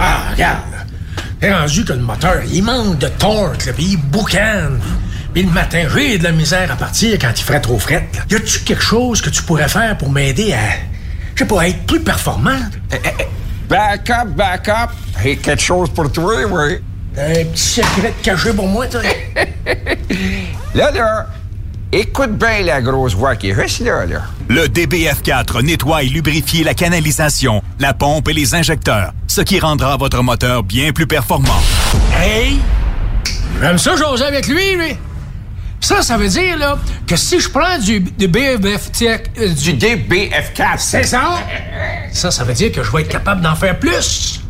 Ah, regarde. T'es rendu que le moteur, il manque de torque, là, puis il boucane. Puis le matin, j'ai de la misère à partir quand il ferait trop fret. là. Y a-tu quelque chose que tu pourrais faire pour m'aider à, je sais pas, à être plus performant? Back up, back up. Hey, quelque chose pour toi, oui. Un petit secret caché pour moi, toi? Là, là, écoute bien la grosse voix qui reste là, là. Le DBF4 nettoie et lubrifie la canalisation, la pompe et les injecteurs, ce qui rendra votre moteur bien plus performant. Hey! J'aime ça jaser avec lui, lui. Ça, ça veut dire, là, que si je prends du, du BFF... euh, Du DBF4. C'est ça? Ça, ça veut dire que je vais être capable d'en faire plus.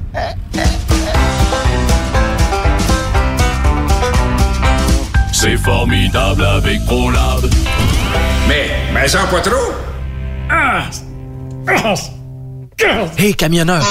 C'est formidable avec ProLab. Mais, mais sans pas trop. Hey, camionneur!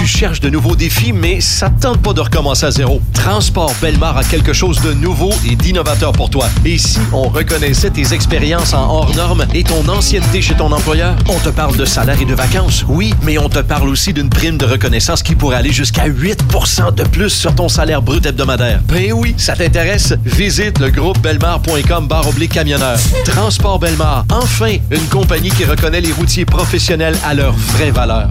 Tu cherches de nouveaux défis, mais ça te tente pas de recommencer à zéro. Transport Belmar a quelque chose de nouveau et d'innovateur pour toi. Et si on reconnaissait tes expériences en hors normes et ton ancienneté chez ton employeur? On te parle de salaire et de vacances, oui, mais on te parle aussi d'une prime de reconnaissance qui pourrait aller jusqu'à 8% de plus sur ton salaire brut hebdomadaire. Ben oui, ça t'intéresse? Visite le groupe belmar.com barre oblique camionneur. Transport Belmar, enfin une compagnie qui reconnaît les routiers professionnels à leur vraie valeur.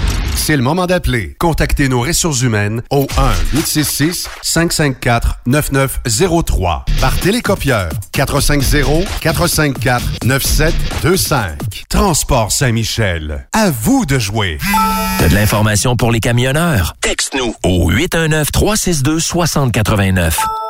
C'est le moment d'appeler. Contactez nos ressources humaines au 1-866-554-9903 par télécopieur 450-454-9725. Transport Saint-Michel. À vous de jouer. T'as de l'information pour les camionneurs? Texte-nous au 819-362-6089.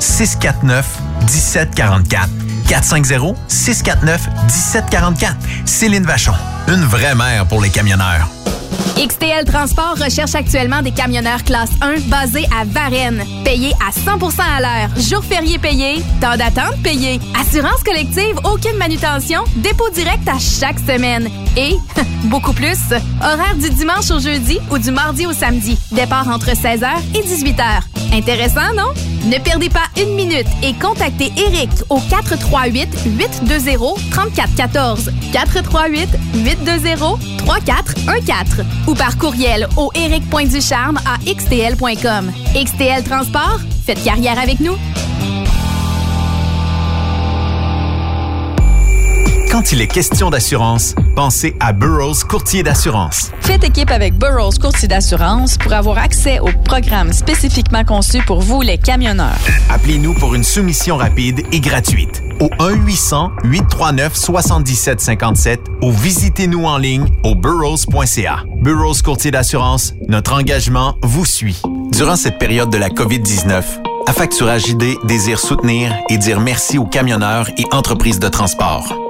649 1744. 450 649 1744. Céline Vachon, une vraie mère pour les camionneurs. XTL Transport recherche actuellement des camionneurs classe 1 basés à Varennes. Payés à 100% à l'heure. Jour férié payé. Temps d'attente payé. Assurance collective, aucune manutention. Dépôt direct à chaque semaine. Et, beaucoup plus, horaire du dimanche au jeudi ou du mardi au samedi. Départ entre 16h et 18h. Intéressant, non? Ne perdez pas une minute et contactez Eric au 438-820-3414. 438-820-3414 ou par courriel au eric.ducharme à xtl.com. XTL Transport, faites carrière avec nous. Quand il est question d'assurance, pensez à Burroughs Courtier d'assurance. Faites équipe avec Burroughs Courtier d'assurance pour avoir accès aux programmes spécifiquement conçus pour vous, les camionneurs. Appelez-nous pour une soumission rapide et gratuite au 1-800-839-7757 ou visitez-nous en ligne au burrows.ca. Burroughs Courtier d'assurance, notre engagement vous suit. Durant cette période de la COVID-19, Affacturage JD désire soutenir et dire merci aux camionneurs et entreprises de transport.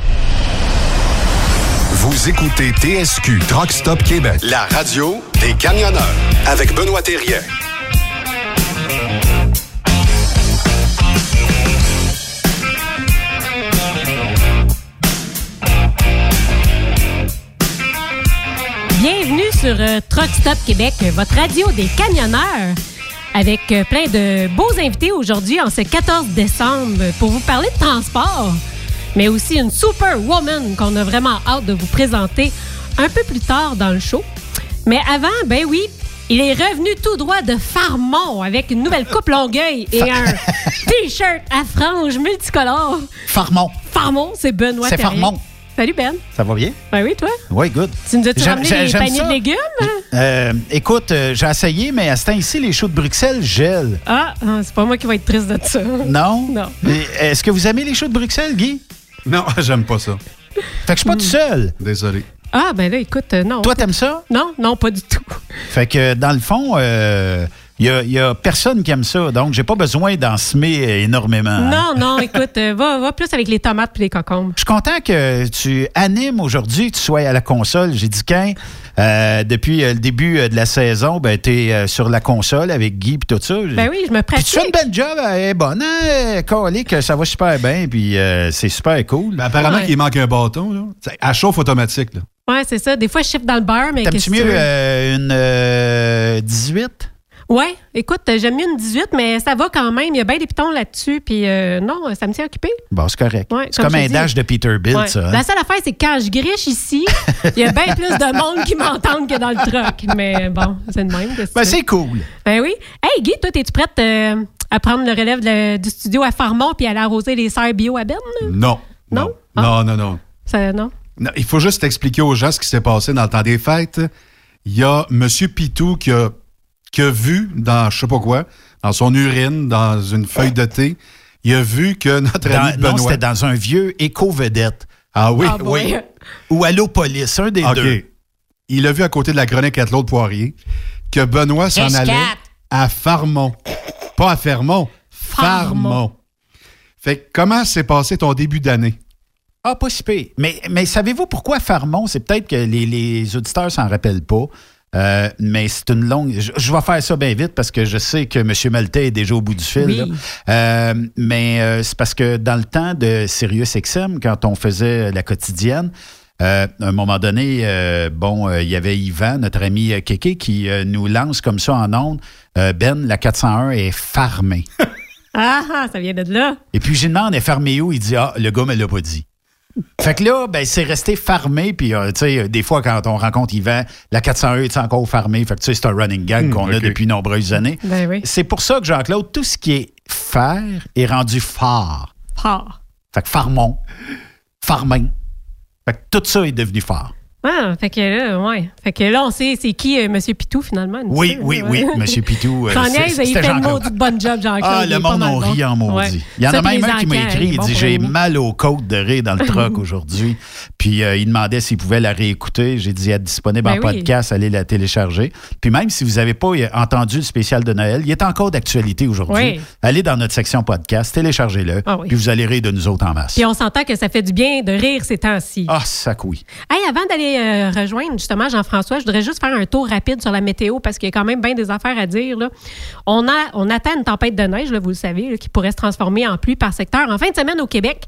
Vous écoutez TSQ Truck Stop Québec, la radio des camionneurs avec Benoît Thérien. Bienvenue sur euh, Truck Stop Québec, votre radio des camionneurs, avec euh, plein de beaux invités aujourd'hui en ce 14 décembre pour vous parler de transport, mais aussi une superwoman qu'on a vraiment hâte de vous présenter un peu plus tard dans le show. Mais avant, ben oui, il est revenu tout droit de Farmont avec une nouvelle coupe longueuil et un t-shirt à franges multicolores. Farmont. Farmont, c'est Benoît C'est. Farmont. Salut Ben. Ça va bien? Ben oui, toi? Oui, good. Tu nous as-tu ramené des paniers ça. de légumes? hein? Euh, écoute, euh, j'ai essayé, mais à ce temps-ci, les choux de Bruxelles gèlent. Ah, ah, c'est pas moi qui vais être triste de ça. Non? Non. Est-ce que vous aimez les choux de Bruxelles, Guy? Non, j'aime pas ça. Fait que je suis pas tout seul. Désolé. Ah, ben là, écoute, euh, non. Toi, t'aimes ça? Non, non, pas du tout. Fait que dans le fond, il n'y a, y a personne qui aime ça. Donc, j'ai pas besoin d'en semer euh, énormément. hein. Non, non, écoute, euh, va, va plus avec les tomates puis les concombres. Je suis content que tu animes aujourd'hui, que tu sois à la console. J'ai dit qu'un, euh, depuis le début de la saison, ben, tu es sur la console avec Guy et tout ça. Ben oui, je me Puis tu fais une pratique. belle job, elle est bonne, hein? Calé, que ça va super bien, puis euh, c'est super cool. Ben, apparemment Ouais. qu'il manque un bâton. Là. À chauffe automatique. Là. Ouais, c'est ça. Des fois, je chiffre dans le beurre, mais qu'est-ce T'aimes-tu que tu mieux euh, une euh, 18? Ouais, écoute, euh, j'aime mieux une 18, mais ça va quand même. Il y a bien des pitons là-dessus, puis euh, non, ça me tient occupé. Bon, c'est correct. Ouais, c'est comme un dash de Peterbilt, Ouais. ça. hein? La seule affaire, c'est que quand je griche ici, il y a bien plus de monde qui m'entendent que dans le truck. Mais bon, c'est de même. que Ben, c'est cool. Ben oui. Hey, Guy, toi, es-tu prête euh, à prendre le relève de- du studio à Farmont puis aller arroser les serres bio à Ben? Non. Non? Non, non, non. Ça, non? Non, Il faut juste expliquer aux gens ce qui s'est passé dans le temps des fêtes. Il y a M. Pitou qui a, qui a vu dans je sais pas quoi, dans son urine, dans une feuille de thé, il a vu que notre Dans- ami non, Benoît... c'était dans un vieux éco-vedette. Ah oui? Ah, oui. Ou Allopolis, un des OK. deux. Il a vu à côté de la chronique à Claude Poirier que Benoît s'en allait à Farmont. Pas à Fermont, Farmont. Farmont. Fait que comment s'est passé ton début d'année? Ah, pas si pire. Mais, mais savez-vous pourquoi Farmont? C'est peut-être que les, les auditeurs s'en rappellent pas. Euh, mais c'est une longue. Je, je vais faire ça bien vite parce que je sais que M. Maltais est déjà au bout du fil. Oui. là. Euh, mais euh, c'est parce que dans le temps de Sirius XM, quand on faisait la quotidienne, à un moment donné, bon, il y avait Yvan, notre ami Kéké, qui nous lance comme ça en ondes. Ben, la 401 est farmée. Ah, ah, ça vient de là. Et puis, j'ai demandé, est farmé où? Il dit, ah, le gars me l'a pas dit. Fait que là, ben, c'est resté farmé. Puis, euh, tu sais, des fois, quand on rencontre Yvan, la 401 est encore farmée. Fait que, tu sais, c'est un running gag Hmm, qu'on a depuis nombreuses années. Ben oui. C'est pour ça que Jean-Claude, tout ce qui est faire est rendu fort. Fort. Fait que Farmont, Farmin. Fait que tout ça est devenu fort. Ah, fait que là, ouais. Fait que là, on sait c'est qui euh, M. Pitou, finalement. Oui, oui, oui. M. Pitou. euh, niaise, il fait le Jean-Claude. mot du bon job, Jean-Claude. Ah, le monde bon. rit en maudit. Ouais. Il y en Ça, a même un qui m'a écrit, il bon dit J'ai mal aux côtes de rire dans le truck aujourd'hui. Puis euh, il demandait s'il pouvait la réécouter. J'ai dit Elle est disponible Ben en oui. podcast, allez la télécharger. Puis même si vous n'avez pas euh, entendu le spécial de Noël, il est encore d'actualité aujourd'hui. Oui. Allez dans notre section podcast, téléchargez-le. Ah oui. Puis vous allez rire de nous autres en masse. Puis on s'entend que ça fait du bien de rire ces temps-ci. Ah, ça oui. Hey, avant d'aller euh, rejoindre justement Jean-François, je voudrais juste faire un tour rapide sur la météo parce qu'il y a quand même bien des affaires à dire. Là. On, a, on attend une tempête de neige, là, vous le savez, là, qui pourrait se transformer en pluie par secteur en fin de semaine au Québec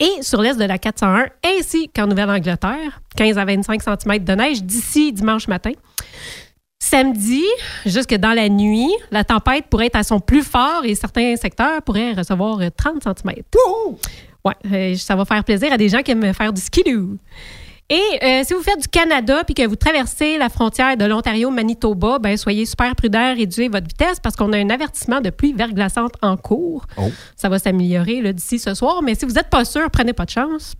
et sur l'est de la 401, ainsi qu'en Nouvelle-Angleterre. 15 à 25 cm de neige d'ici dimanche matin. Samedi, jusque dans la nuit, la tempête pourrait être à son plus fort et certains secteurs pourraient recevoir euh, 30 cm. Ouais, euh, ça va faire plaisir à des gens qui aiment faire du skidoo. Et euh, si vous faites du Canada puis que vous traversez la frontière de l'Ontario-Manitoba, ben soyez super prudents, réduisez votre vitesse parce qu'on a un avertissement de pluie verglaçante en cours. Ça va s'améliorer d'ici ce soir, mais si vous n'êtes pas sûr, prenez pas de chance.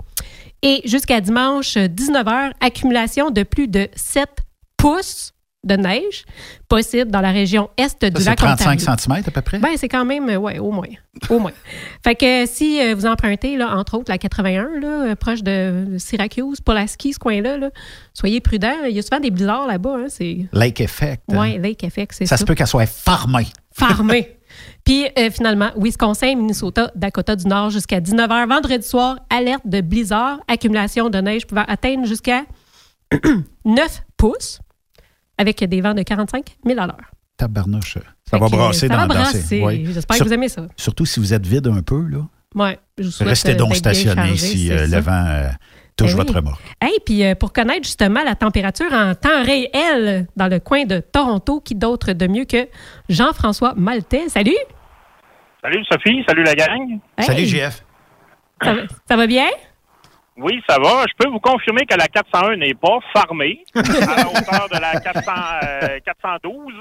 Et jusqu'à dimanche 19h, accumulation de plus de 7 pouces de neige possible dans la région est du lac C'est 35 Ontario. cm à peu près? Ben, c'est quand même, euh, ouais, au moins. Au moins. fait que si euh, vous empruntez, là, entre autres, la 81, là, euh, proche de Syracuse, Pulaski, ce coin-là, là, soyez prudents. Il y a souvent des blizzards là-bas. Hein, c'est... Lake Effect. hein. Ouais, Lake Effect, c'est ça ça. se peut qu'elle soit farmée. Farmé. Puis euh, finalement, Wisconsin, Minnesota, Dakota du Nord jusqu'à 19h. Vendredi soir, alerte de blizzard, accumulation de neige pouvant atteindre jusqu'à 9 pouces avec des vents de 45 000 à l'heure. Tabarnouche. Ça Fait va que, brasser ça dans va brasser. ouais. J'espère Sur- que vous aimez ça. Surtout si vous êtes vide un peu, là. Ouais, je vous Restez euh, donc bien stationné chargé, si euh, le vent euh, touche Ben votre oui. remorque. Hey, puis euh, pour connaître justement la température en temps réel dans le coin de Toronto, qui d'autre de mieux que Jean-François Maltais? Salut! Salut Sophie, salut la gang. Hey. Salut, GF. Ça va bien? Oui, ça va. Je peux vous confirmer que la 401 n'est pas farmée à la hauteur de la 400, euh, 412.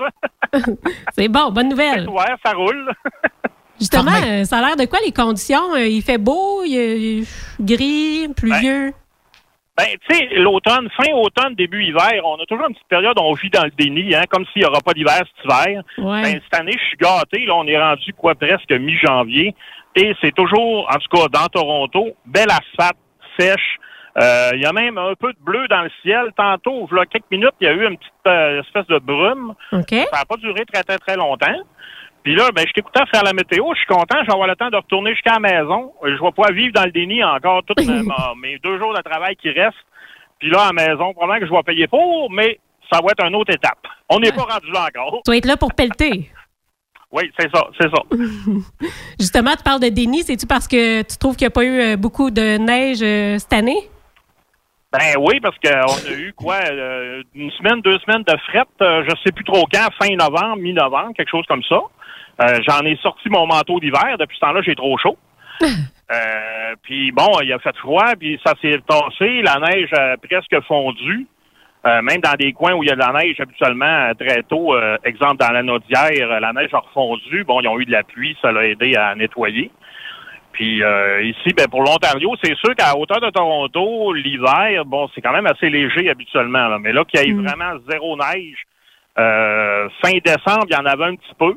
C'est bon, bonne nouvelle. Ouais, ça roule. Justement, euh, ça a l'air de quoi les conditions? Euh, Il fait beau, il gris, pluvieux? Ben, tu sais, l'automne, fin automne, début hiver, on a toujours une petite période où on vit dans le déni, hein, comme s'il n'y aura pas d'hiver cet hiver. Ouais. Ben, cette année, je suis gâté. Là, on est rendu quoi, presque mi-janvier. Et c'est toujours, en tout cas, dans Toronto, bel asphalte, sèche. Euh, Il y a même un peu de bleu dans le ciel. Tantôt, il y a quelques minutes, il y a eu une petite euh, espèce de brume. Ça n'a pas duré très, très, très longtemps. Puis là, ben, je t'écoutais faire la météo. Je suis content. Je vais avoir le temps de retourner jusqu'à la maison. Je vais pouvoir vivre dans le déni encore tous mes deux jours de travail qui restent. Puis là, à la maison, probablement que je vais payer pour, mais ça va être une autre étape. On n'est pas rendu là encore. Tu vas être là pour pelleter. Oui, c'est ça, c'est ça. Justement, tu parles de déni. C'est-tu parce que tu trouves qu'il n'y a pas eu euh, beaucoup de neige euh, cette année? Ben oui, parce qu'on a eu quoi, euh, une semaine, deux semaines de fret, euh, je sais plus trop quand, fin novembre, mi-novembre, quelque chose comme ça. J'en ai sorti mon manteau d'hiver. Depuis ce temps-là, j'ai trop chaud. Puis bon, il a fait froid, puis ça s'est tassé. La neige a presque fondu. Euh, même dans des coins où il y a de la neige habituellement euh, très tôt, euh, exemple dans la Naudière, euh, la neige a refondu. Bon, ils ont eu de la pluie, ça l'a aidé à nettoyer. Puis euh, ici, ben, pour l'Ontario, c'est sûr qu'à hauteur de Toronto, l'hiver, bon, c'est quand même assez léger habituellement. là. Mais là, qu'il y ait vraiment zéro neige, euh, fin décembre, il y en avait un petit peu.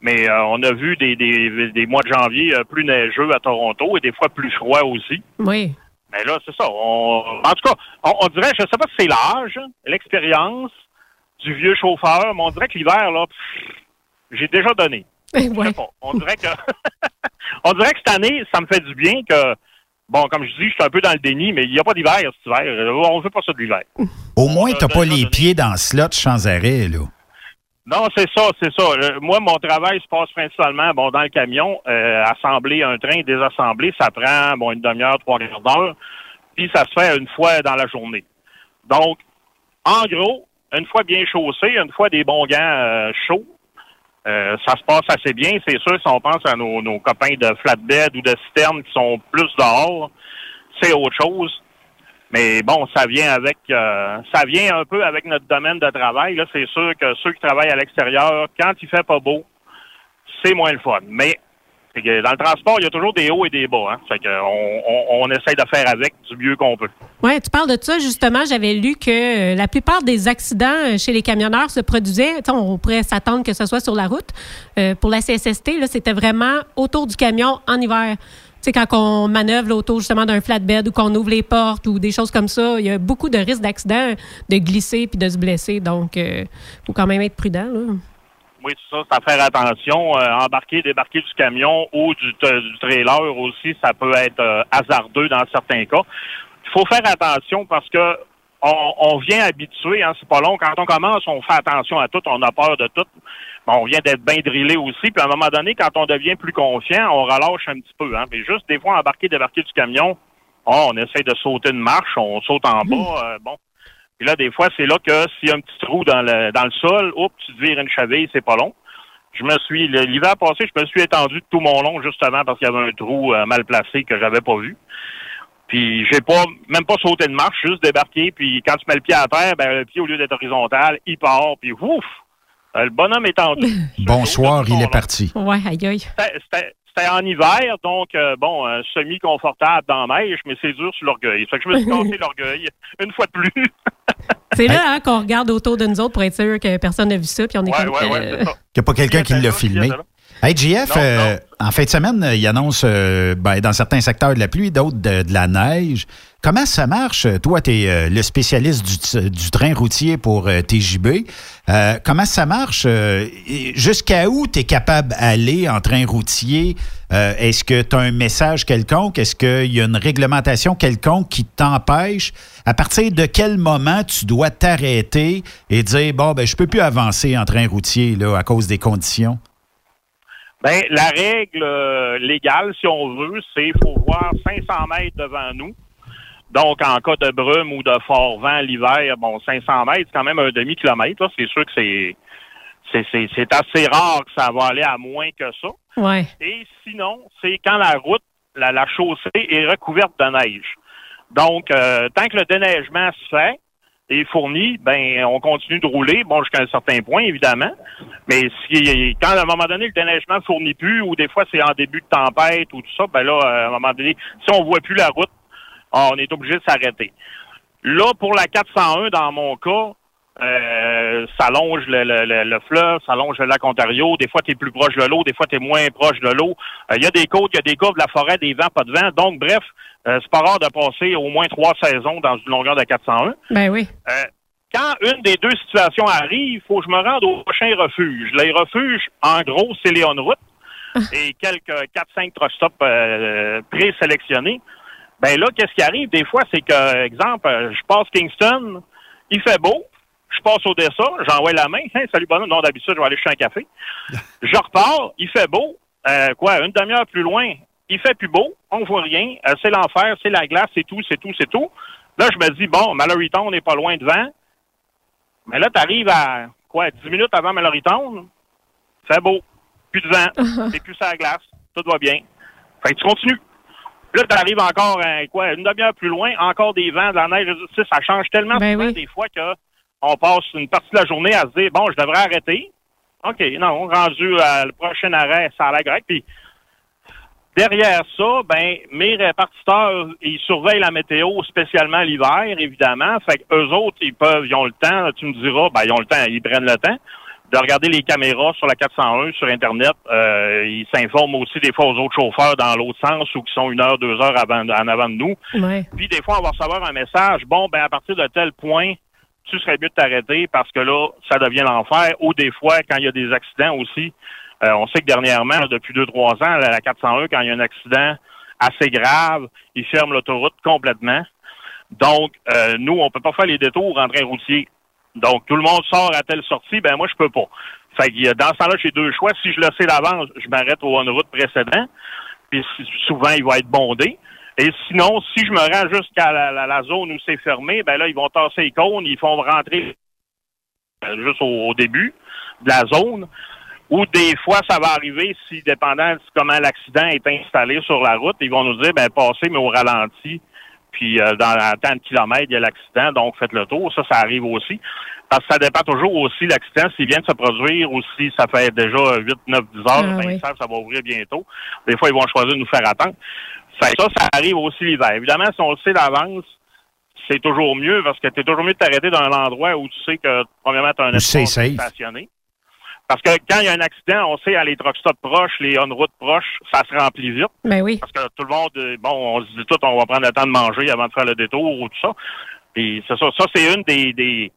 Mais euh, on a vu des, des, des mois de janvier plus neigeux à Toronto et des fois plus froids aussi. Oui. Mais là, c'est ça. On- en tout cas, on, on dirait, je sais pas si c'est l'âge, l'expérience du vieux chauffeur, mais on dirait que l'hiver, là, j'ai déjà donné. Sais pas. On dirait que on dirait que cette année, ça me fait du bien que bon, comme je dis, je suis un peu dans le déni, mais il n'y a pas d'hiver cet hiver. On ne veut pas ça de l'hiver. Au moins, t'as pas les pieds dans le slot sans arrêt, là. Non, c'est ça, c'est ça. Euh, moi, mon travail se passe principalement bon dans le camion. Euh, assembler un train, désassembler, ça prend bon une demi-heure, trois quarts d'heure. Puis ça se fait une fois dans la journée. Donc, en gros, une fois bien chaussé, une fois des bons gants euh, chauds, euh, ça se passe assez bien. C'est sûr, si on pense à nos, nos copains de flatbed ou de citerne qui sont plus dehors, c'est autre chose. Mais bon, ça vient avec euh, ça vient un peu avec notre domaine de travail. Là, c'est sûr que ceux qui travaillent à l'extérieur, quand il fait pas beau, c'est moins le fun. Mais dans le transport, il y a toujours des hauts et des bas. Hein. Fait on, essaye de faire avec du mieux qu'on peut. Oui, tu parles de ça, justement. J'avais lu que euh, la plupart des accidents euh, chez les camionneurs se produisaient, on pourrait s'attendre que ce soit sur la route. Pour la CSST, c'était vraiment autour du camion en hiver. Quand on manœuvre autour justement d'un flatbed ou qu'on ouvre les portes ou des choses comme ça, il y a beaucoup de risques d'accident, de glisser puis de se blesser. Donc, il faut quand même être prudent. Là. Oui, tout ça, c'est à faire attention. Euh, embarquer, débarquer du camion ou du, du trailer aussi, ça peut être euh, hasardeux dans certains cas. Il faut faire attention parce que on vient habituer, hein, c'est pas long. Quand on commence, on fait attention à tout, on a peur de tout. On vient d'être bien drillé aussi. Puis à un moment donné, quand on devient plus confiant, on relâche un petit peu. Hein. Mais juste des fois, embarquer, débarquer du camion, oh, on essaie de sauter une marche, on saute en bas. euh, bon. Puis là, des fois, c'est là que s'il y a un petit trou dans le, dans le sol, oups, tu te vires une cheville, c'est pas long. Je me suis, l'hiver passé, je me suis étendu de tout mon long justement parce qu'il y avait un trou euh, mal placé que j'avais pas vu. Puis j'ai pas, même pas sauté de marche, juste débarqué. Puis quand tu mets le pied à terre, ben le pied au lieu d'être horizontal, il part. Puis ouf, le bonhomme est tendu. Bonsoir, il est parti. Ouais, aïe, aïe. C'était- en hiver, donc euh, bon, euh, semi-confortable dans la neige, mais c'est dur sur l'orgueil. Fait que je me suis cassé l'orgueil une fois de plus. C'est là hein, qu'on regarde autour de nous autres pour être sûr que personne n'a vu ça. Puis on est Ouais, comme, ouais, ouais, euh, c'est ça. Qu'il n'y a pas quelqu'un qui l'a filmé. Hey, JF, euh, en fin de semaine, euh, il annonce euh, ben, dans certains secteurs de la pluie, d'autres de, de la neige. Comment ça marche? Toi, tu es le spécialiste du, du train routier pour TJB. Comment ça marche? Jusqu'à où tu es capable d'aller en train routier? Est-ce que tu as un message quelconque? Est-ce qu'il y a une réglementation quelconque qui t'empêche? À partir de quel moment tu dois t'arrêter et dire, bon, ben, je peux plus avancer en train routier là, à cause des conditions? Ben, la règle euh, légale, si on veut, c'est qu'il faut voir 500 mètres devant nous. Donc, en cas de brume ou de fort vent l'hiver, bon, 500 mètres, c'est quand même un demi-kilomètre. là. C'est sûr que c'est, c'est, c'est, c'est assez rare que ça va aller à moins que ça. Ouais. Et sinon, c'est quand la route, la, la chaussée est recouverte de neige. Donc, euh, tant que le déneigement se fait et fourni, ben on continue de rouler, bon, jusqu'à un certain point, évidemment. Mais si quand à un moment donné, le déneigement fournit plus, ou des fois c'est en début de tempête ou tout ça, ben là, à un moment donné, si on voit plus la route, on est obligé de s'arrêter. Là, pour la 401, dans mon cas, euh, ça longe le, le, le, le fleuve, ça longe le lac Ontario. Des fois, tu es plus proche de l'eau, des fois, tu es moins proche de l'eau. Euh, Il y a des côtes, il y a des courbes, de la forêt, des vents, pas de vent. Donc, bref, euh, c'est pas rare de passer au moins trois saisons dans une longueur de 401. Ben oui. Euh, quand une des deux situations arrive, il faut que je me rende au prochain refuge. Les refuges, en gros, c'est Léon Route et quelques 4-5 truck stops euh, présélectionnés. Ben là, qu'est-ce qui arrive? Des fois, c'est que, exemple, euh, je passe Kingston, il fait beau, je passe Odessa, j'envoie la main, Hein, salut bonhomme, non d'habitude, je vais aller chercher un café. je repars, il fait beau, euh, quoi, une demi-heure plus loin, il fait plus beau, on voit rien, euh, c'est l'enfer, c'est la glace, c'est tout, c'est tout, c'est tout. Là, je me dis, bon, Mallorytown n'est pas loin devant, mais là, tu arrives à, quoi, 10 minutes avant Mallorytown, fait beau, plus de vent, c'est plus sur la glace, tout va bien. Fait que tu continues. Là, tu arrives encore, euh, quoi, une demi-heure plus loin, encore des vents, de la neige, tu sais, ça change tellement Ben souvent des fois que on passe une partie de la journée à se dire, bon, je devrais arrêter. OK, non, rendu à le prochain arrêt, ça a l'air correct. Puis, derrière ça, ben, mes répartiteurs, ils surveillent la météo, spécialement l'hiver, évidemment. Fait que eux autres, ils peuvent, ils ont le temps, tu me diras, ben, ils ont le temps, ils prennent le temps de regarder les caméras sur la 401 sur Internet. Euh, ils s'informent aussi des fois aux autres chauffeurs dans l'autre sens ou qui sont une heure, deux heures avant, en avant de nous. Ouais. Puis des fois, on va recevoir un message, bon, ben à partir de tel point, tu serais mieux de t'arrêter parce que là, ça devient l'enfer. Ou des fois, quand il y a des accidents aussi, euh, on sait que dernièrement, là, depuis deux, trois ans, la la 401, quand il y a un accident assez grave, ils ferment l'autoroute complètement. Donc, euh, nous, on peut pas faire les détours en train routier. Donc, tout le monde sort à telle sortie, ben moi, je peux pas. Fait que dans ce temps-là, j'ai deux choix. Si je le sais je m'arrête au on-route précédent. Puis souvent, il va être bondé. Et sinon, si je me rends jusqu'à la, la- la zone où c'est fermé, ben là, ils vont tasser les cônes, ils font rentrer euh, juste au, au début de la zone. Ou des fois, ça va arriver, si dépendant de comment l'accident est installé sur la route, ils vont nous dire, ben passez, mais au ralenti, puis euh, dans tant de kilomètres, il y a l'accident, donc faites le tour. Ça, ça arrive aussi. Parce que ça dépend toujours aussi l'accident, s'il vient de se produire ou si ça fait déjà 8, 9, 10 heures, Ah, ben, oui. ils savent ça va ouvrir bientôt. Des fois, ils vont choisir de nous faire attendre. Ça, ça arrive aussi l'hiver. Évidemment, si on le sait d'avance, c'est toujours mieux parce que tu es toujours mieux de t'arrêter dans un endroit où tu sais que, premièrement, tu as un safe. stationné. Parce que quand il y a un accident, on sait, à les truck stops proches, les on-route proches, ça se remplit vite. Ben oui. Parce que tout le monde, euh, bon, on se dit tout, on va prendre le temps de manger avant de faire le détour ou tout ça. Puis c'est ça. Ça, c'est une des, des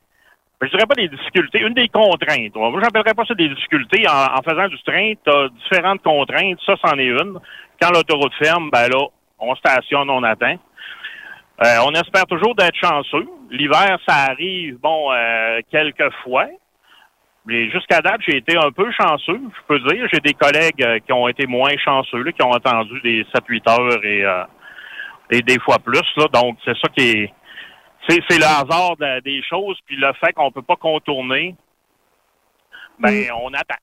je dirais pas des difficultés, une des contraintes. Moi, j'appellerais pas ça des difficultés. En, en faisant du train, tu as différentes contraintes. Ça, c'en est une. Quand l'autoroute ferme, ben là, on stationne, on attend. Euh, on espère toujours d'être chanceux. L'hiver, ça arrive, bon, euh, quelques fois. Mais jusqu'à date, j'ai été un peu chanceux, je peux dire. J'ai des collègues euh, qui ont été moins chanceux, là, qui ont attendu des 7-8 heures et, euh, et des fois plus. Là. Donc, c'est ça qui est... C'est, c'est le hasard de- des choses, puis le fait qu'on peut pas contourner, ben, on attend.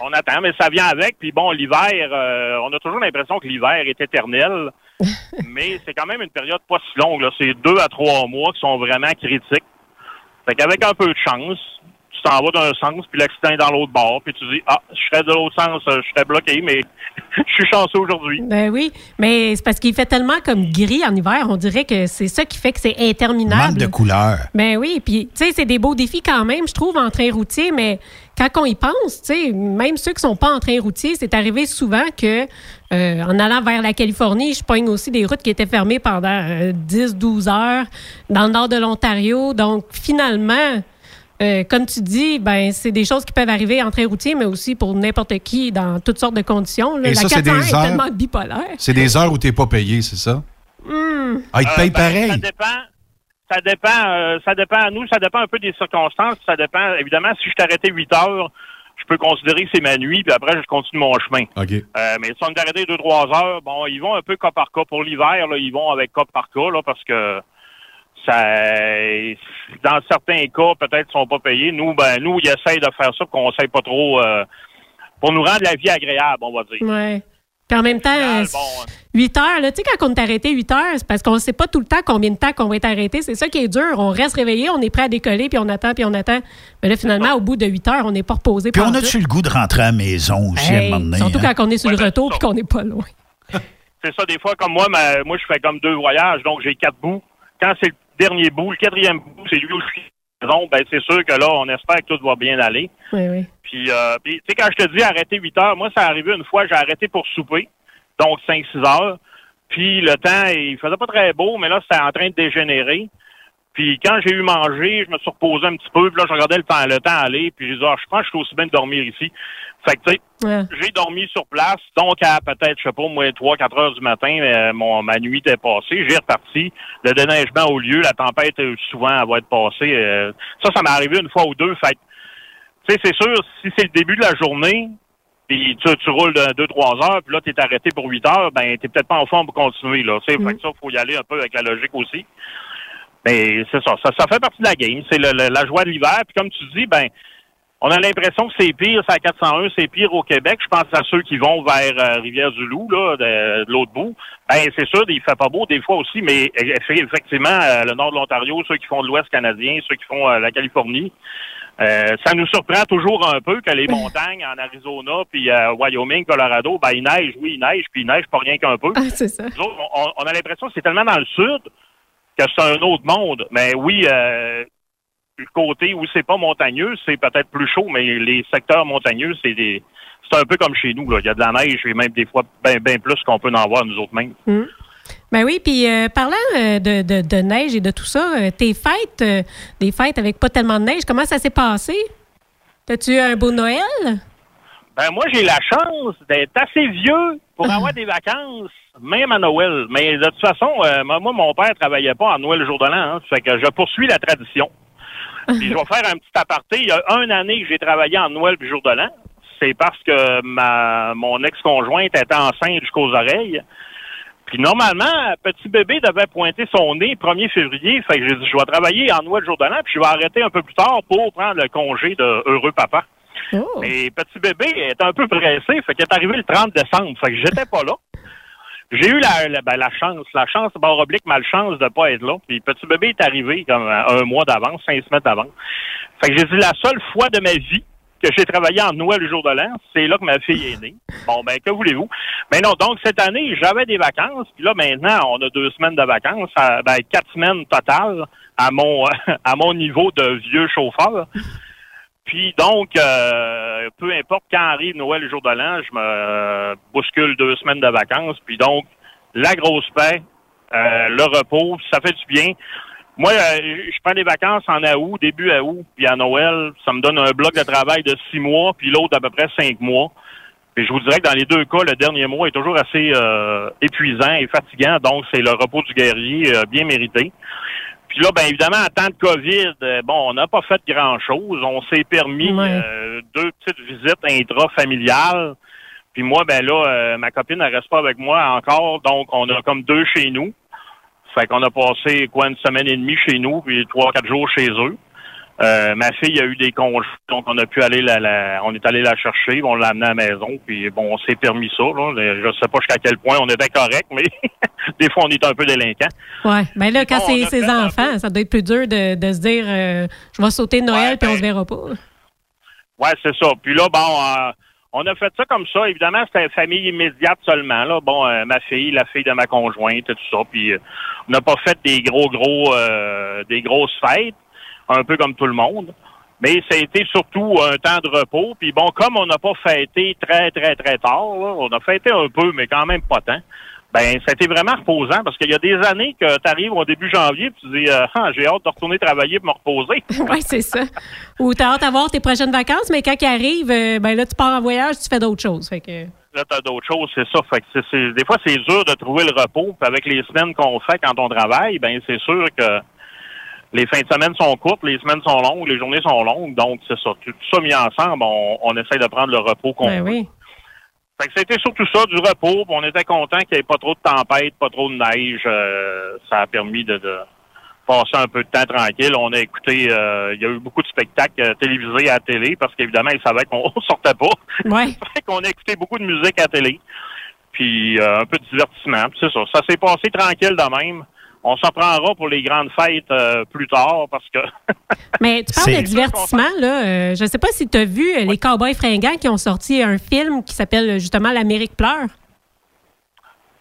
On attend, mais ça vient avec. Puis bon, l'hiver, euh, on a toujours l'impression que l'hiver est éternel, mais c'est quand même une période pas si longue. C'est deux à trois mois qui sont vraiment critiques. Fait qu'avec un peu de chance, tu t'en vas d'un sens, puis l'accident est dans l'autre bord, puis tu dis, ah, je serais de l'autre sens, euh, je serais bloqué, mais je suis chanceux aujourd'hui. Ben oui, mais c'est parce qu'il fait tellement comme gris en hiver, on dirait que c'est ça qui fait que c'est interminable. Manque de couleurs. Ben oui, puis tu sais, c'est des beaux défis quand même, je trouve, en train routier, mais quand on y pense, tu sais, même ceux qui sont pas en train routier, c'est arrivé souvent que euh, en allant vers la Californie, je pogne aussi des routes qui étaient fermées pendant 10-12 heures dans le nord de l'Ontario. Donc finalement, euh, comme tu dis, ben c'est des choses qui peuvent arriver en train routier, mais aussi pour n'importe qui dans toutes sortes de conditions. là. Et la ça, c'est 401 des est heures- tellement bipolaire. C'est des heures où tu n'es pas payé, c'est ça? Ah, ils te Euh, payent ben, pareil. Ça dépend. Ça dépend, euh, ça dépend à nous, ça dépend un peu des circonstances, ça dépend. Évidemment, si je t'arrêtais 8 heures, je peux considérer que c'est ma nuit, puis après, je continue mon chemin. OK. Euh, mais si on est arrêté 2-3 heures, bon, ils vont un peu cas par cas. Pour l'hiver, là, ils vont avec cas par cas, là, parce que ça, dans certains cas, peut-être, sont pas payés. Nous, ben, nous, ils essayent de faire ça pour qu'on ne pas trop, euh, pour nous rendre la vie agréable, on va dire. Ouais. Puis en même temps, euh, 8 heures, là, tu sais, quand on est arrêté 8 heures, c'est parce qu'on ne sait pas tout le temps combien de temps qu'on va être arrêté. C'est ça qui est dur. On reste réveillé, on est prêt à décoller, puis on attend, puis on attend. Mais là, finalement, au bout de 8 heures, on n'est pas reposé. Puis on a-tu le goût de rentrer à la maison aussi à un Hey, moment donné? surtout hein? quand on est sur le retour puis qu'on n'est pas loin. C'est ça, des fois, comme moi, ma- moi, je fais comme deux voyages, donc j'ai quatre bouts. Quand c'est le dernier bout, le quatrième bout, c'est lui aussi. Donc, ben, c'est sûr que là, on espère que tout va bien aller. Oui, oui. Puis, euh, puis, tu sais, quand je te dis arrêter 8 heures, moi, ça arrivé une fois, j'ai arrêté pour souper, donc 5-6 heures. Puis, le temps, il faisait pas très beau, mais là, c'était en train de dégénérer. Puis, quand j'ai eu mangé, je me suis reposé un petit peu, puis là, je regardais le temps, le temps aller, puis j'ai dit, ah, je pense que je suis aussi bien de dormir ici. Fait que, tu sais, Ouais. j'ai dormi sur place, donc à peut-être, je sais pas, moi, 3-4 heures du matin, euh, mon, ma nuit était passée, j'ai reparti, le déneigement au lieu, la tempête, euh, souvent, elle va être passée. euh, ça, ça m'est arrivé une fois ou deux, fait que, tu sais, c'est sûr, si c'est le début de la journée, puis tu, tu roules de 2-3 heures, puis là, tu es arrêté pour 8 heures, ben, t'es peut-être pas en forme pour continuer, là. Tu sais, fait que ça, faut y aller un peu avec la logique aussi. Mais c'est ça, ça, ça fait partie de la game. C'est le- le- la joie de l'hiver. Puis comme tu dis, ben, on a l'impression que c'est pire, c'est à 401, c'est pire au Québec. Je pense à ceux qui vont vers euh, Rivière-du-Loup, là, de, de l'autre bout. Ben, c'est sûr, il fait pas beau des fois aussi, mais eff- effectivement, euh, le nord de l'Ontario, ceux qui font de l'Ouest canadien, ceux qui font euh, la Californie, euh, ça nous surprend toujours un peu que les montagnes en Arizona, puis euh, Wyoming, Colorado, ben, il neige, oui, il neige, puis il neige pas rien qu'un peu. Ah, c'est ça. Nous autres, on, on a l'impression que c'est tellement dans le sud que c'est un autre monde. Mais oui, euh, le côté où c'est pas montagneux, c'est peut-être plus chaud, mais les secteurs montagneux, c'est des c'est un peu comme chez nous. Là. Il y a de la neige et même des fois bien ben plus qu'on peut en voir nous autres mêmes. Hmm. Ben oui, puis euh, parlant euh, de, de- de neige et de tout ça, euh, tes fêtes, euh, des fêtes avec pas tellement de neige, comment ça s'est passé? T'as-tu eu un beau Noël? Ben moi, j'ai la chance d'être assez vieux pour avoir des vacances, même à Noël. Mais de toute façon, euh, moi, mon père travaillait pas en Noël le jour de l'an. Hein, fait que je poursuis la tradition. Puis je vais faire un petit aparté. Il y a un année que j'ai travaillé en Noël puis jour de l'an. C'est parce que ma mon ex-conjointe était enceinte jusqu'aux oreilles. Puis normalement, petit bébé devait pointer son nez 1er février. Fait que j'ai dit, je vais travailler en Noël jour de l'an, puis je vais arrêter un peu plus tard pour prendre le congé de heureux papa. Oh. Mais petit bébé est un peu pressé, fait qu'il est arrivé le 30 décembre. Fait que j'étais pas là. J'ai eu la, la, ben, la chance, la chance, barre oblique, malchance de pas être là. Puis petit bébé est arrivé comme un mois d'avance, cinq semaines d'avance. Fait que j'ai dit la seule fois de ma vie que j'ai travaillé en Noël le jour de l'an, c'est là que ma fille est née. Bon, ben, que voulez-vous? Mais non, donc cette année, j'avais des vacances, puis là, maintenant, on a deux semaines de vacances, ben, quatre semaines totales à mon à mon niveau de vieux chauffeur. Puis donc, euh, peu importe quand arrive Noël le jour de l'an, je me euh, bouscule deux semaines de vacances. Puis donc, la grosse paix, euh, le repos, ça fait du bien. Moi, euh, je prends des vacances en août, début août, puis à Noël, ça me donne un bloc de travail de six mois, puis l'autre d'à peu près cinq mois. Et je vous dirais que dans les deux cas, le dernier mois est toujours assez euh, épuisant et fatigant, donc c'est le repos du guerrier euh, bien mérité. Puis là, ben évidemment, en temps de COVID, euh, bon, on n'a pas fait grand-chose. On s'est permis euh, deux petites visites intra-familiales. Puis moi, ben là, euh, ma copine, elle reste pas avec moi encore, donc on a comme deux chez nous. Fait qu'on a passé quoi une semaine et demie chez nous, puis trois, quatre jours chez eux. Euh, ma fille a eu des congés, donc on a pu aller la, la- on est allé la chercher, on l'a amenée à la maison, puis bon, on s'est permis ça. Là. Je sais pas jusqu'à quel point on était correct, mais des fois on est un peu délinquant. Ouais. Ben là, quand c'est ses enfants, ça doit être plus dur de, de se dire euh, je vais sauter Noël puis on se verra pas. Ouais, c'est ça. Puis là, bon, euh, on a fait ça comme ça. Évidemment, c'était famille immédiate seulement. Là, bon, euh, ma fille, la fille de ma conjointe, tout ça. Puis euh, on n'a pas fait des gros, gros, euh, des grosses fêtes, un peu comme tout le monde. Mais ça a été surtout un temps de repos. Puis bon, comme on n'a pas fêté très, très, très tard, là, on a fêté un peu, mais quand même pas tant. Ben, ça a été vraiment reposant parce qu'il y a des années que tu arrives au début janvier puis tu dis euh, Ah, j'ai hâte de retourner travailler pour me reposer. oui, c'est ça. Ou t'as hâte d'avoir tes prochaines vacances, mais quand ils arrivent, euh, ben là, tu pars en voyage, tu fais d'autres choses. Fait que... Là, t'as d'autres choses, c'est ça. Fait que c'est, c'est- des fois, c'est dur de trouver le repos. Puis avec les semaines qu'on fait quand on travaille, ben c'est sûr que les fins de semaine sont courtes, les semaines sont longues, les journées sont longues. Donc, c'est ça. Tout ça mis ensemble, on, on essaie de prendre le repos qu'on Ben veut. oui. Fait que c'était surtout ça, du repos. on était content qu'il n'y ait pas trop de tempête, pas trop de neige. Euh, ça a permis de, de passer un peu de temps tranquille. On a écouté, euh, il y a eu beaucoup de spectacles euh, télévisés à la télé parce qu'évidemment, ils savaient qu'on sortait pas. Ouais. fait qu'on a écouté beaucoup de musique à la télé. Puis euh, un peu de divertissement. C'est ça. Ça s'est passé tranquille de même. On s'en prendra pour les grandes fêtes euh, plus tard parce que Mais tu parles de divertissement, là. euh, je sais pas si tu as vu euh, les Cowboys fringants qui ont sorti un film qui s'appelle justement L'Amérique pleure.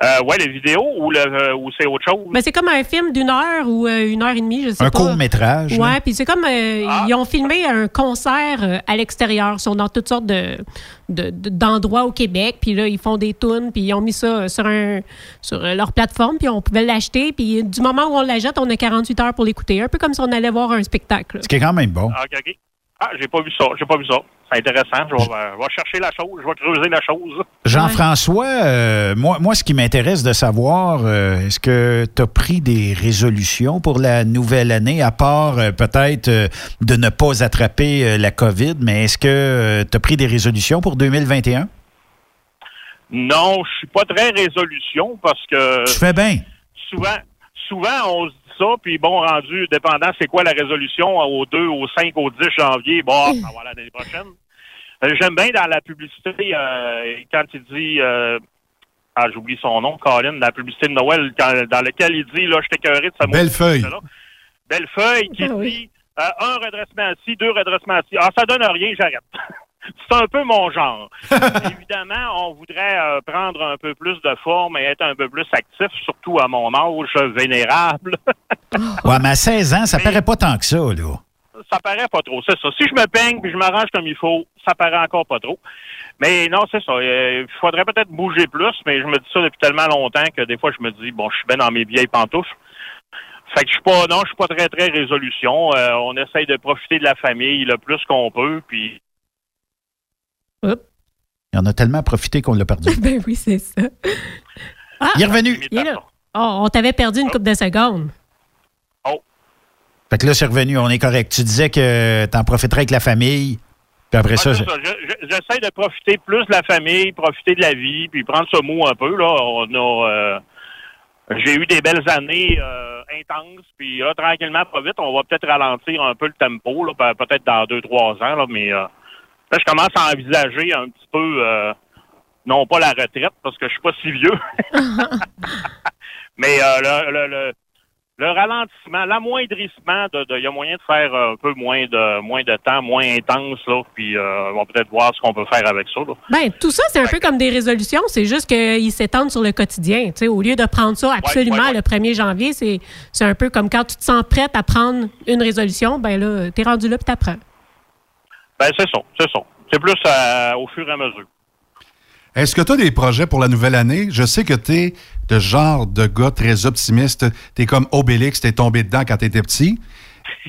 Euh, ouais, les vidéos ou le euh, ou c'est autre chose. Ben, c'est comme un film d'une heure ou euh, une heure et demie, je sais Un pas. court-métrage, là. Ouais, puis c'est comme euh, ils ont filmé un concert euh, à l'extérieur. Ils sont dans toutes sortes de de- de- d'endroits au Québec, puis là ils font des tunes, puis ils ont mis ça sur un sur leur plateforme, puis on pouvait l'acheter, puis du moment où on l'achète, on a 48 heures pour l'écouter, un peu comme si on allait voir un spectacle. Ce qui est quand même bon. Ah, ok, ok. Ah, j'ai pas vu ça. J'ai pas vu ça. C'est intéressant. Je vais, euh, je vais chercher la chose. Je vais creuser la chose. Jean-François, euh, moi, moi, ce qui m'intéresse de savoir, euh, est-ce que tu as pris des résolutions pour la nouvelle année, à part euh, peut-être de ne pas attraper la COVID, mais est-ce que tu as pris des résolutions pour 2021? Non, je suis pas très résolution parce que Tu fais bien. souvent, souvent on se dit ça, puis bon, rendu dépendant, c'est quoi la résolution au 2, au 5, au 10 janvier, bon, ça va l'année prochaine. Euh, J'aime bien dans la publicité, euh, quand il dit, euh, ah, j'oublie son nom, Colin, la publicité de Noël, quand- dans laquelle il dit, là, je t'écœuré de sa Bellefeuille. Bellefeuille qui dit, euh, un redressement assis, deux redressements assis. Ah, ça donne rien, j'arrête. C'est un peu mon genre. Évidemment, on voudrait euh, prendre un peu plus de forme et être un peu plus actif, surtout à mon âge vénérable. Ouais, mais à 16 ans, ça paraît pas tant que ça, là. ça paraît pas trop, c'est ça. Si je me peigne puis je m'arrange comme il faut, ça paraît encore pas trop. Mais non, c'est ça. Il faudrait peut-être bouger plus, mais je me dis ça depuis tellement longtemps que des fois je me dis bon, je suis bien dans mes vieilles pantoufles. Fait que je suis pas, non, je suis pas très très résolution. Euh, on essaye de profiter de la famille le plus qu'on peut, puis Il en a tellement profité qu'on l'a perdu. ben oui, c'est ça. Ah, Il est revenu. il est là. Oh, on t'avait perdu une coupe de secondes. Fait que là, c'est revenu, on est correct. Tu disais que tu en profiterais avec la famille, puis après Ouais, ça... J'essaie de profiter plus de la famille, profiter de la vie, puis prendre ce mot un peu. Là, on a, euh, j'ai eu des belles années euh, intenses, puis là, tranquillement, pas vite, on va peut-être ralentir un peu le tempo, là, pe- peut-être dans deux, trois ans, là, mais euh, là, je commence à envisager un petit peu euh, non pas la retraite, parce que je suis pas si vieux. Mais euh, le, le, le, le ralentissement, l'amoindrissement, de, de- il y a moyen de faire un peu moins de moins de temps, moins intense, là, puis euh, on va peut-être voir ce qu'on peut faire avec ça. Là. Ben, tout ça, c'est un peu comme des résolutions. C'est juste qu'ils s'étendent sur le quotidien. Au lieu de prendre ça absolument ouais, ouais. le 1er janvier, c'est c'est un peu comme quand tu te sens prête à prendre une résolution, ben là, t'es rendu là puis t'apprends. Ben c'est ça, c'est ça. C'est plus euh, au fur et à mesure. Est-ce que tu as des projets pour la nouvelle année? Je sais que tu es de genre de gars très optimiste. Tu es comme Obélix, tu es tombé dedans quand tu étais petit.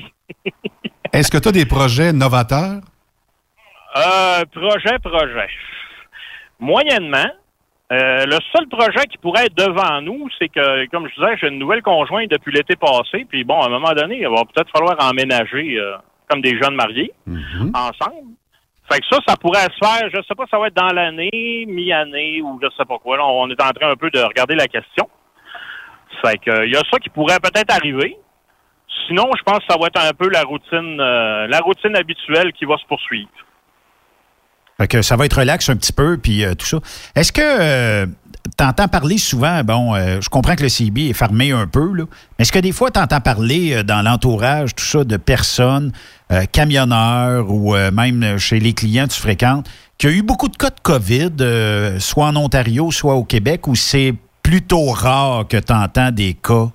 Est-ce que tu as des projets novateurs? Euh, projet, projet. Moyennement. Euh, le seul projet qui pourrait être devant nous, c'est que, comme je disais, j'ai une nouvelle conjointe depuis l'été passé. Puis bon, à un moment donné, il va peut-être falloir emménager euh, comme des jeunes mariés ensemble. Fait que ça, ça pourrait se faire, je sais pas, ça va être dans l'année, mi-année ou je sais pas quoi. Là, on est en train un peu de regarder la question. Fait que euh, il y a ça qui pourrait peut-être arriver. Sinon, je pense que ça va être un peu la routine, euh, la routine habituelle qui va se poursuivre. Fait que ça va être relax un petit peu, puis euh, tout ça. Est-ce que entends parler souvent, bon, euh, je comprends que le CIB est fermé un peu, là, mais est-ce que des fois tu entends parler euh, dans l'entourage, tout ça, de personnes, euh, camionneurs ou même chez les clients que tu fréquentes, qu'il y a eu beaucoup de cas de COVID, soit en Ontario, soit au Québec, où c'est plutôt rare que tu entends des cas?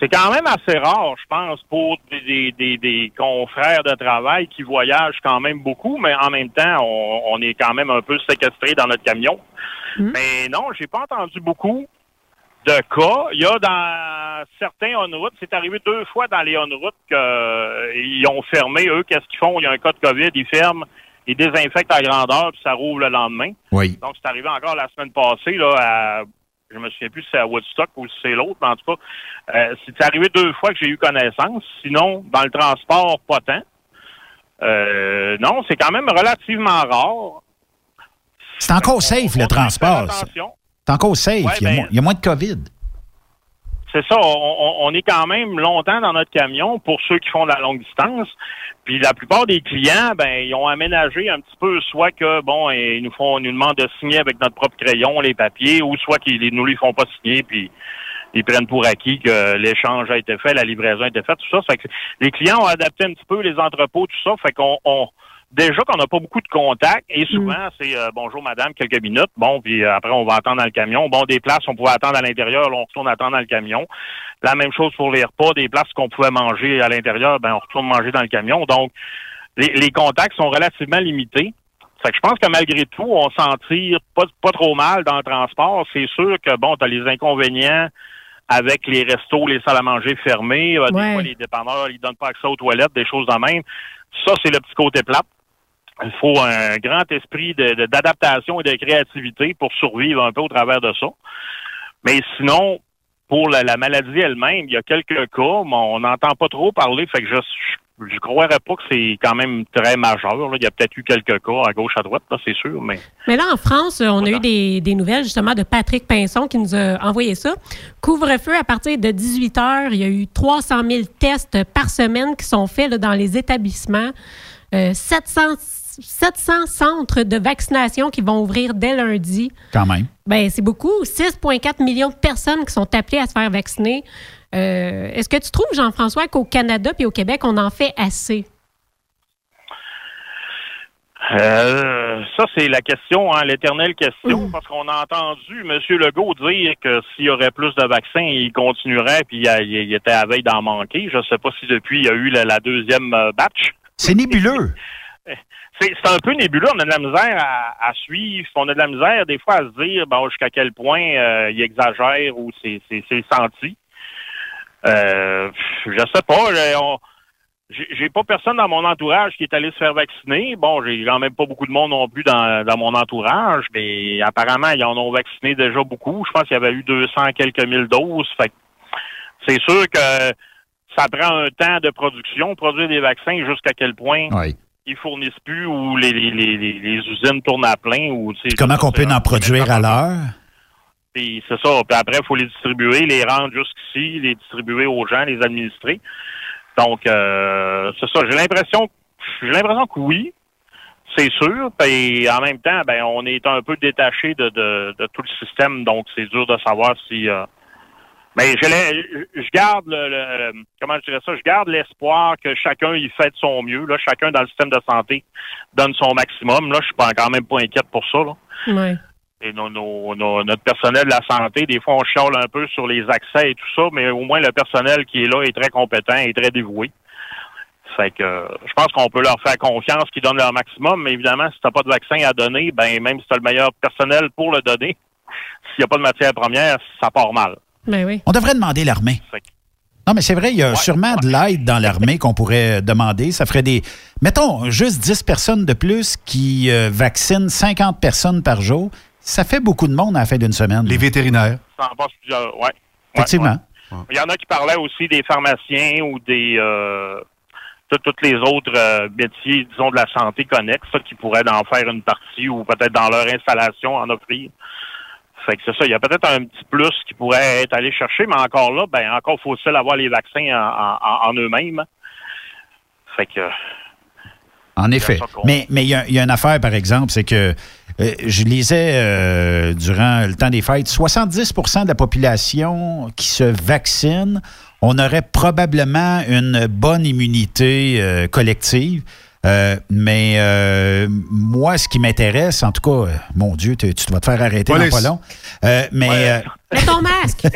C'est quand même assez rare, je pense, pour des, des, des, des confrères de travail qui voyagent quand même beaucoup, mais en même temps, on, on est quand même un peu séquestré dans notre camion. Mais non, j'ai pas entendu beaucoup de cas. Il y a dans certains on-route, c'est arrivé deux fois dans les on-route qu'ils ont fermé. Eux, qu'est-ce qu'ils font? Il y a un cas de COVID, ils ferment, ils désinfectent à grandeur, puis ça rouvre le lendemain. Oui. Donc, c'est arrivé encore la semaine passée, là, à, je me souviens plus si c'est à Woodstock ou si c'est l'autre, mais en tout cas, euh, c'est arrivé deux fois que j'ai eu connaissance. Sinon, dans le transport, pas tant. Euh, non, c'est quand même relativement rare. C'est encore safe, le transport. C'est encore safe. Ouais, il, y a ben- moins, il y a moins de COVID. C'est ça, on, on- est quand même longtemps dans notre camion pour ceux qui font de la longue distance. Puis la plupart des clients, ben, ils ont aménagé un petit peu, soit que bon, ils nous font, ils nous demandent de signer avec notre propre crayon les papiers, ou soit qu'ils nous les font pas signer, puis ils prennent pour acquis que l'échange a été fait, la livraison a été faite, tout ça. Fait que les clients ont adapté un petit peu les entrepôts, tout ça. Fait qu'on on, déjà qu'on n'a pas beaucoup de contacts et souvent c'est euh, bonjour madame quelques minutes. Bon puis euh, après on va attendre dans le camion. Bon des places on pouvait attendre à l'intérieur on retourne attendre dans le camion. La même chose pour les repas des places qu'on pouvait manger à l'intérieur ben on retourne manger dans le camion. Donc les, les contacts sont relativement limités. Fait que je pense que malgré tout on s'en tire pas pas trop mal dans le transport. C'est sûr que bon tu as les inconvénients avec les restos, les salles à manger fermées, euh, Ouais. des fois les dépanneurs, ils donnent pas accès aux toilettes, des choses de même. Ça, c'est le petit côté plat. Il faut un grand esprit de- de- d'adaptation et de créativité pour survivre un peu au travers de ça. Mais sinon, pour la, la maladie elle-même, il y a quelques cas, mais on n'entend pas trop parler, fait que je je croirais pas que c'est quand même très majeur. là. Il y a peut-être eu quelques cas à gauche, à droite, c'est sûr, mais Mais là, en France, on a eu des, des nouvelles justement de Patrick Pinson qui nous a envoyé ça. Couvre-feu à partir de 18 heures. Il y a eu 300 000 tests par semaine qui sont faits là, dans les établissements. Euh, 700, 700 centres de vaccination qui vont ouvrir dès lundi. Quand même. Ben, c'est beaucoup. 6,4 millions de personnes qui sont appelées à se faire vacciner. Euh, Est-ce que tu trouves, Jean-François, qu'au Canada et au Québec, on en fait assez? Euh, ça, c'est la question, hein, l'éternelle question, parce qu'on a entendu M. Legault dire que s'il y aurait plus de vaccins, il continuerait, puis il, il- il était à veille d'en manquer. Je ne sais pas si depuis, il y a eu la, la deuxième euh, batch. C'est nébuleux. C'est un peu nébuleux. On a de la misère à, suivre. On a de la misère, des fois, à se dire bon, jusqu'à quel point euh, il exagère ou c'est senti. Euh, je sais pas. j'ai pas personne dans mon entourage qui est allé se faire vacciner. Bon, j'ai quand même pas beaucoup de monde non plus dans, dans mon entourage, mais apparemment, ils en ont vacciné déjà beaucoup. Je pense qu'il y avait eu 200 quelques mille doses. Fait c'est sûr que ça prend un temps de production, produire des vaccins, jusqu'à quel point Oui. Ils fournissent plus ou les, les, les, les- les usines tournent à plein. Ou, Comment qu'on peut en produire à l'heure? puis c'est ça. Puis après, il faut les distribuer, les rendre jusqu'ici, les distribuer aux gens, les administrer. Donc, euh, c'est ça. J'ai l'impression, j'ai l'impression que oui. c'est sûr. Et en même temps, ben, on est un peu détaché de, de, de tout le système, donc c'est dur de savoir si. euh, mais je, l'ai- je garde le, le- comment je dirais ça, je garde l'espoir que chacun y fait de son mieux. Là, chacun dans le système de santé donne son maximum. Là, je suis pas quand même pas inquiète pour ça. Là. Ouais. Et nos- nos- nos- notre personnel de la santé, des fois, on chiale un peu sur les accès et tout ça, mais au moins le personnel qui est là est très compétent et très dévoué. Fait que je pense qu'on peut leur faire confiance qu'ils donnent leur maximum, mais évidemment, si tu n'as pas de vaccin à donner, ben même si tu as le meilleur personnel pour le donner, s'il n'y a pas de matière première, ça part mal. Ben oui. On devrait demander l'armée. Non, mais c'est vrai, il y a sûrement de l'aide dans l'armée qu'on pourrait demander. Ça ferait des. Mettons, juste 10 personnes de plus qui euh, vaccinent 50 personnes par jour. Ça fait beaucoup de monde à la fin d'une semaine. Les vétérinaires. Ça en passe plusieurs. Ouais, Effectivement. ouais. Il y en a qui parlaient aussi des pharmaciens ou des euh, tous toutes les autres euh, métiers, disons, de la santé connexes, ça, qui pourraient en faire une partie ou peut-être dans leur installation en offrir. Fait que c'est ça. Il y a peut-être un petit plus qui pourrait être allé chercher, mais encore là, ben encore faut-il avoir les vaccins en, en- en eux-mêmes. Fait que En effet. Mais mais il y, a- il y a une affaire, par exemple, c'est que euh, je lisais euh, durant le temps des fêtes, 70% de la population qui se vaccine, on aurait probablement une bonne immunité euh, collective. Euh, mais euh, moi, ce qui m'intéresse, en tout cas, euh, mon Dieu, tu tu vas te faire arrêter Police. dans pas long. Euh, mais euh, Mets ton masque.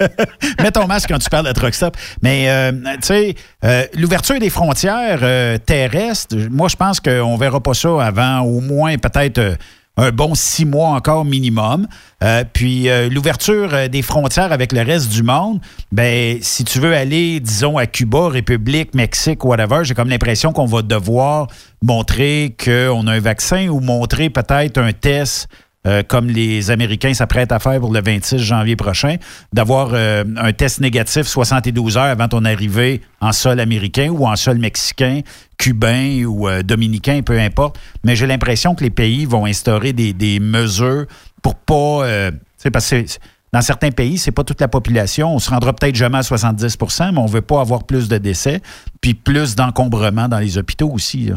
Mets ton masque quand tu parles de truck stop. Mais, euh, tu sais, euh, l'ouverture des frontières euh, terrestres, moi, je pense qu'on verra pas ça avant au moins peut-être euh, un bon six mois encore minimum. Euh, puis euh, l'ouverture euh, des frontières avec le reste du monde, ben si tu veux aller, disons, à Cuba, République, Mexique, whatever, j'ai comme l'impression qu'on va devoir montrer qu'on a un vaccin ou montrer peut-être un test euh, comme les Américains s'apprêtent à faire pour le 26 janvier prochain, d'avoir euh, un test négatif 72 heures avant ton arrivée en sol américain ou en sol mexicain, cubain ou euh, dominicain, peu importe. Mais j'ai l'impression que les pays vont instaurer des, des mesures pour pas... euh, tu sais, parce que c'est- dans certains pays, c'est pas toute la population. On se rendra peut-être jamais à 70% mais on veut pas avoir plus de décès, puis plus d'encombrement dans les hôpitaux aussi. là.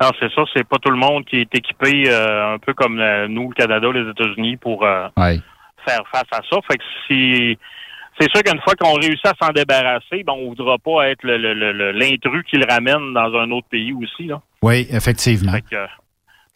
Non, c'est ça, c'est pas tout le monde qui est équipé euh, un peu comme euh, nous, le Canada, les États-Unis, pour euh, Ouais. faire face à ça. Fait que si c'est sûr qu'une fois qu'on réussit à s'en débarrasser, ben on voudra pas être le- le- le- le- l'intrus qui le ramène dans un autre pays aussi. Là. Oui, effectivement. Fait que,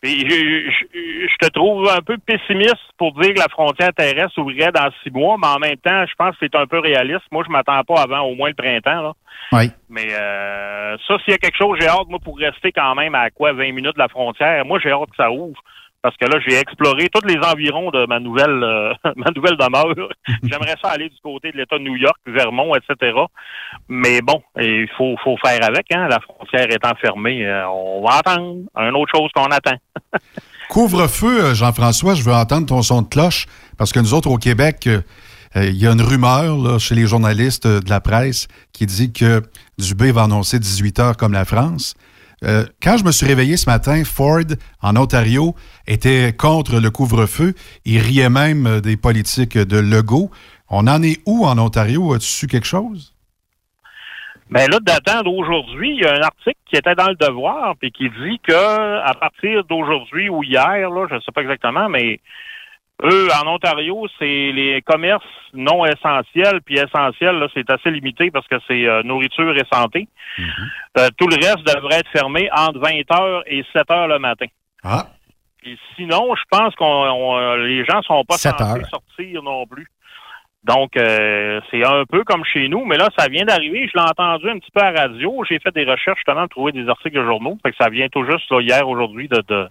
je- je te trouve un peu pessimiste pour dire que la frontière terrestre ouvrirait dans six mois, mais en même temps, je pense que c'est un peu réaliste. Moi, je m'attends pas avant au moins le printemps. Là. Oui. Mais euh, ça, s'il y a quelque chose, j'ai hâte, moi, pour rester quand même à quoi 20 minutes de la frontière. Moi, j'ai hâte que ça ouvre. Parce que là, j'ai exploré tous les environs de ma nouvelle euh, ma nouvelle demeure. J'aimerais ça aller du côté de l'État de New York, Vermont, etc. Mais bon, il faut, faut faire avec, hein. La frontière étant fermée. euh, on va attendre. Une autre chose qu'on attend. Couvre-feu, euh, Jean-François, je veux entendre ton son de cloche, parce que nous autres, au Québec, euh, il y a une rumeur là, chez les journalistes de la presse qui dit que Dubé va annoncer 18 heures comme la France. Euh, quand je me suis réveillé ce matin, Ford, en Ontario, était contre le couvre-feu. Il riait même euh, des politiques de Legault. On en est où en Ontario? As-tu su quelque chose? Mais là, datant d'aujourd'hui, il y a un article qui était dans le devoir, puis qui dit que à partir d'aujourd'hui ou hier, là, je ne sais pas exactement, mais eux, en Ontario, c'est les commerces non essentiels, puis essentiels, là, c'est assez limité parce que c'est euh, nourriture et santé. Euh, tout le reste devrait être fermé entre 20 h et 7 h le matin. Ah. Puis sinon, je pense qu'on on- les gens sont pas 7 censés sortir non plus. Donc, euh, c'est un peu comme chez nous, mais là, ça vient d'arriver. Je l'ai entendu un petit peu à la radio. J'ai fait des recherches justement pour trouver des articles de journaux. Fait que ça vient tout juste là, hier, aujourd'hui, de, de,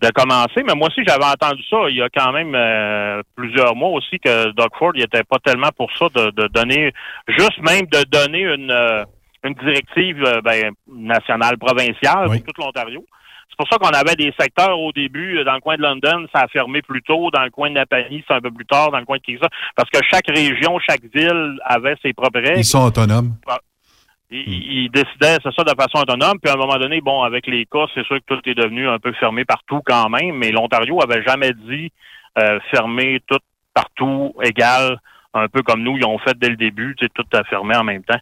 de commencer. Mais moi aussi, j'avais entendu ça il y a quand même euh, plusieurs mois aussi que Doug Ford il était pas tellement pour ça de, de donner, juste même de donner une, euh, une directive euh, ben, nationale, provinciale pour tout l'Ontario. C'est pour ça qu'on avait des secteurs au début, euh, dans le coin de London, ça a fermé plus tôt, dans le coin de Napanee, c'est un peu plus tard, dans le coin de Kingston, parce que chaque région, chaque ville avait ses propres règles. Ils sont autonomes. Ils, ils décidaient, c'est ça, de façon autonome. Puis à un moment donné, bon, avec les cas, c'est sûr que tout est devenu un peu fermé partout quand même. Mais l'Ontario avait jamais dit euh, fermer tout partout égal, un peu comme nous, ils ont fait dès le début, tu sais, tout a fermé en même temps.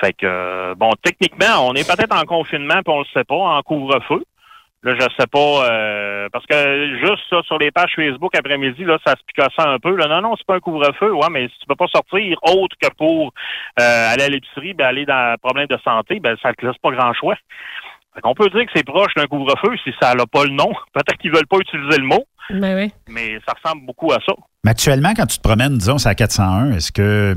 Fait que, euh, bon, techniquement, on est peut-être en confinement, puis on le sait pas, en couvre-feu. Là, je sais pas, euh, parce que juste ça, sur les pages Facebook après-midi, là, ça se picassait un peu. Là, non, non, c'est pas un couvre-feu. Ouais, mais si tu peux pas sortir autre que pour euh, aller à l'épicerie, ben, aller dans un problème de santé, ben, ça te laisse pas grand choix. Fait qu'on peut dire que c'est proche d'un couvre-feu si ça n'a pas le nom. Peut-être qu'ils veulent pas utiliser le mot, Ben oui. mais ça ressemble beaucoup à ça. Mais actuellement, quand tu te promènes, disons, c'est à 401, est-ce que.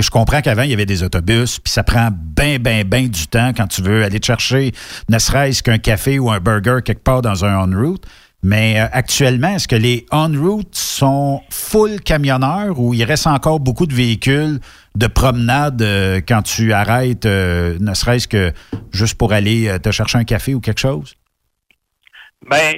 Je comprends qu'avant, il y avait des autobus, puis ça prend bien, bien, bien du temps quand tu veux aller te chercher ne serait-ce qu'un café ou un burger quelque part dans un on-route. Mais euh, actuellement, est-ce que les on-route sont full camionneurs ou il reste encore beaucoup de véhicules de promenade euh, quand tu arrêtes, euh, ne serait-ce que juste pour aller te chercher un café ou quelque chose? Ben,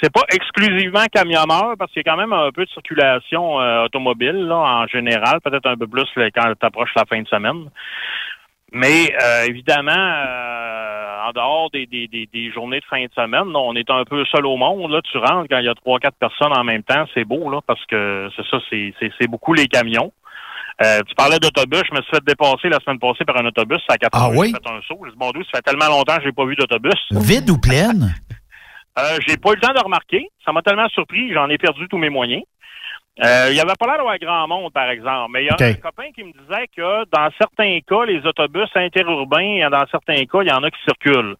c'est pas exclusivement camionneur parce qu'il y a quand même un peu de circulation euh, automobile là, en général, peut-être un peu plus là, quand tu approches la fin de semaine. Mais euh, évidemment, euh, en dehors des, des, des, des journées de fin de semaine, là, on est un peu seul au monde. Là, tu rentres quand il y a trois, quatre personnes en même temps, c'est beau là, parce que c'est ça, c'est, beaucoup les camions. Euh, tu parlais d'autobus, je me suis fait dépasser la semaine passée par un autobus à 4 Ah oui? J'ai fait un saut. Dit, bon Dieu, ça fait tellement longtemps que j'ai pas vu d'autobus. Vide ou pleine? Euh, j'ai pas eu le temps de remarquer. Ça m'a tellement surpris, j'en ai perdu tous mes moyens. Euh, il y avait pas l'air d'avoir grand monde, par exemple. Mais il y a un copain qui me disait que dans certains cas, les autobus interurbains, dans certains cas, il y en a qui circulent.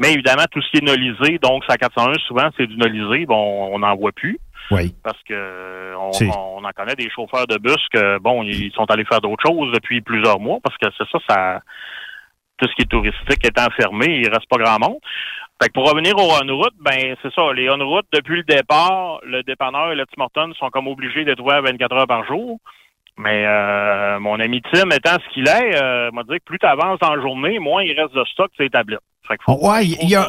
Mais évidemment, tout ce qui est nolisé, donc ça 401, souvent, c'est du nolisé. Bon, on n'en voit plus. Oui. Parce que euh, on, on en connaît des chauffeurs de bus que, bon, ils sont allés faire d'autres choses depuis plusieurs mois parce que c'est ça, ça tout ce qui est touristique étant fermé, il reste pas grand monde. Fait que pour revenir aux on-route, ben c'est ça, les on-route, depuis le départ, le dépanneur et le Tim Hortons sont comme obligés d'être ouverts 24 heures par jour. Mais euh, mon ami Tim étant ce qu'il est, euh, m'a dit que plus tu avances la journée, moins il reste de stock sur les tablettes. Ouais, y a.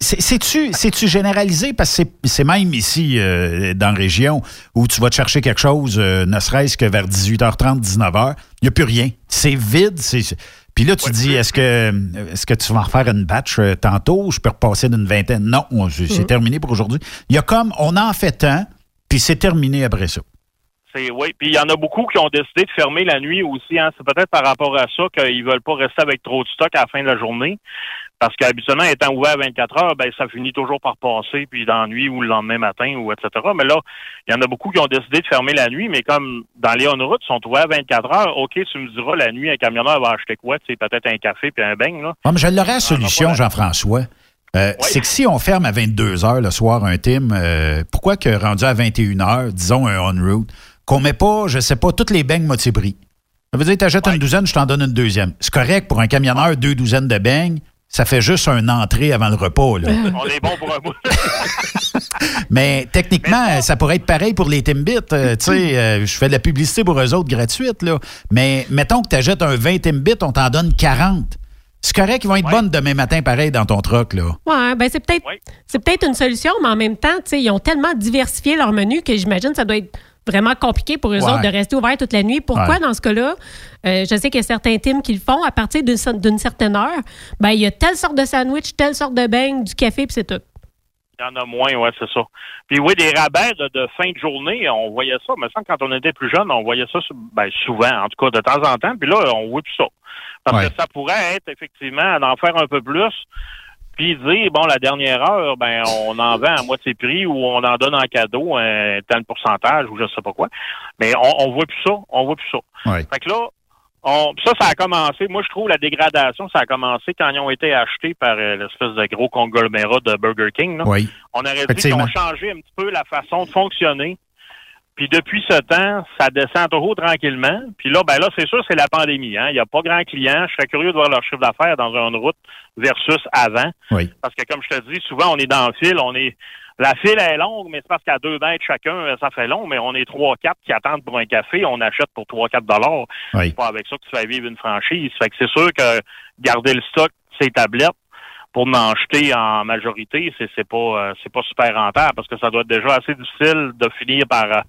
C'est-tu c'est-tu généralisé? Parce que c'est- c'est même ici, euh, dans la région, où tu vas te chercher quelque chose, euh, ne serait-ce que vers 18h30, 19h, il n'y a plus rien. C'est vide. c'est Puis là, tu dis, est-ce que, est que tu vas en refaire une batch euh, tantôt? Je peux repasser d'une vingtaine? Non, on- c'est Mhm. terminé pour aujourd'hui. Il y a comme, on en fait tant, puis c'est terminé après ça. Oui. Puis il y en a beaucoup qui ont décidé de fermer la nuit aussi. Hein. C'est peut-être par rapport à ça qu'ils veulent pas rester avec trop de stock à la fin de la journée. Parce qu'habituellement, étant ouvert 24 heures, ben ça finit toujours par passer, puis dans la nuit ou le lendemain matin, ou etc. Mais là, il y en a beaucoup qui ont décidé de fermer la nuit, mais comme dans les on-route, ils sont ouverts 24 heures, OK, tu me diras, la nuit, un camionneur va acheter quoi? C'est peut-être un café puis un beigne, là. Ah, mais je l'aurais la solution, Jean-François. Euh, C'est que si on ferme à 22 h le soir un team, euh, pourquoi que rendu à 21 h, disons un on-route, qu'on met pas, je sais pas, toutes les beignes moitié prix? Ça veut dire, tu achètes une douzaine, je t'en donne une deuxième. C'est correct pour un camionneur, deux douzaines de beignes, ça fait juste un entrée avant le repas. Là. On est bon pour un bout. Mais techniquement, ça pourrait être pareil pour les Timbits. Euh, tu sais, euh, je fais de la publicité pour eux autres gratuite, là. Mais mettons que tu achètes un 20 Timbits, on t'en donne 40. C'est correct, ils vont être bonnes demain matin pareil dans ton truck, là. Ouais, ben c'est peut-être c'est peut-être une solution, mais en même temps, tu sais, ils ont tellement diversifié leur menu que j'imagine que ça doit être vraiment compliqué pour eux Ouais. autres de rester ouverts toute la nuit. Pourquoi, Ouais. dans ce cas-là, euh, je sais qu'il y a certains teams qui le font à partir d'une cer- d'une certaine heure, ben il y a telle sorte de sandwich, telle sorte de beigne, du café, puis c'est tout. Il y en a moins, ouais, c'est ça. Puis oui, des rabais de, de fin de journée, on voyait ça. Mais ça, quand on était plus jeune, on voyait ça ben, souvent, en tout cas de temps en temps. Puis là, on voit plus ça. Parce Ouais. que ça pourrait être effectivement d'en faire un peu plus. Puis dire, bon, la dernière heure, ben, on en vend à moitié prix ou on en donne en cadeau un tel pourcentage ou je sais pas quoi. Mais on, on voit plus ça. On voit plus ça. Ouais. Fait que là, on, ça, ça a commencé. Moi, je trouve la dégradation, ça a commencé quand ils ont été achetés par euh, l'espèce de gros conglomérat de Burger King. là. Oui. On aurait dit qu'ils ont changé un petit peu la façon de fonctionner. Puis depuis ce temps, ça descend toujours tranquillement. Puis là, ben là, c'est sûr, c'est la pandémie. Hein? Il n'y a pas grand client. Je serais curieux de voir leur chiffre d'affaires dans une route versus avant. Oui. Parce que comme je te dis, souvent on est dans le fil, on est. La file est longue, mais c'est parce qu'à deux mètres chacun, ça fait long, mais on est trois, quatre qui attendent pour un café, on achète pour trois, quatre dollars. C'est pas avec ça que tu fais vivre une franchise. Fait que c'est sûr que garder le stock, ces tablettes, pour en jeter en majorité, c'est c'est pas euh, c'est pas super rentable parce que ça doit être déjà assez difficile de finir par euh,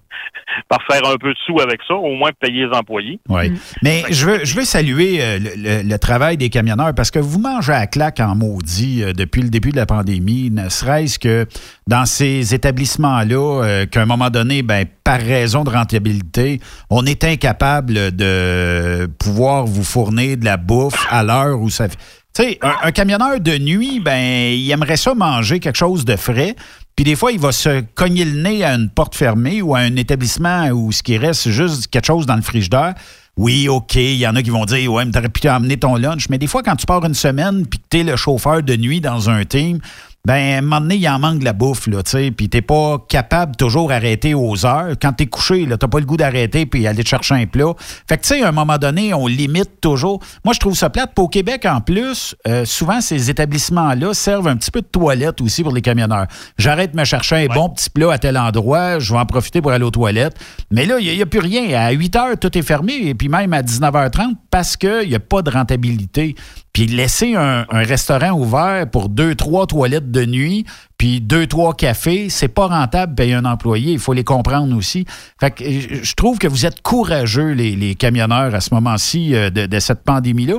par faire un peu de sous avec ça, au moins payer les employés. Oui. Mais je veux, je veux saluer euh, le, le- le travail des camionneurs parce que vous mangez à claque en maudit euh, depuis le début de la pandémie, ne serait-ce que dans ces établissements-là, euh, qu'à un moment donné, ben, par raison de rentabilité, on est incapable de pouvoir vous fournir de la bouffe à l'heure où ça. Tu sais, un, camionneur de nuit, ben, il aimerait ça manger quelque chose de frais. Puis des fois, il va se cogner le nez à une porte fermée ou à un établissement où ce qui reste, c'est juste quelque chose dans le frigidaire. Oui, OK, il y en a qui vont dire Ouais, mais t'aurais pu amener ton lunch. Mais des fois, quand tu pars une semaine puis que t'es le chauffeur de nuit dans un team, ben, à un moment donné, il en manque de la bouffe, là, tu sais, puis t'es pas capable toujours d'arrêter aux heures. Quand t'es couché, là, t'as pas le goût d'arrêter puis aller te chercher un plat. Fait que, tu sais, à un moment donné, on limite toujours. Moi, je trouve ça plate. Puis au Québec, en plus, euh, souvent, ces établissements-là servent un petit peu de toilette aussi pour les camionneurs. J'arrête de me chercher un bon petit plat à tel endroit, je vais en profiter pour aller aux toilettes. Mais là, il n'y a, plus rien. À 8 heures, tout est fermé, et puis même à 19h30, parce qu'il n'y a pas de rentabilité. Puis laisser un, restaurant ouvert pour deux, trois toilettes de nuit, puis deux, trois cafés, c'est pas rentable payer un employé. Il faut les comprendre aussi. Fait que euh, je trouve que vous êtes courageux, les, camionneurs, à ce moment-ci euh, de, cette pandémie-là.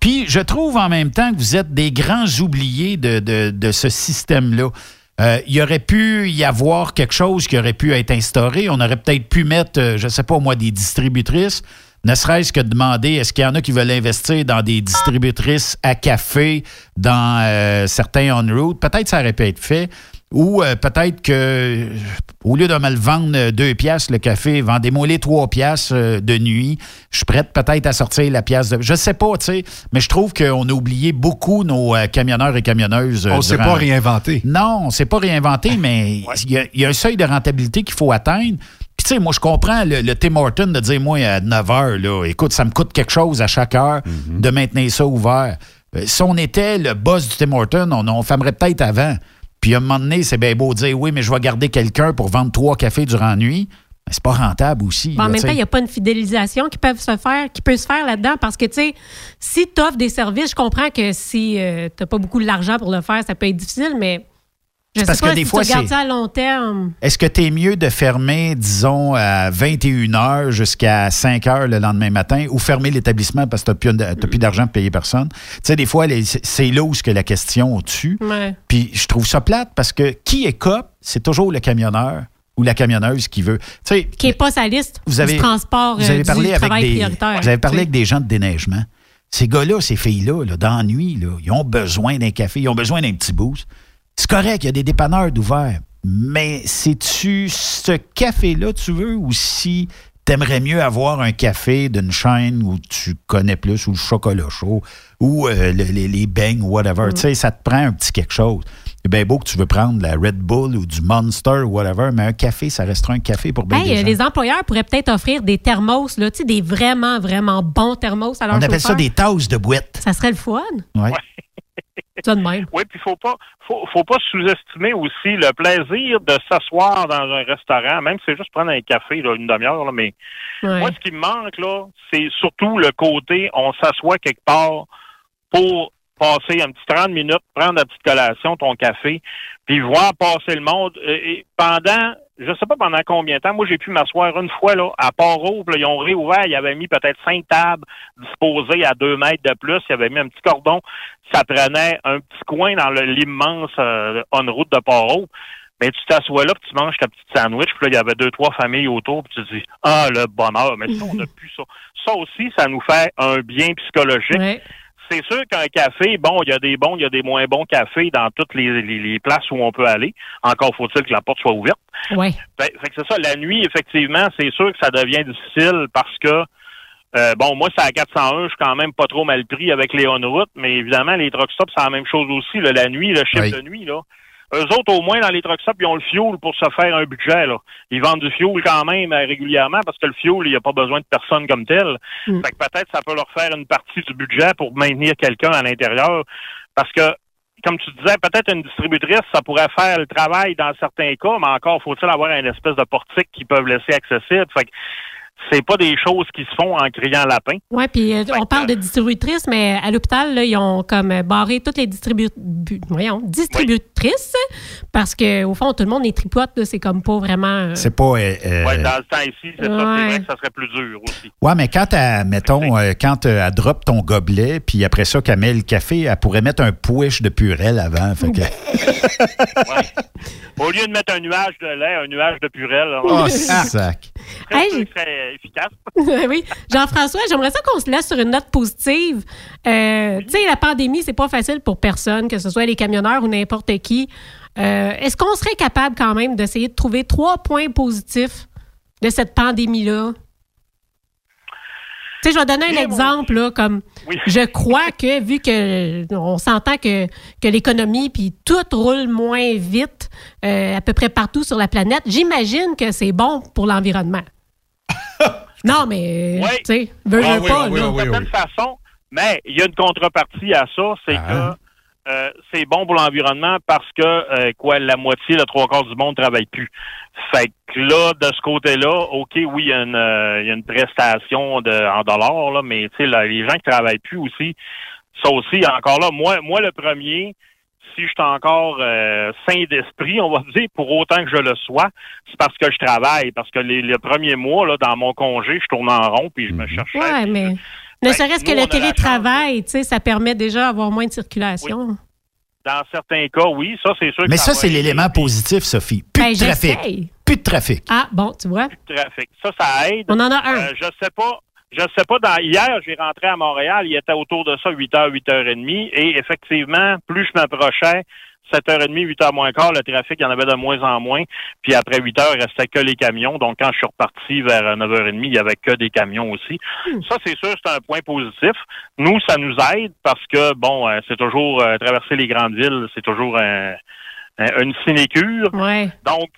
Puis je trouve en même temps que vous êtes des grands oubliés de, ce système-là. Euh, il y aurait pu y avoir quelque chose qui aurait pu être instauré. On aurait peut-être pu mettre, je ne sais pas moi, des distributrices, ne serait-ce que demander est-ce qu'il y en a qui veulent investir dans des distributrices à café dans euh, certains on-route. Peut-être ça aurait pu être fait. Ou euh, peut-être que, euh, au lieu de me le vendre deux piastres le café, vendez-moi les trois piastres euh, de nuit. Je suis prête peut-être à sortir la pièce de... Je sais pas, tu sais, mais je trouve qu'on a oublié beaucoup nos euh, camionneurs et camionneuses. On s'est durant- pas réinventé. Non, on s'est pas réinventé, mais il y, a- il y a un seuil de rentabilité qu'il faut atteindre. Puis, tu sais, moi, je comprends le, le Tim Horton de dire, moi, à 9 heures, là, écoute, ça me coûte quelque chose à chaque heure de maintenir ça ouvert. Euh, Si on était le boss du Tim Horton, on, on fermerait peut-être avant. Puis, à un moment donné, c'est bien beau de dire, oui, mais je vais garder quelqu'un pour vendre trois cafés durant la nuit. Mais c'est pas rentable aussi. Bon, en là, même temps, il n'y a pas une fidélisation qui peut se faire, qui peut se faire là-dedans parce que, tu sais, si tu offres des services, je comprends que si tu n'as pas beaucoup d'argent pour le faire, ça peut être difficile, mais je C'est sais parce pas que des si fois, tu ça à long terme. Est-ce que tu es mieux de fermer, disons, à 21 h jusqu'à 5 h le lendemain matin ou fermer l'établissement parce que tu n'as plus d'argent pour payer personne? Tu sais, des fois, c'est là où que la question au-dessus. Ouais. Puis je trouve ça plate parce que qui est cop, c'est toujours le camionneur ou la camionneuse qui veut. Tu sais, Qui n'est pas sa liste vous avez, du transport vous euh, avez parlé du avec travail des, prioritaire. Vous avez parlé avec des gens de déneigement. Ces gars-là, ces filles-là, là, dans la nuit, là, ils ont besoin d'un café, ils ont besoin d'un petit boost. C'est correct, il y a des dépanneurs d'ouvert. Mais c'est-tu ce café-là, tu veux, ou si t'aimerais mieux avoir un café d'une chaîne où tu connais plus, ou le chocolat chaud, ou euh, le- les, les beignes, ou whatever. Mm. Tu sais, ça te prend un petit quelque chose. C'est bien beau que tu veux prendre la Red Bull ou du Monster ou whatever, mais un café, ça restera un café pour bien Hey, des euh, gens. les employeurs pourraient peut-être offrir des thermos, là, tu sais, des vraiment, vraiment bons thermos à leurs On appelle ça des tasses de boîte. Ça serait le fun. Ouais. Ça de même. Oui, puis faut pas faut, faut pas sous-estimer aussi le plaisir de s'asseoir dans un restaurant, même si c'est juste prendre un café là, une demi-heure, là, mais Ouais. moi ce qui me manque là, c'est surtout le côté on s'assoit quelque part pour passer un petit 30 minutes, prendre la petite collation, ton café, puis voir passer le monde. Euh, Et pendant, je sais pas pendant combien de temps, moi j'ai pu m'asseoir une fois là, à Port-Rouge, ils ont réouvert, ils avaient mis peut-être cinq tables disposées à deux mètres de plus, ils avaient mis un petit cordon, ça prenait un petit coin dans l'immense euh, on-route de Port-Rouge. Mais tu t'assois là, puis tu manges ta petite sandwich, puis là, il y avait deux, trois familles autour, puis tu te dis Ah, le bonheur, mais ça, on n'a plus ça. Ça aussi, ça nous fait un bien psychologique. C'est sûr qu'un café, bon, il y a des bons, il y a des moins bons cafés dans toutes les, les- les places où on peut aller. Encore faut-il que la porte soit ouverte. Oui. Fait, fait que c'est ça, la nuit, effectivement, c'est sûr que ça devient difficile parce que euh, bon, moi, c'est à 401, je suis quand même pas trop mal pris avec les on-route, mais évidemment, les truck stops, c'est la même chose aussi. là, la nuit, le chiffre Oui. de nuit, là. Eux autres, au moins, dans les truck stops, ils ont le fuel pour se faire un budget. Là. Ils vendent du fuel quand même euh, régulièrement parce que le fuel, il n'y a pas besoin de personne comme tel. Fait que peut-être ça peut leur faire une partie du budget pour maintenir quelqu'un à l'intérieur. Parce que, comme tu disais, peut-être une distributrice, ça pourrait faire le travail dans certains cas, mais encore faut-il avoir une espèce de portique qu'ils peuvent laisser accessible. Fait que c'est pas des choses qui se font en criant lapin. Oui, puis euh, on parle de distributrices, mais à l'hôpital, là, ils ont comme euh, barré toutes les distribu- bu- voyons, distributrices parce que au fond, tout le monde est tripote. là, C'est comme pas vraiment. euh, C'est pas. euh, euh, Ouais, dans ce temps ici, c'est ça. C'est Ouais. vrai que ça serait plus dur aussi. Ouais, mais quand elle, mettons, euh, quand elle drop ton gobelet, puis après ça, qu'elle met le café, elle pourrait mettre un push de purée avant. Fait que... Au lieu de mettre un nuage de lait, un nuage de purée. Oh, on- sac. Hey, Ça serait efficace. oui. Jean-François, j'aimerais ça qu'on se laisse sur une note positive. Euh, Tu sais, la pandémie, c'est pas facile pour personne, que ce soit les camionneurs ou n'importe qui. Euh, Est-ce qu'on serait capable quand même d'essayer de trouver trois points positifs de cette pandémie-là? Tu sais, je vais donner un exemple, là, comme je crois que, vu que on s'entend que, que l'économie puis tout roule moins vite euh, à peu près partout sur la planète, j'imagine que c'est bon pour l'environnement. Non, mais, Oui. tu sais, veux, Ah veux oui, pas, oui, là. D'une certaine façon, mais il y a une contrepartie à ça, c'est Ah. que euh, c'est bon pour l'environnement parce que euh, quoi, la moitié, le trois quarts du monde ne travaille plus. Fait que là, de ce côté-là, OK, oui, il y a une, euh, il y a une prestation de, en dollars, là, mais tu sais, les gens qui travaillent plus aussi, ça aussi, encore là, moi, moi le premier, si je suis encore euh, sain d'esprit, on va dire, pour autant que je le sois, c'est parce que je travaille. Parce que les, les premiers mois, là, dans mon congé, je tourne en rond puis je me cherchais. Ouais, mais ne Ben, serait-ce que le télétravail, tu sais, ça permet déjà d'avoir moins de circulation. Dans certains cas, oui, ça, c'est sûr que Mais ça, va c'est l'élément positif, Sophie. Plus Ben, de trafic. Plus de trafic. Ah, bon, tu vois. le trafic. Ça, ça aide. On en a un. Euh, je sais pas. Je sais pas, dans, hier, j'ai rentré à Montréal, il était autour de ça, 8h, 8h30, et effectivement, plus je m'approchais, 7h30, 8h moins quart, le trafic, il y en avait de moins en moins, puis après 8h, il restait que les camions, donc quand je suis reparti vers 9h30, il y avait que des camions aussi. Ça, c'est sûr, c'est un point positif. Nous, ça nous aide parce que, bon, euh, c'est toujours, euh, traverser les grandes villes, c'est toujours un- un- une sinécure. Ouais. Donc,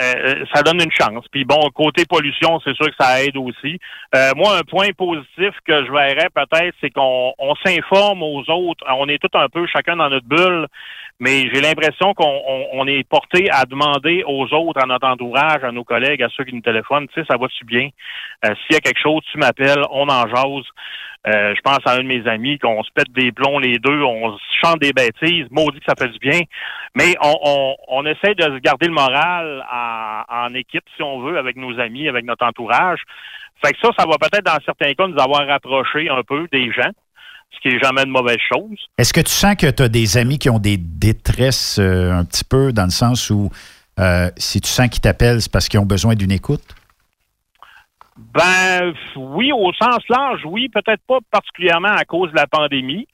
euh, ça donne une chance. Puis bon, côté pollution, c'est sûr que ça aide aussi. Euh, moi, un point positif que je verrais peut-être, c'est qu'on on s'informe aux autres. On est tout un peu chacun dans notre bulle, mais j'ai l'impression qu'on on, on est porté à demander aux autres, à notre entourage, à nos collègues, à ceux qui nous téléphonent, tu sais, ça va-tu bien? Euh, S'il y a quelque chose, tu m'appelles, on en jase. Euh, je pense à un de mes amis qu'on se pète des plombs les deux, on chante des bêtises, maudit que ça fait du bien. Mais on, on, on essaie de garder le moral en, en équipe, si on veut, avec nos amis, avec notre entourage. Fait que ça, ça va peut-être dans certains cas nous avoir rapprochés un peu des gens, ce qui est jamais une mauvaise chose. Est-ce que tu sens que tu as des amis qui ont des détresses euh, un petit peu, dans le sens où euh, si tu sens qu'ils t'appellent, c'est parce qu'ils ont besoin d'une écoute? Ben oui, au sens large, oui, peut-être pas particulièrement à cause de la pandémie.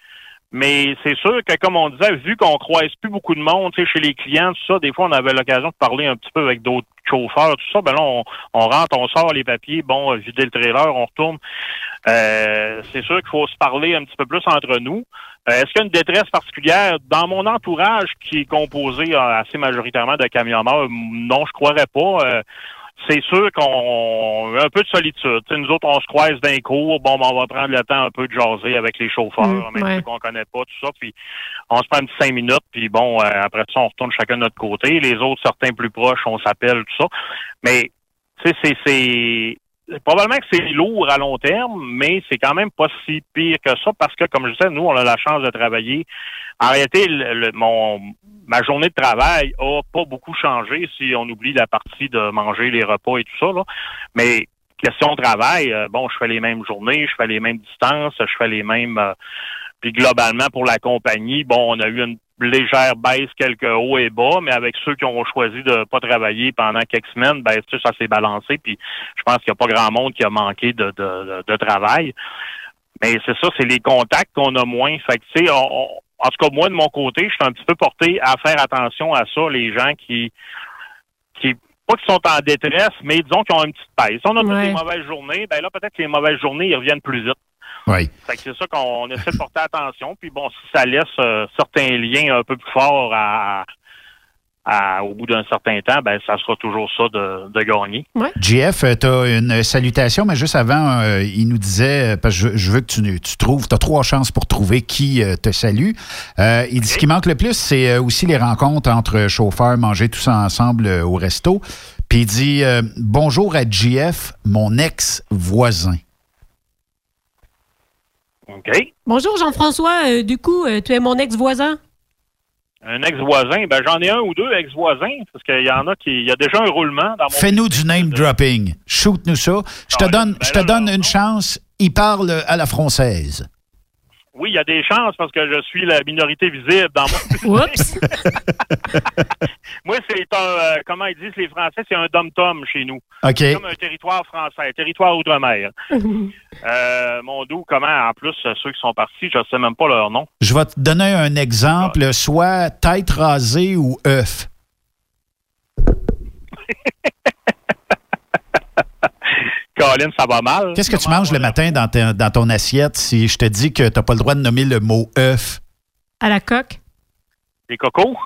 Mais c'est sûr que, comme on disait, vu qu'on croise plus beaucoup de monde, chez les clients, tout ça, des fois, on avait l'occasion de parler un petit peu avec d'autres chauffeurs, tout ça. Ben là, on, on rentre, on sort les papiers, bon, euh, vider le trailer, on retourne. Euh, c'est sûr qu'il faut se parler un petit peu plus entre nous. Euh, Est-ce qu'il y a une détresse particulière dans mon entourage qui est composé euh, assez majoritairement de camionneurs? Non, je croirais pas. Euh, c'est sûr qu'on a un peu de solitude. Tu sais, nous autres, on se croise d'un cours, bon, ben, on va prendre le temps un peu de jaser avec les chauffeurs, Mm, même ouais. ceux qu'on connaît pas, tout ça, puis on se prend un petit cinq minutes, puis bon, euh, après ça, on retourne chacun de notre côté. Les autres, certains plus proches, on s'appelle, tout ça. Mais, tu sais, c'est, c'est, probablement que c'est lourd à long terme, mais c'est quand même pas si pire que ça parce que, comme je disais, nous, on a la chance de travailler. En réalité, le- le- mon, ma journée de travail a pas beaucoup changé si on oublie la partie de manger les repas et tout ça, là. Mais, question de travail, euh, bon, je fais les mêmes journées, je fais les mêmes distances, je fais les mêmes... euh, puis globalement, pour la compagnie, bon, on a eu une légère baisse, quelques hauts et bas, mais avec ceux qui ont choisi de pas travailler pendant quelques semaines, ben tu sais, ça s'est balancé. Puis je pense qu'il n'y a pas grand monde qui a manqué de, de, de- travail. Mais c'est ça, c'est les contacts qu'on a moins. Fait que tu sais, on- on- en tout cas, moi, de mon côté, je suis un petit peu porté à faire attention à ça, les gens qui qui pas qui sont en détresse, mais disons qu'ils ont une petite baisse. Si on a Ouais. des mauvaises journées, ben là, peut-être que les mauvaises journées, ils reviennent plus vite. Oui. Fait que c'est ça qu'on essaie de porter attention. Puis bon, si ça laisse euh, certains liens un peu plus forts à, à- au bout d'un certain temps, ben ça sera toujours ça de, de gagner. JF, tu as une salutation, mais juste avant, euh, il nous disait, euh, parce que je, je veux que tu, tu trouves, tu as trois chances pour trouver qui euh, te salue. Euh, il dit ce qui manque le plus, c'est euh, aussi les rencontres entre chauffeurs, manger tous ensemble euh, au resto. Puis il dit euh, Bonjour à JF, mon ex-voisin. OK. Bonjour Jean-François, Euh, du coup, euh, tu es mon ex-voisin? Un ex-voisin, ben j'en ai un ou deux ex-voisins, parce qu'il y en a qui. Il y a déjà un roulement dans mon. Fais-nous du name dropping. Shoot-nous ça. Je te donne, je te donne une chance. Il parle à la française. Oui, il y a des chances parce que je suis la minorité visible dans mon. Oups! Moi, c'est un. euh, comment ils disent les Français, c'est un dom-tom chez nous. OK. C'est comme un territoire français, un territoire outre-mer. Euh, mon doux, comment, en plus, ceux qui sont partis, je ne sais même pas leur nom. Je vais te donner un exemple, soit tête rasée ou œuf. Colin, ça va mal. Qu'est-ce que tu manges le matin dans, ta- dans ton assiette si je te dis que tu n'as pas le droit de nommer le mot œuf? À la coque. Des cocos?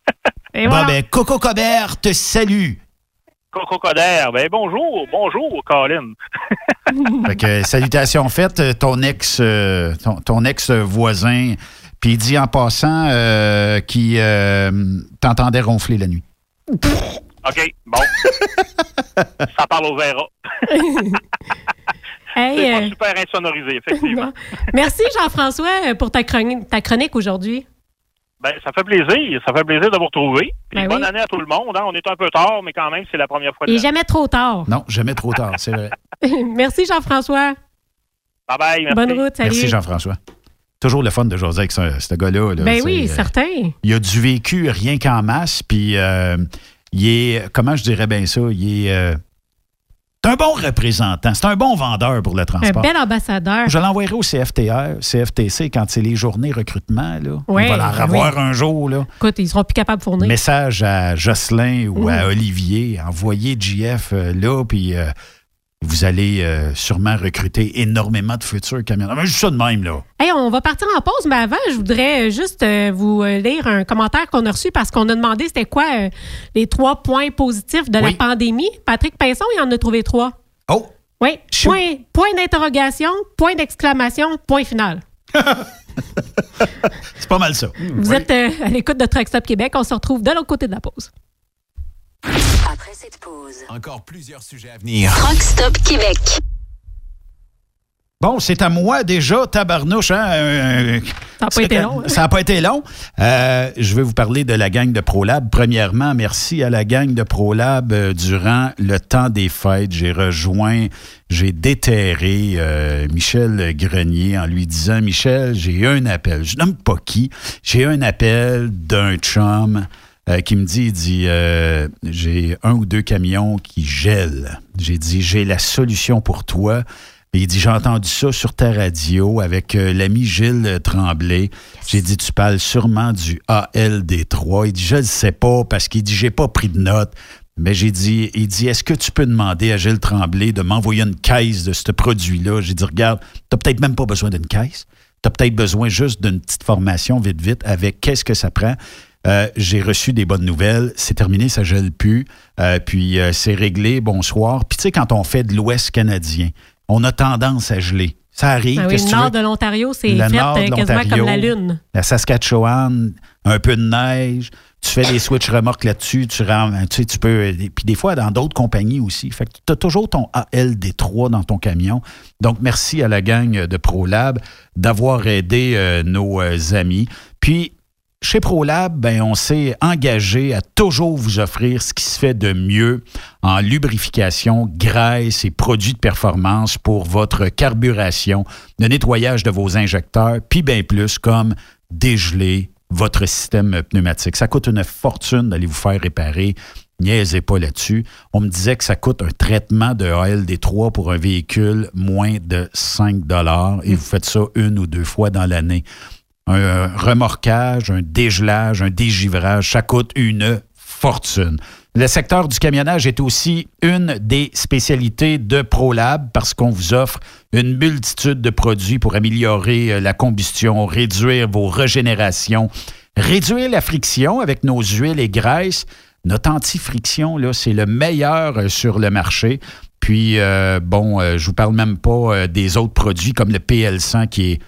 Et Bon, ben, Coco Cobert te salue. Coco Coder. Ben bonjour, bonjour, Colin. Fait que, salutations faites, ton ex, euh, ton, ton ex-voisin. Puis il dit en passant euh, qu'il euh, t'entendait ronfler la nuit. OK, bon. ça parle au verra. Hey, C'est pas euh, super insonorisé, effectivement. merci Jean-François euh, pour ta chronique, ta chronique aujourd'hui. Ben, ça fait plaisir. Ça fait plaisir de vous retrouver. Puis Ben bonne oui. année à tout le monde. hein. On est un peu tard, mais quand même, c'est la première fois de Et l'année. jamais trop tard. Non, jamais trop tard, c'est vrai. merci Jean-François. Bye bye. Merci. Bonne route, salut. Merci Jean-François. Toujours le fun de jaser avec ce, ce gars-là. là. Ben oui, euh, certain. Il a du vécu rien qu'en masse, puis euh, il est, comment je dirais bien ça, il est euh, c'est un bon représentant, c'est un bon vendeur pour le Un transport. bel ambassadeur. Je l'envoierai au CFTR, CFTC quand c'est les journées recrutement. Là. Ouais, On va en ben revoir oui. un jour. Là. Écoute, ils seront plus capables de fournir. Message à Jocelyn ou à Mhm. Olivier, envoyez JF euh, là, puis euh, vous allez euh, sûrement recruter énormément de futurs camionneurs. Mais juste ça de même, là. Hey, on va partir en pause, mais avant, je voudrais juste euh, vous euh, lire un commentaire qu'on a reçu parce qu'on a demandé c'était quoi euh, les trois points positifs de la pandémie. Patrick Pinson, il en a trouvé trois. Oh! Oui. Point, point d'interrogation, point d'exclamation, point final. C'est pas mal ça. Vous êtes euh, à l'écoute de Truck Stop Québec. On se retrouve de l'autre côté de la pause. Après cette pause, encore plusieurs sujets à venir. Truck Stop Québec. Bon, c'est à moi déjà, tabarnouche. Hein? euh, Ça n'a pas été long. hein? Ça n'a pas été long. Euh, je vais vous parler de la gang de ProLab. Premièrement, merci à la gang de ProLab. Euh, durant le temps des fêtes, j'ai rejoint, j'ai déterré euh, Michel Grenier en lui disant, Michel, j'ai eu un appel. Je nomme pas qui. J'ai eu un appel d'un chum euh, qui me dit, il dit, euh, j'ai un ou deux camions qui gèlent. J'ai dit, j'ai la solution pour toi. Et il dit, j'ai entendu ça sur ta radio avec euh, l'ami Gilles Tremblay. J'ai dit, tu parles sûrement du ALD3. Il dit, je ne sais pas parce qu'il dit, j'ai pas pris de notes. Mais j'ai dit, il dit, est-ce que tu peux demander à Gilles Tremblay de m'envoyer une caisse de ce produit-là? J'ai dit, regarde, tu peut-être même pas besoin d'une caisse. Tu as peut-être besoin juste d'une petite formation vite, vite avec qu'est-ce que ça prend. Euh, j'ai reçu des bonnes nouvelles. C'est terminé, ça gèle plus. Euh, puis euh, c'est réglé, bonsoir. Puis tu sais, quand on fait de l'Ouest canadien, on a tendance à geler. Ça arrive. Ah oui, le tu nord de l'Ontario, c'est Le fait quasiment comme la Lune. La Saskatchewan, un peu de neige. Tu fais des switch remorques là-dessus. Tu, ram- tu sais, tu peux. Puis des fois, dans d'autres compagnies aussi. Fait que tu as toujours ton ALD3 dans ton camion. Donc, merci à la gang de ProLab d'avoir aidé euh, nos amis. Puis, chez ProLab, ben, on s'est engagé à toujours vous offrir ce qui se fait de mieux en lubrification, graisse et produits de performance pour votre carburation, le nettoyage de vos injecteurs, puis bien plus comme dégeler votre système pneumatique. Ça coûte une fortune d'aller vous faire réparer. Niaisez pas là-dessus. On me disait que ça coûte un traitement de ALD3 pour un véhicule moins de 5 et vous faites ça une ou deux fois dans l'année un remorquage, un dégelage, un dégivrage, ça coûte une fortune. Le secteur du camionnage est aussi une des spécialités de ProLab parce qu'on vous offre une multitude de produits pour améliorer euh, la combustion, réduire vos régénérations, réduire la friction avec nos huiles et graisses. Notre anti-friction, c'est le meilleur euh, sur le marché. Puis, euh, bon, euh, je vous parle même pas euh, des autres produits comme le PL100 qui est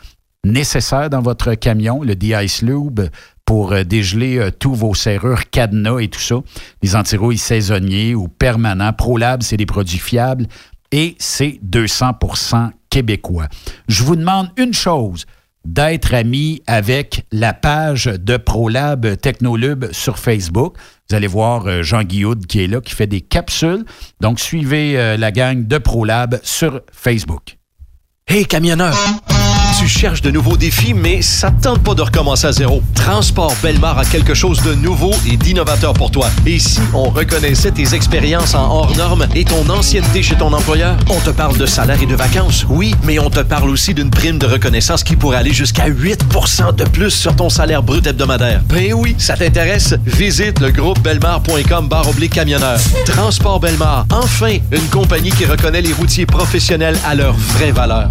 nécessaire dans votre camion, le D-Ice Lube, pour euh, dégeler euh, tous vos serrures cadenas et tout ça. Les antirouilles saisonniers ou permanents. ProLab, c'est des produits fiables et c'est 200% québécois. Je vous demande une chose d'être ami avec la page de ProLab Technolube sur Facebook. Vous allez voir euh, Jean Guillaude qui est là, qui fait des capsules. Donc, suivez la gang de ProLab sur Facebook. Hey, camionneur! Tu cherches de nouveaux défis, mais ça ne tente pas de recommencer à zéro. Transport Belmar a quelque chose de nouveau et d'innovateur pour toi. Et si on reconnaissait tes expériences en hors normes et ton ancienneté chez ton employeur, on te parle de salaire et de vacances, oui, mais on te parle aussi d'une prime de reconnaissance qui pourrait aller jusqu'à 8% de plus sur ton salaire brut hebdomadaire. Ben oui, ça t'intéresse? Visite le groupe belmar.com barre oblique camionneur. Transport Belmar, enfin, une compagnie qui reconnaît les routiers professionnels à leur vraie valeur.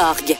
Org.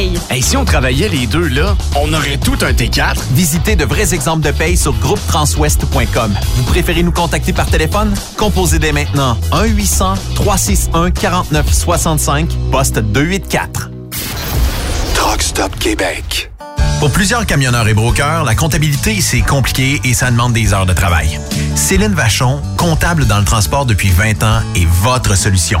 paye. Et si on travaillait les deux, là, on aurait tout un T4. Visitez de vrais exemples de paye sur groupetranswest.com. Vous préférez nous contacter par téléphone? Composez dès maintenant 1-800-361-4965, poste 284. Truck Stop Québec. Pour plusieurs camionneurs et brokers, la comptabilité, c'est compliqué et ça demande des heures de travail. Céline Vachon, comptable dans le transport depuis 20 ans, est votre solution.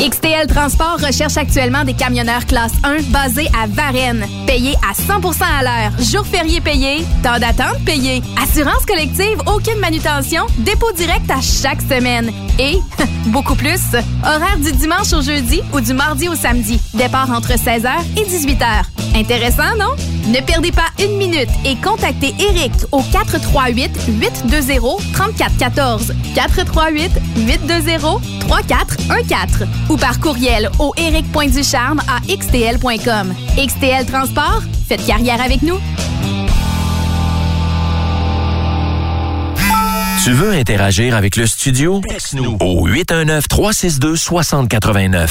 XTL Transport recherche actuellement des camionneurs classe 1 basés à Varennes. Payés à 100% à l'heure. Jour férié payé. Temps d'attente payé. Assurance collective, aucune manutention. Dépôt direct à chaque semaine. Et, beaucoup plus, horaire du dimanche au jeudi ou du mardi au samedi. Départ entre 16h et 18h. Intéressant, non? Ne perdez pas une minute et contactez Eric au 438 820 3414 438 820 3414 ou par courriel au eric.ducharme à xtl.com. XTL Transport, faites carrière avec nous. Tu veux interagir avec le studio? Texte-nous au 819-362-6089.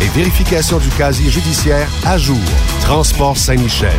et vérification du casier judiciaire à jour. Transport Saint-Michel.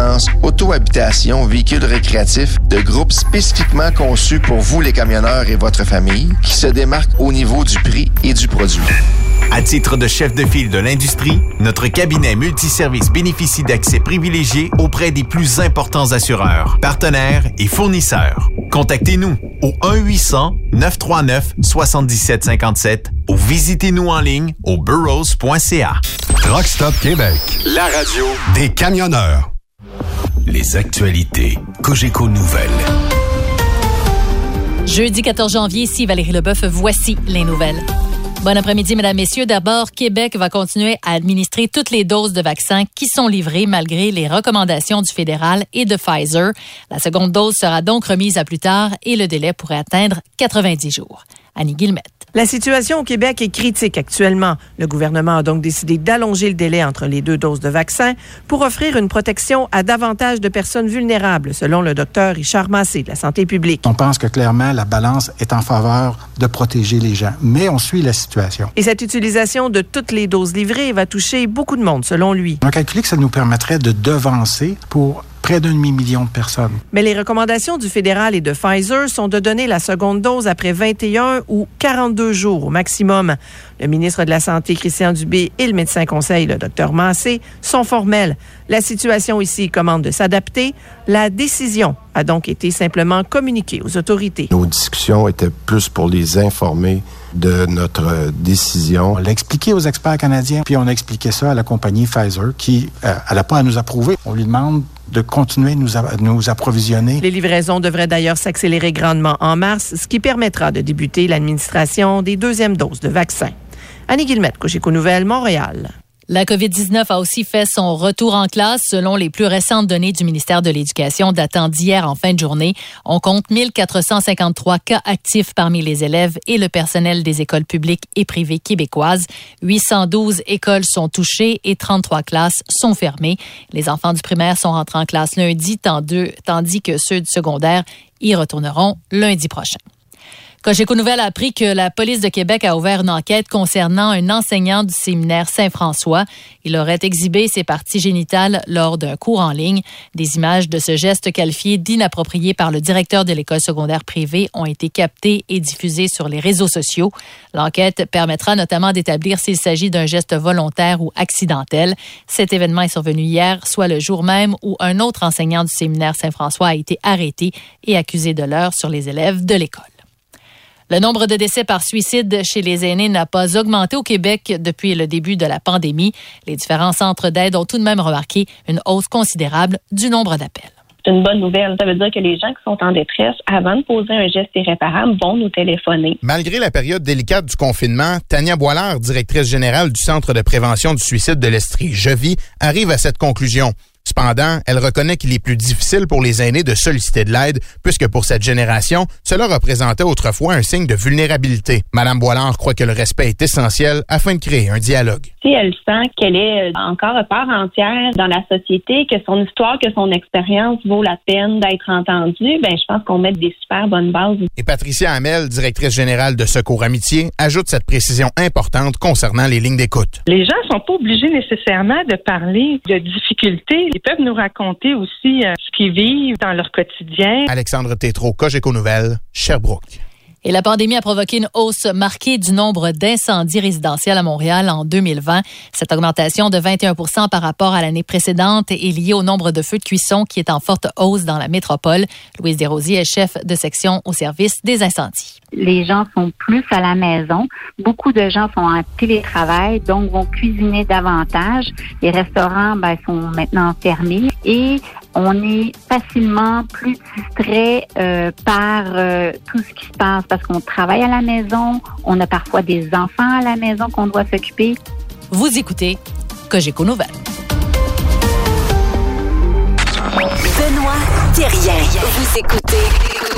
auto-habitation véhicule récréatif de groupe spécifiquement conçu pour vous les camionneurs et votre famille qui se démarque au niveau du prix et du produit. À titre de chef de file de l'industrie, notre cabinet multiservice bénéficie d'accès privilégié auprès des plus importants assureurs, partenaires et fournisseurs. Contactez-nous au 1-800-939-7757 ou visitez-nous en ligne au burrows.ca. Truck Stop Québec. La radio Des camionneurs. Les actualités Cogeco Nouvelles. Jeudi 14 janvier, ici Valérie Leboeuf, voici les nouvelles. Bon après-midi, mesdames, messieurs. D'abord, Québec va continuer à administrer toutes les doses de vaccins qui sont livrées malgré les recommandations du fédéral et de Pfizer. La seconde dose sera donc remise à plus tard et le délai pourrait atteindre 90 jours. Annie Guillemette. La situation au Québec est critique actuellement. Le gouvernement a donc décidé d'allonger le délai entre les deux doses de vaccin pour offrir une protection à davantage de personnes vulnérables, selon le docteur Richard Massé de la santé publique. On pense que clairement la balance est en faveur de protéger les gens, mais on suit la situation. Et cette utilisation de toutes les doses livrées va toucher beaucoup de monde, selon lui. On a calculé que ça nous permettrait de devancer pour près d'un demi-million de personnes. Mais les recommandations du fédéral et de Pfizer sont de donner la seconde dose après 21 ou 42 jours au maximum. Le ministre de la Santé, Christian Dubé, et le médecin conseil, le docteur Massé, sont formels. La situation ici commande de s'adapter. La décision a donc été simplement communiquée aux autorités. Nos discussions étaient plus pour les informer de notre décision. On l'a expliqué aux experts canadiens, puis on a expliqué ça à la compagnie Pfizer, qui n'a pas à nous approuver. On lui demande de continuer de nous, nous approvisionner. Les livraisons devraient d'ailleurs s'accélérer grandement en mars, ce qui permettra de débuter l'administration des deuxièmes doses de vaccins. Annie Guillemette, Cogeco Nouvelles, Montréal. La COVID-19 a aussi fait son retour en classe. Selon les plus récentes données du ministère de l'Éducation datant d'hier en fin de journée, on compte 1453 cas actifs parmi les élèves et le personnel des écoles publiques et privées québécoises. 812 écoles sont touchées et 33 classes sont fermées. Les enfants du primaire sont rentrés en classe lundi, tandis que ceux du secondaire y retourneront lundi prochain. Cogeco Nouvelle a appris que la police de Québec a ouvert une enquête concernant un enseignant du séminaire Saint-François. Il aurait exhibé ses parties génitales lors d'un cours en ligne. Des images de ce geste qualifié d'inapproprié par le directeur de l'école secondaire privée ont été captées et diffusées sur les réseaux sociaux. L'enquête permettra notamment d'établir s'il s'agit d'un geste volontaire ou accidentel. Cet événement est survenu hier, soit le jour même où un autre enseignant du séminaire Saint-François a été arrêté et accusé de l'heure sur les élèves de l'école. Le nombre de décès par suicide chez les aînés n'a pas augmenté au Québec depuis le début de la pandémie. Les différents centres d'aide ont tout de même remarqué une hausse considérable du nombre d'appels. C'est une bonne nouvelle. Ça veut dire que les gens qui sont en détresse, avant de poser un geste irréparable, vont nous téléphoner. Malgré la période délicate du confinement, Tania Boilard, directrice générale du Centre de prévention du suicide de l'Estrie, Je vis, arrive à cette conclusion. Cependant, elle reconnaît qu'il est plus difficile pour les aînés de solliciter de l'aide, puisque pour cette génération, cela représentait autrefois un signe de vulnérabilité. Madame Boilard croit que le respect est essentiel afin de créer un dialogue. Si elle sent qu'elle est euh, encore à part entière dans la société, que son histoire, que son expérience vaut la peine d'être entendue, ben je pense qu'on met des super bonnes bases. Et Patricia Hamel, directrice générale de Secours Amitié, ajoute cette précision importante concernant les lignes d'écoute. Les gens sont pas obligés nécessairement de parler de difficultés. Ils peuvent nous raconter aussi euh, ce qu'ils vivent dans leur quotidien. Alexandre Tétrault, Cogeco Nouvelles, Sherbrooke. Et la pandémie a provoqué une hausse marquée du nombre d'incendies résidentiels à Montréal en 2020. Cette augmentation de 21% par rapport à l'année précédente est liée au nombre de feux de cuisson qui est en forte hausse dans la métropole. Louise Desrosiers est chef de section au service des incendies. Les gens sont plus à la maison. Beaucoup de gens sont en télétravail, donc vont cuisiner davantage. Les restaurants ben, sont maintenant fermés et on est facilement plus distrait euh, par euh, tout ce qui se passe parce qu'on travaille à la maison, on a parfois des enfants à la maison qu'on doit s'occuper. Vous écoutez Cogeco Nouvelles. Benoît Thérien. Vous écoutez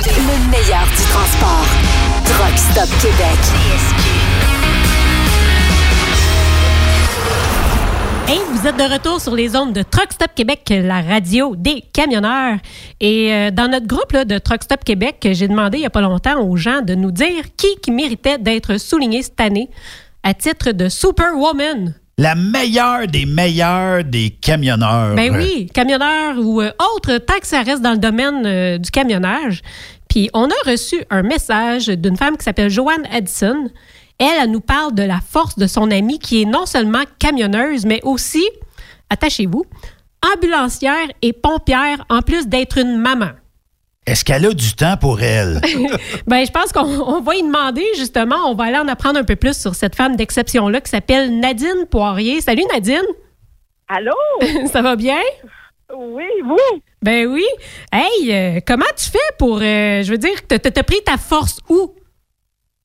le meilleur du transport. Truck Stop Québec. Hey, vous êtes de retour sur les ondes de Truck Stop Québec, la radio des camionneurs. Et euh, dans notre groupe là, de Truck Stop Québec, j'ai demandé il n'y a pas longtemps aux gens de nous dire qui, qui méritait d'être souligné cette année à titre de Superwoman. La meilleure des meilleurs des camionneurs. Ben oui, camionneurs ou euh, autres, tant que ça reste dans le domaine euh, du camionnage. Puis on a reçu un message d'une femme qui s'appelle Joanne Edson. Elle, elle nous parle de la force de son amie qui est non seulement camionneuse, mais aussi, attachez-vous, ambulancière et pompière, en plus d'être une maman. Est-ce qu'elle a du temps pour elle? ben, je pense qu'on on va y demander, justement. On va aller en apprendre un peu plus sur cette femme d'exception-là qui s'appelle Nadine Poirier. Salut, Nadine. Allô? Ça va bien? Oui, vous? Ben oui. Hey, euh, comment tu fais pour, euh, je veux dire, t'as pris ta force où?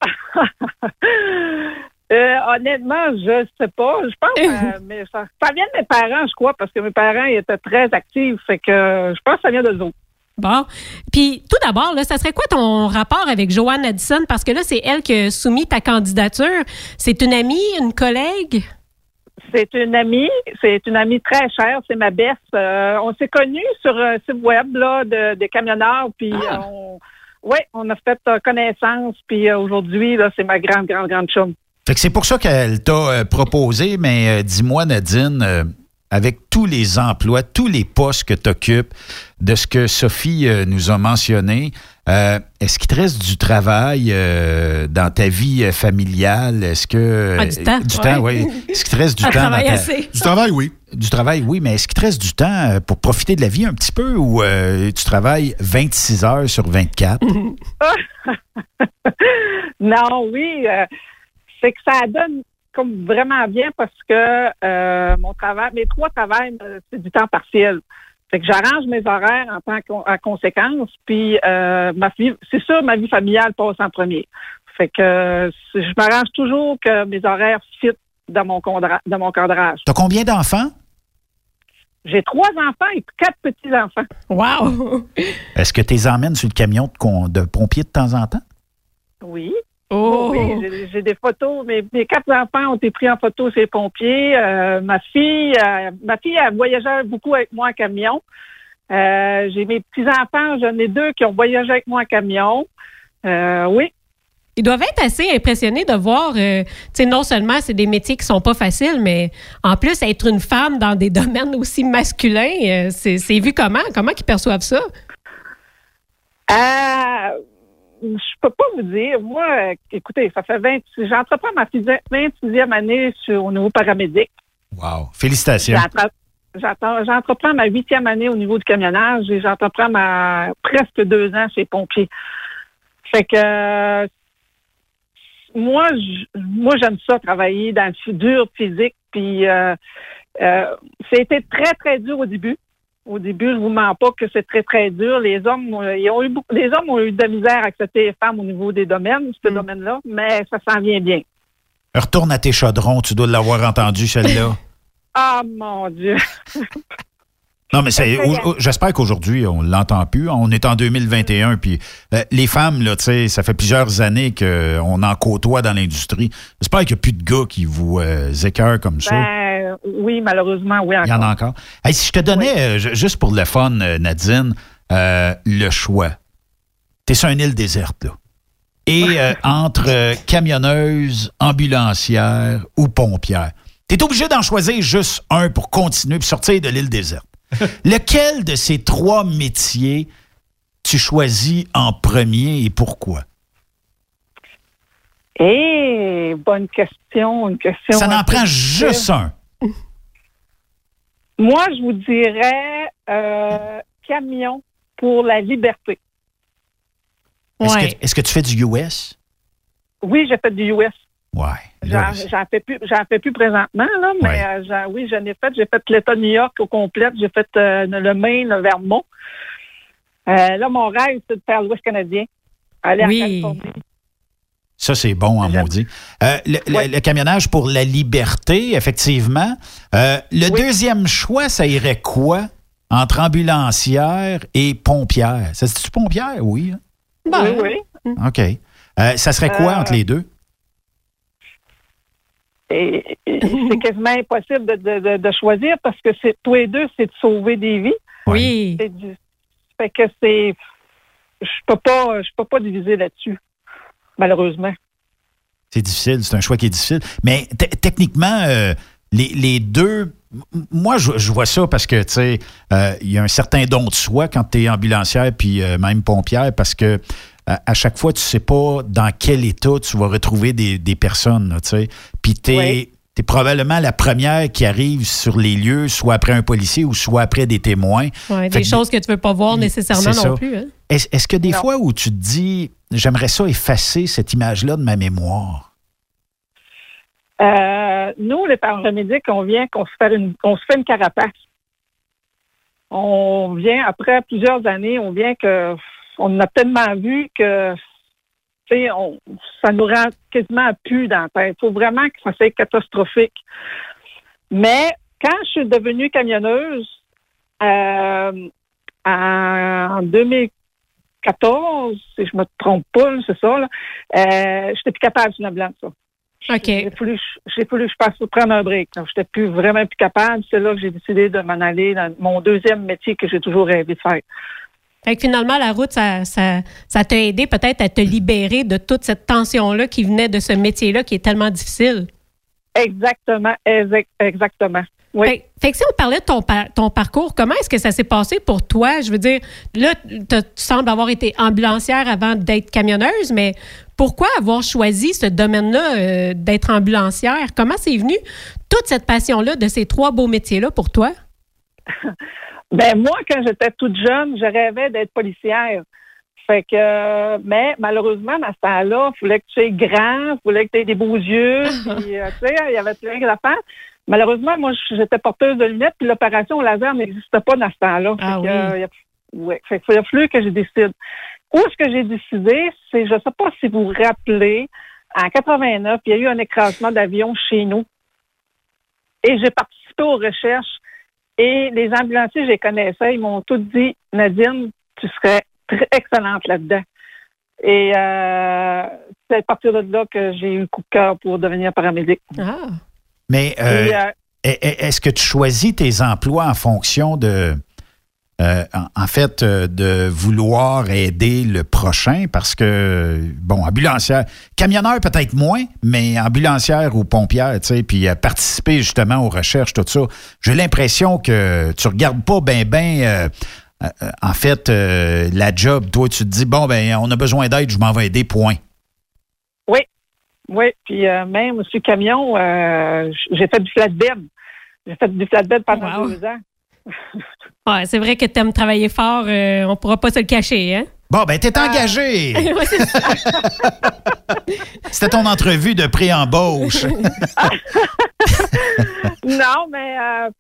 Euh, honnêtement, je sais pas. Je pense euh, mais ça, ça vient de mes parents, je crois, parce que mes parents étaient très actifs. Fait que euh, je pense que ça vient d'eux autres. Bon. Puis, tout d'abord, là, ça serait quoi ton rapport avec Joanne Addison? Parce que là, c'est elle qui a soumis ta candidature. C'est une amie, une collègue? C'est une amie, c'est une amie très chère, c'est ma best. Euh, on s'est connus sur un site web là, de, de camionneurs, puis Ah. on, ouais, on a fait euh, connaissance, puis euh, aujourd'hui, c'est ma grande, grande, grande chum. Fait que c'est pour ça qu'elle t'a euh, proposé, mais dis-moi, Nadine, avec tous les emplois, tous les postes que tu occupes, de ce que Sophie euh, nous a mentionné, euh, est-ce qu'il te reste du travail euh, dans ta vie euh, familiale? Est-ce que. Ah, du temps, Du temps, oui. Est-ce qu'il te reste du temps? dans travaille ta- assez. Du travail, oui. Du travail, oui, mais est-ce qu'il te reste du temps pour profiter de la vie un petit peu ou euh, tu travailles 26 heures sur 24? non, oui, euh, c'est que ça donne comme vraiment bien parce que euh, mon travail, mes trois travails, euh, c'est du temps partiel. Fait que j'arrange mes horaires en tant qu'en conséquence, puis euh, ma vie, c'est sûr, ma vie familiale passe en premier. Fait que je m'arrange toujours que mes horaires fit dans mon, condra- dans mon cadrage. T'as combien d'enfants? J'ai trois enfants et quatre petits-enfants. Wow! Est-ce que tu les emmènes sur le camion de, de pompier de temps en temps? Oui. Oh! Oui, j'ai- des photos. Mes, mes quatre enfants ont été pris en photo chez les pompiers. Euh, ma fille, euh, ma fille a voyagé beaucoup avec moi en camion. Euh, j'ai mes petits-enfants, j'en ai deux qui ont voyagé avec moi en camion. Oui. Ils doivent être assez impressionnés de voir, tu sais, non seulement c'est des métiers qui sont pas faciles, mais en plus, être une femme dans des domaines aussi masculins, c'est c'est vu comment? Comment ils perçoivent ça? Euh, je peux pas vous dire. Moi, euh, écoutez, ça fait 20, j'entreprends ma fisi- 26e année sur, au niveau paramédic. Wow. Félicitations. J'entre- j'entre- J'entreprends ma huitième année au niveau du camionnage et j'entreprends ma presque deux ans chez pompiers. Fait que euh, moi, moi j'aime ça travailler dans le dur physique. Puis euh, euh, c'était très très dur au début. Au début, je vous mens pas que c'est très très dur. Les hommes, euh, ils ont eu beaucoup- les hommes ont eu de la misère à accepter les femmes au niveau des domaines, ce domaine-là, mais ça s'en vient bien. Retourne à tes chaudrons, tu dois l'avoir entendu, celle-là. Ah mon Dieu. Non, mais c'est, j'espère qu'aujourd'hui, on l'entend plus. On est en 2021, puis euh, les femmes, là, tu sais, ça fait plusieurs années qu'on en côtoie dans l'industrie. J'espère qu'il n'y a plus de gars qui vous euh, écœurent comme ça. Ben, oui, malheureusement, oui, Il y en encore. a encore. Hey, si je te donnais, euh, ju- juste pour le fun, euh, Nadine, le choix. T'es sur une île déserte, là. Et entre camionneuse, ambulancière ou pompière, t'es obligé d'en choisir juste un pour continuer puis sortir de l'île déserte. Lequel de ces trois métiers tu choisis en premier et pourquoi? Eh, bonne question, une question. Ça n'en prend juste un. Moi, je vous dirais euh, camion pour la liberté. Est-ce Ouais. que, est-ce que tu fais du US? Oui, j'ai fait du US. Ouais. J'en fais plus, j'en fais plus présentement là, mais euh, oui, j'en ai fait. J'ai fait l'État de New York au complet. J'ai fait euh, le Maine, le Vermont. Euh, là, mon rêve, c'est de faire l'Ouest canadien, aller Oui. en Californie. Ça, c'est bon en maudit. Euh, le, le- le camionnage pour la liberté, effectivement. Euh, le deuxième choix, ça irait quoi? Entre ambulancière et pompière? Ça se dit pompière? Oui. hein? oui, oui. OK. Euh, ça serait quoi Euh, entre les deux? Et, et c'est quasiment impossible de, de- de- de choisir parce que c'est tous les deux, c'est de sauver des vies. Oui. Du- fait que c'est, je peux pas, je peux pas diviser là-dessus, malheureusement. C'est difficile, c'est un choix qui est difficile. Mais te- techniquement, euh, les, les deux, moi, je, je vois ça parce que, tu sais, euh, il y a un certain don de soi quand tu es ambulancière puis euh, même pompière parce que euh, à chaque fois, tu sais pas dans quel état tu vas retrouver des, des personnes, tu sais. Puis tu es, Oui. probablement la première qui arrive sur les lieux, soit après un policier ou soit après des témoins. Ouais, des que- choses que tu veux pas voir nécessairement non ça. plus. hein. Est-ce est-ce que des fois où tu te dis, j'aimerais ça effacer cette image-là de ma mémoire? Euh, nous, les paramédics, on vient qu'on se fait une, on se fait une carapace. On vient après plusieurs années, on vient que on a tellement vu que on, ça nous rend quasiment plus dans la tête. Il faut vraiment que ça soit catastrophique. Mais quand je suis devenue camionneuse euh, en 2014, si je me trompe pas, c'est ça, euh, j'étais plus capable la blanche, ça. J'ai voulu, j'ai voulu je passe prendre un break. Je n'étais plus vraiment plus capable. C'est là que j'ai décidé de m'en aller dans mon deuxième métier que j'ai toujours rêvé de faire. Fait que finalement, la route, ça, ça, ça t'a aidé peut-être à te libérer de toute cette tension-là qui venait de ce métier-là qui est tellement difficile. Exactement, exact- exactement. Oui. Fait, fait que si on parlait de ton, par- ton parcours, comment est-ce que ça s'est passé pour toi? Je veux dire, là, tu sembles avoir été ambulancière avant d'être camionneuse, mais pourquoi avoir choisi ce domaine-là euh, d'être ambulancière? Comment c'est venu toute cette passion-là de ces trois beaux métiers-là pour toi? Ben moi, quand j'étais toute jeune, je rêvais d'être policière. Fait que, mais malheureusement, à ce temps-là, il fallait que tu sois grand, il fallait que tu aies des beaux yeux, puis, euh, tu sais, il y avait plein d'affaires. Malheureusement, moi, j'étais porteuse de lunettes, puis l'opération au laser n'existait pas dans ce temps-là. Ah Fait oui. que, euh, il a- ouais. Fait qu'il a fallu que je décide. Où est-ce que j'ai décidé? C'est, je sais pas si vous vous rappelez, en 89, il y a eu un écrasement d'avion chez nous. Et j'ai participé aux recherches. Et les ambulanciers, je les connaissais, ils m'ont tous dit, Nadine, tu serais très excellente là-dedans. Et euh, c'est à partir de là que j'ai eu le coup de cœur pour devenir paramédic. Mais euh, euh, est- est- est-ce que tu choisis tes emplois en fonction de, euh, en, en fait, euh, de vouloir aider le prochain? Parce que, bon, ambulancière, camionneur peut-être moins, mais ambulancière ou pompière, tu sais, puis euh, participer justement aux recherches, tout ça. J'ai l'impression que tu regardes pas ben ben. euh, euh, en fait, euh, la job, toi, tu te dis, bon, ben, on a besoin d'aide, je m'en vais aider, point. Oui, oui. Puis euh, même sur le camion, euh, j'ai fait du flatbed. J'ai fait du flatbed pendant Wow. deux ans. Ouais, c'est vrai que tu aimes travailler fort, euh, on pourra pas se le cacher, hein? Bon, ben, t'es engagé. C'est ça. C'était ton entrevue de pré-embauche. non, mais euh,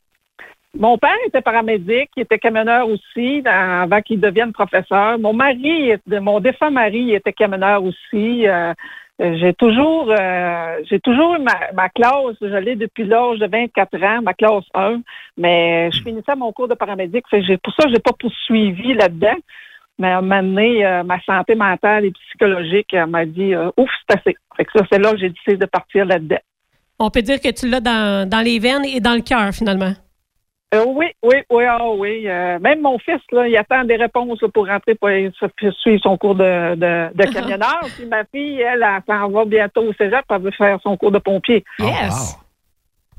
mon père était paramédic, il était camionneur aussi dans- avant qu'il devienne professeur. Mon mari, mon défunt mari, il était camionneur aussi. Euh, J'ai toujours, euh, j'ai toujours eu ma, ma classe, je l'ai depuis l'âge de 24 ans, ma classe 1, mais je finissais mon cours de paramédic. Pour ça, j'ai pas poursuivi là-dedans. Mais à un moment donné, euh, ma santé mentale et psychologique m'a dit euh, ouf, c'est assez. Fait que ça, c'est là que j'ai décidé de partir là-dedans. On peut dire que tu l'as dans, dans les veines et dans le cœur, finalement. Euh, oui, oui, oui, ah oui. Euh, même mon fils, là, il attend des réponses là, pour rentrer pour pour suivre son cours de, de, de camionneur. Puis ma fille, elle, elle s'en va bientôt au cégep, elle veut faire son cours de pompier. Yes.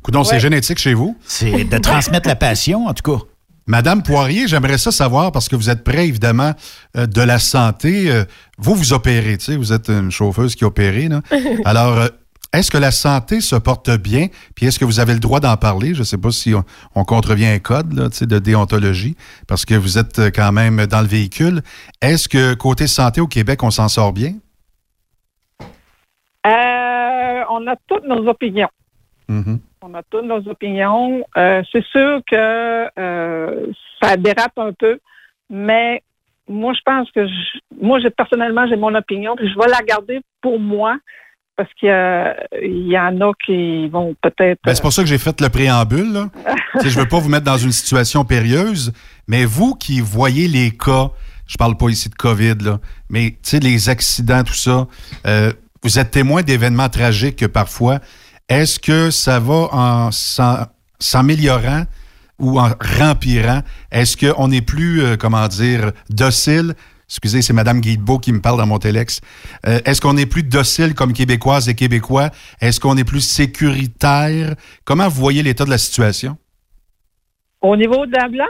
Coudon, c'est Ouais. génétique chez vous? C'est de transmettre la passion, en tout cas. Madame Poirier, j'aimerais ça savoir, parce que vous êtes près, évidemment, euh, de la santé. Euh, vous, vous opérez, tu sais, vous êtes une chauffeuse qui opère, là. Alors, euh, est-ce que la santé se porte bien? Puis est-ce que vous avez le droit d'en parler? Je ne sais pas si on, on contrevient un code là, de déontologie, parce que vous êtes euh, quand même dans le véhicule. Est-ce que côté santé au Québec, on s'en sort bien? Euh, on a toutes nos opinions. Mhm. On a toutes nos opinions. Euh, c'est sûr que euh, ça dérape un peu, mais moi, je pense que je- moi, personnellement, j'ai mon opinion, puis je vais la garder pour moi parce qu'il y, en a qui vont peut-être. Ben, c'est pour ça que j'ai fait le préambule. là. Je veux pas vous mettre dans une situation périlleuse, mais vous qui voyez les cas, je parle pas ici de COVID, là, mais les accidents, tout ça, euh, vous êtes témoin d'événements tragiques parfois. Est-ce que ça va en s'améliorant ou en rempirant? Est-ce qu'on est plus, euh, comment dire, docile? Excusez, c'est Mme Guilbeault qui me parle dans mon téléx. Euh, Est-ce qu'on est plus docile comme Québécoises et Québécois? Est-ce qu'on est plus sécuritaire? Comment vous voyez l'état de la situation? Au niveau de l'ambulance,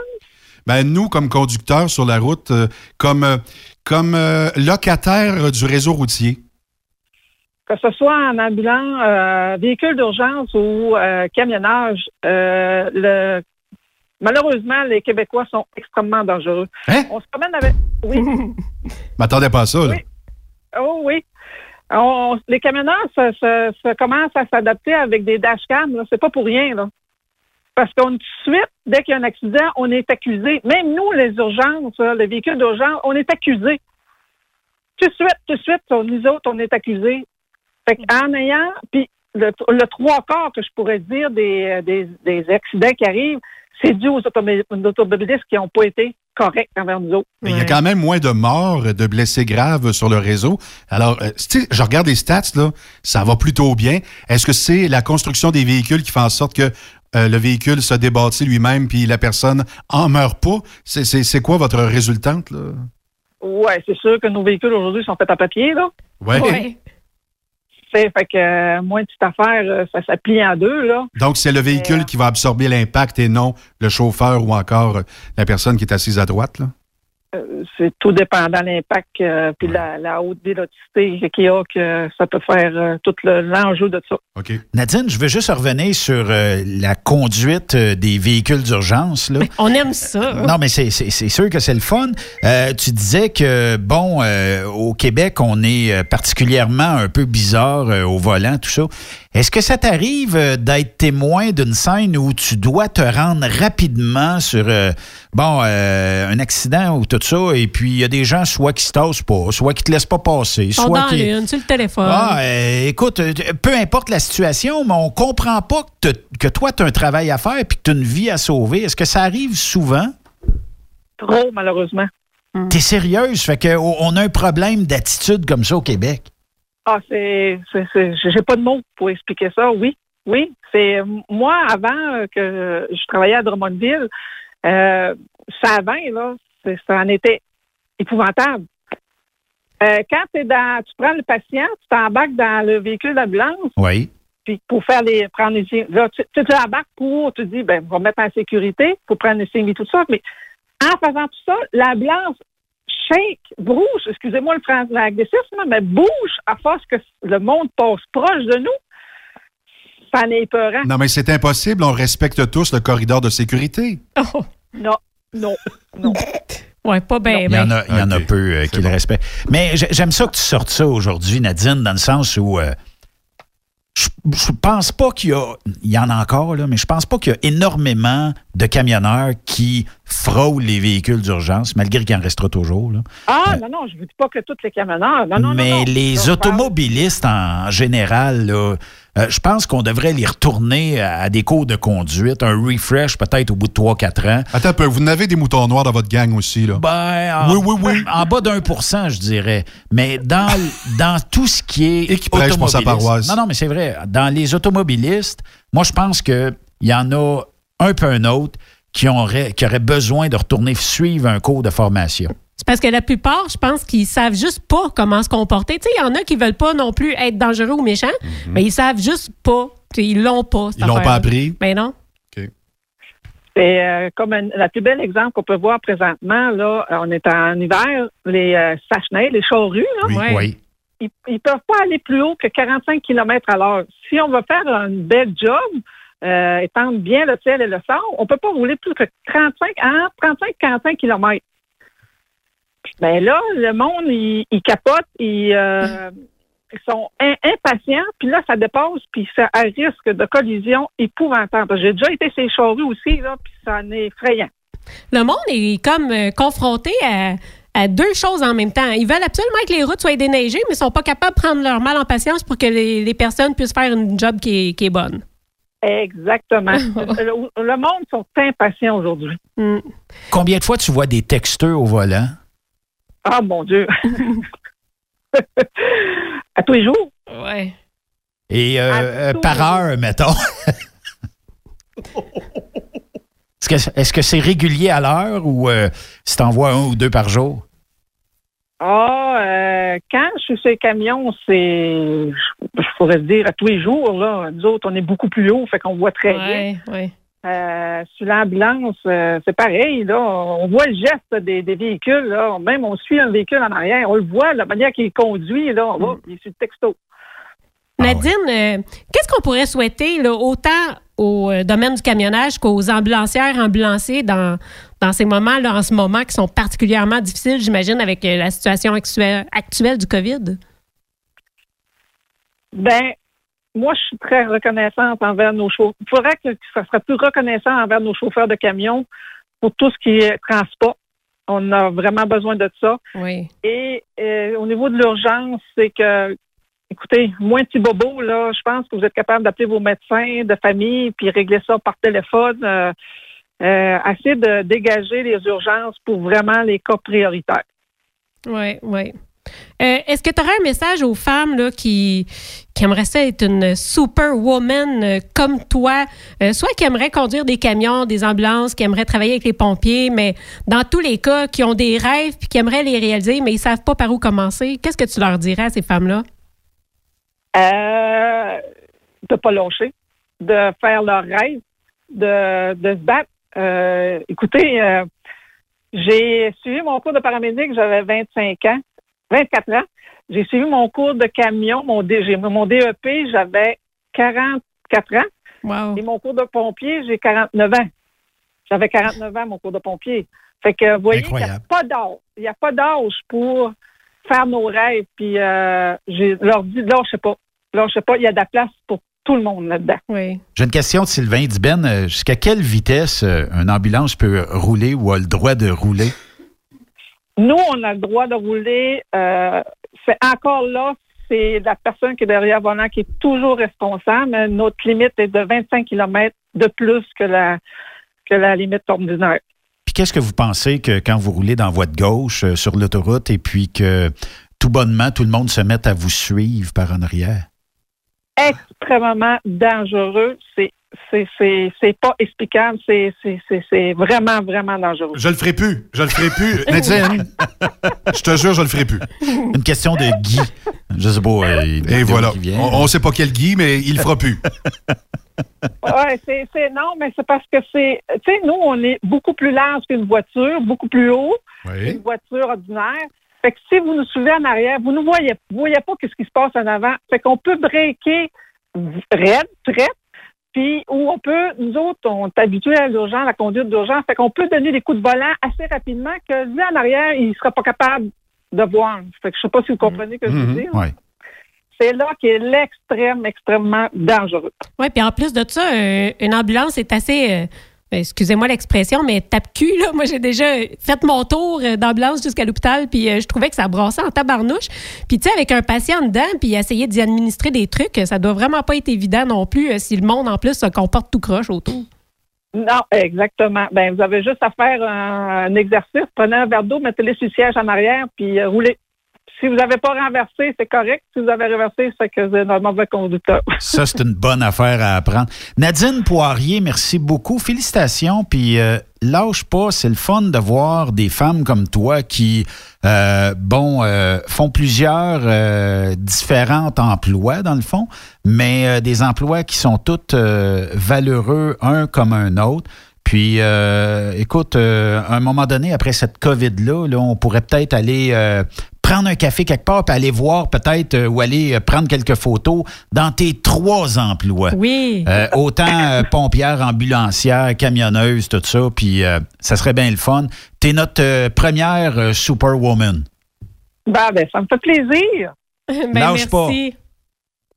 Ben, nous, comme conducteurs sur la route, euh, comme, euh, comme locataires du réseau routier, que ce soit en ambulance, véhicule d'urgence ou camionnage, le, malheureusement, les Québécois sont extrêmement dangereux. Hein? On se promène avec. Oui. m'attendais pas à ça. Là. Oh oui. On- les camionneurs se, se- se commencent à s'adapter avec des dashcams. C'est pas pour rien. Là. Parce qu'on tout de suite, dès qu'il y a un accident, on est accusé. Même nous, les urgences, les véhicules d'urgence, on est accusé. Tout de suite, tout de suite, on- nous autres, on est accusés. Fait en ayant, puis le, le trois quarts que je pourrais dire des, des, des accidents qui arrivent, c'est dû aux automobilistes qui n'ont pas été corrects envers nous autres. Mais il y a quand même moins de morts, de blessés graves sur le réseau. Alors, euh, tu sais, je regarde les stats, là, ça va plutôt bien. Est-ce que c'est la construction des véhicules qui fait en sorte que euh, le véhicule se débâtit lui-même puis la personne en meurt pas? C'est- C'est c'est quoi votre résultante, là? Ouais, c'est sûr que nos véhicules aujourd'hui sont faits à papier, là. Ouais. Fait que euh, moins de petite affaire, euh, ça, ça plie en deux, là. Donc, c'est le véhicule qui va absorber l'impact et non le chauffeur ou encore euh, la personne qui est assise à droite, là? Euh, c'est tout dépendant de l'impact euh, puis la, la haute vélocité qu'il y a que ça peut faire euh, tout le- l'enjeu de ça. Nadine, je veux juste revenir sur euh, la conduite euh, des véhicules d'urgence. là. On aime ça. Non, mais c'est sûr que c'est le fun. Euh, tu disais que, bon, euh, au Québec, on est particulièrement un peu bizarre euh, au volant, tout ça. Est-ce que ça t'arrive d'être témoin d'une scène où tu dois te rendre rapidement sur, euh, bon, euh, un accident ou tout ça, et puis il y a des gens soit qui se tassent pas, soit qui te laissent pas passer, sont soit dans qui... l'une, sur le téléphone. Ah, euh, écoute, euh, peu importe la situation, mais on comprend pas que, toi, tu as un travail à faire et que tu as une vie à sauver. Est-ce que ça arrive souvent? Trop, malheureusement. T'es sérieuse? Fait qu'on a un problème d'attitude comme ça au Québec. Ah, c'est, j'ai pas de mots pour expliquer ça. Oui, oui. C'est moi avant euh, que je travaillais à Drummondville, euh, ça avant là, ça en était épouvantable. Euh, quand t'es dans, tu prends le patient, tu t'embarques dans le véhicule d'ambulance, Oui. puis pour faire les prendre les signes. Là, tu, tu t'embarques pour, tu dis, ben, on va mettre en sécurité pour prendre les signes et tout ça. Mais en faisant tout ça, l'ambulance shake, bouge, excusez-moi le français, l'anglicisme, mais bouge à force que le monde passe proche de nous. Ça en est épeurant. Non, mais c'est impossible. On respecte tous le corridor de sécurité. Non, non, non. Ouais, pas bien. Il y en a, il y en a peu euh, qui le respectent. Mais j'ai- j'aime ça que tu sortes ça aujourd'hui, Nadine, dans le sens où euh, je, je pense pas qu'il y a, il y en a encore, là, mais je pense pas qu'il y a énormément de camionneurs qui frôlent les véhicules d'urgence, malgré qu'il en restera toujours. là. Ah, non, non, je ne vous dis pas que tous les camionneurs. Non, non, mais non, non. les automobilistes en général, là, euh, je pense qu'on devrait les retourner à, à des cours de conduite, un refresh peut-être au bout de 3-4 ans. Attends un peu, vous n'avez des moutons noirs dans votre gang aussi, là? Ben, en, oui, oui, oui. En bas d'un pour cent, je dirais. Mais dans, dans tout ce qui est. Et qui prêche pour sa paroisse. Non, non, mais c'est vrai. Dans les automobilistes, moi, je pense qu'il y en a un peu un autre qui, aurait, qui aurait besoin de retourner suivre un cours de formation. C'est parce que la plupart, je pense qu'ils savent juste pas comment se comporter. Tu sais, il y en a qui veulent pas non plus être dangereux ou méchants, mais ils savent juste pas. Tu sais, Ils l'ont pas. cette Ils l'ont pas appris? Ben non. C'est euh, comme un, la plus belle exemple qu'on peut voir présentement, là, euh, on est en hiver, les euh, les charrues, là, Oui, oui. ils ne peuvent pas aller plus haut que 45 km à l'heure. Si on veut faire un bel job, euh, étendre bien le ciel et le sol, on ne peut pas rouler plus que 35 à 35-45 km. Mais là, le monde, il, il capote, il, euh, ils sont in- impatients, puis là, ça dépasse, puis ça a un risque de collision épouvantable. J'ai déjà été ces charrues aussi, là, puis ça en est effrayant. Le monde est comme euh, confronté à, à deux choses en même temps. Ils veulent absolument que les routes soient déneigées, mais ils sont pas capables de prendre leur mal en patience pour que les, les personnes puissent faire une job qui est, qui est bonne. Exactement. le, le monde sont impatients aujourd'hui. Combien de fois tu vois des texteurs au volant? Ah, mon Dieu. à tous les jours? Ouais. Et euh, euh, par heure, mettons. Est-ce que est-ce que c'est régulier à l'heure ou euh, si tu vois un ou deux par jour? Ah, euh, quand je suis sur les camions, c'est, je pourrais dire à tous les jours, là. Nous autres, on est beaucoup plus haut, fait qu'on voit très bien. Ouais. Euh, sur l'ambulance, euh, c'est pareil, là. On voit le geste des, des véhicules, là. Même on suit un véhicule en arrière, on le voit, la manière qu'il conduit, là. On Mm. va, il est sur le texto. Nadine, euh, qu'est-ce qu'on pourrait souhaiter là, autant au domaine du camionnage qu'aux ambulancières, ambulanciers dans, dans ces moments-là, en ce moment, qui sont particulièrement difficiles, j'imagine, avec la situation actuelle, actuelle du COVID? Ben, moi, je suis très reconnaissante envers nos chauffeurs. Il faudrait que ça serait plus reconnaissant envers nos chauffeurs de camions pour tout ce qui est transport. On a vraiment besoin de ça. Oui. Et euh, au niveau de l'urgence, c'est que, écoutez, moins petit bobo, là, je pense que vous êtes capable d'appeler vos médecins de famille puis régler ça par téléphone. Euh, euh, essayer de dégager les urgences pour vraiment les cas prioritaires. Oui, oui. Euh, Est-ce que tu aurais un message aux femmes là, qui, qui aimeraient ça être une superwoman euh, comme toi, euh, soit qui aimeraient conduire des camions, des ambulances, qui aimeraient travailler avec les pompiers, mais dans tous les cas, qui ont des rêves puis qui aimeraient les réaliser, mais ils savent pas par où commencer? Qu'est-ce que tu leur dirais à ces femmes-là? De pas lâcher, de faire leurs rêves, de, de se battre. Écoutez, j'ai suivi mon cours de paramédic, j'avais 25 ans, 24 ans. J'ai suivi mon cours de camion, mon, mon DEP, j'avais 44 ans. Wow. Et mon cours de pompier, j'ai 49 ans. J'avais 49 ans, mon cours de pompier. Fait que, vous voyez, il n'y a pas d'âge. Il n'y a pas d'âge pour faire nos rêves. Puis, euh, j'ai leur dit, là, je sais pas. Là, je sais pas, il y a de la place pour tout le monde là-dedans. Oui. J'ai une question de Sylvain Diben. Euh, Jusqu'à quelle vitesse euh, une ambulance peut rouler ou a le droit de rouler? Nous, on a le droit de rouler. euh, c'est encore là, c'est la personne qui est derrière volant qui est toujours responsable. mais Notre limite est de 25 km de plus que la, que la limite ordinaire. Puis qu'est-ce que vous pensez que quand vous roulez dans votre gauche euh, sur l'autoroute et puis que tout bonnement, tout le monde se mette à vous suivre par en arrière? Extrêmement dangereux. C'est c'est c'est c'est pas explicable. C'est c'est c'est c'est vraiment vraiment dangereux. Je le ferai plus. Je le ferai plus. Nadine, je te jure, je le ferai plus. Une question de Guy. Je sais pas. euh, Et voilà. On ne sait pas quel Guy, mais il le fera plus. Ouais, c'est, c'est, non, mais c'est parce que c'est, tu sais, nous, on est beaucoup plus large qu'une voiture, beaucoup plus haut Oui. qu'une voiture ordinaire. Fait que si vous nous suivez en arrière, vous ne voyez, vous voyez pas ce qui se passe en avant. Fait qu'on peut breaker raide, très, puis où on peut, nous autres, on est habitués à l'urgence, à la conduite d'urgence, fait qu'on peut donner des coups de volant assez rapidement que lui en arrière, il ne sera pas capable de voir. Fait que je sais pas si vous comprenez ce que je veux dire. Ouais. c'est là qui est l'extrême, extrêmement dangereux. Oui, puis en plus de ça, euh, une ambulance est assez. euh, Excusez-moi l'expression, mais tape-cul, là. Moi, j'ai déjà fait mon tour euh, d'ambulance jusqu'à l'hôpital, puis euh, je trouvais que ça brassait en tabarnouche. Puis, tu sais, avec un patient dedans, puis essayer d'y administrer des trucs, ça doit vraiment pas être évident non plus euh, si le monde, en plus, se comporte tout croche autour. Non, exactement. Ben, vous avez juste à faire un, exercice. Prenez un verre d'eau, mettez-le sur le siège en arrière, puis roulez. Si vous n'avez pas renversé, c'est correct. Si vous avez renversé, c'est que vous êtes un mauvais conducteur. Ça, c'est une bonne affaire à apprendre. Nadine Poirier, merci beaucoup. Félicitations. Puis euh, lâche pas, c'est le fun de voir des femmes comme toi qui, euh, bon, euh, font plusieurs euh, différents emplois, dans le fond, mais des emplois qui sont tous euh, valeureux, un comme un autre. Puis, euh, écoute, à un moment donné, après cette COVID-là, là, on pourrait peut-être aller prendre un café quelque part, puis aller voir peut-être euh, ou aller euh, prendre quelques photos dans tes trois emplois. Oui. Euh, autant euh, pompière, ambulancière, camionneuse, tout ça, puis euh, ça serait bien le fun. T'es notre euh, première euh, superwoman. Ben, ben, ça me fait plaisir. Ben, Lâche pas. merci.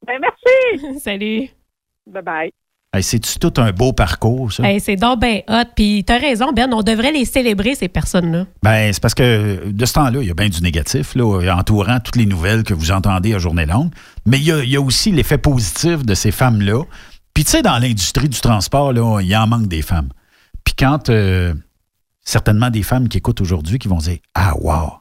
Ben, merci. Salut. Bye-bye. Hey, C'est-tu tout un beau parcours, ça? Hey, c'est donc ben hot. Puis t'as raison, Ben, on devrait les célébrer, ces personnes-là. Ben, c'est parce que de ce temps-là, il y a bien du négatif, là, entourant toutes les nouvelles que vous entendez à journée longue. Mais il y a, il y a aussi l'effet positif de ces femmes-là. Puis, tu sais, dans l'industrie du transport, là, il en manque des femmes. Puis, quand euh, certainement des femmes qui écoutent aujourd'hui qui vont dire Ah, wow,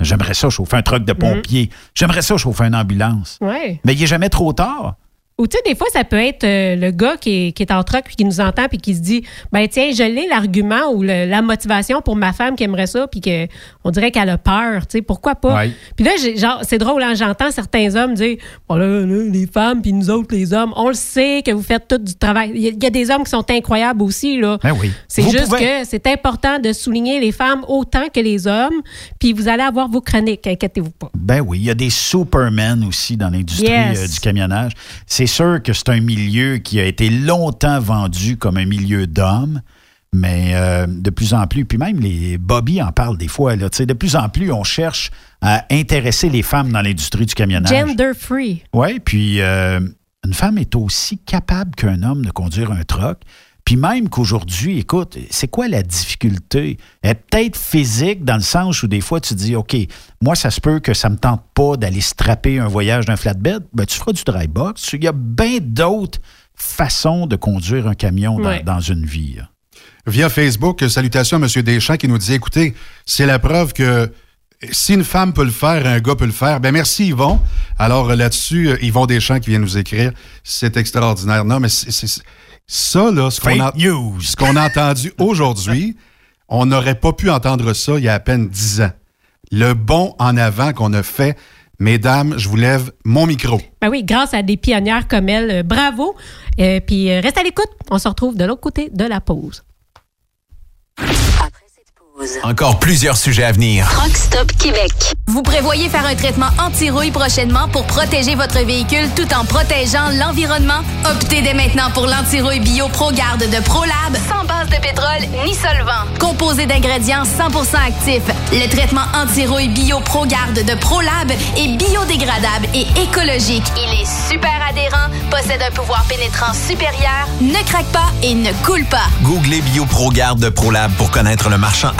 j'aimerais ça chauffer un truck de pompier, j'aimerais ça chauffer une ambulance. Ouais. Mais il n'est jamais trop tard. Ou tu sais, des fois, ça peut être euh, le gars qui est, qui est en truck puis qui nous entend puis qui se dit ben tiens, je l'ai l'argument ou le- la motivation pour ma femme qui aimerait ça puis que on dirait qu'elle a peur, tu sais, pourquoi pas? Ouais. Puis là, genre c'est drôle, hein, j'entends certains hommes dire bon là, là, les femmes puis nous autres les hommes, on le sait que vous faites tout du travail. Il y, a- il y a des hommes qui sont incroyables aussi là. Ben oui. C'est juste pouvez- que c'est important de souligner les femmes autant que les hommes, puis vous allez avoir vos chroniques, inquiétez-vous pas. Ben oui, il y a des supermen aussi dans l'industrie Yes. euh, du camionnage. C'est sûr que c'est un milieu qui a été longtemps vendu comme un milieu d'hommes, mais euh, de plus en plus, puis même les Bobby en parlent des fois, là, de plus en plus, on cherche à intéresser les femmes dans l'industrie du camionnage. Gender free. Oui, puis euh, une femme est aussi capable qu'un homme de conduire un truck. Puis même qu'aujourd'hui, écoute, c'est quoi la difficulté? Elle est peut-être physique dans le sens où des fois tu dis, OK, moi, ça se peut que ça me tente pas d'aller strapper un voyage d'un flatbed. Ben, tu feras du dry box. Il y a bien d'autres façons de conduire un camion dans, Ouais. dans une vie. là. Via Facebook, salutations à M. Deschamps qui nous dit écoutez, c'est la preuve que si une femme peut le faire, un gars peut le faire. Ben merci Yvon. Alors euh, là-dessus, euh, Yvon Deschamps qui vient nous écrire, c'est extraordinaire. Non, mais c'est c'est- ça là, ce qu'on a, ce qu'on a entendu aujourd'hui, on n'aurait pas pu entendre ça il y a à peine dix ans. Le bond en avant qu'on a fait, mesdames, je vous lève mon micro. Ben oui, grâce à des pionnières comme elle. Euh, bravo. Euh, puis euh, reste à l'écoute. On se retrouve de l'autre côté de la pause. Encore plusieurs sujets à venir. Truck Stop Québec. Vous prévoyez faire un traitement anti-rouille prochainement pour protéger votre véhicule tout en protégeant l'environnement? Optez dès maintenant pour l'anti-rouille bio ProGarde de ProLab sans base de pétrole ni solvant. Composé d'ingrédients 100% actifs, le traitement anti-rouille bio ProGarde de ProLab est biodégradable et écologique. Il est super adhérent, possède un pouvoir pénétrant supérieur, ne craque pas et ne coule pas. Googlez BioProGarde de ProLab pour connaître le marchand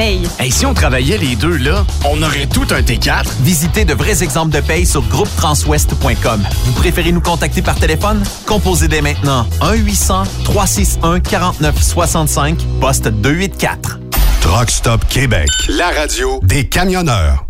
paye. Hey, si on travaillait les deux, là, on aurait tout un T4. Visitez de vrais exemples de paye sur groupetranswest.com. Vous préférez nous contacter par téléphone? Composez dès maintenant 1-800-361-4965, poste 284. Truck Stop Québec, la radio des camionneurs.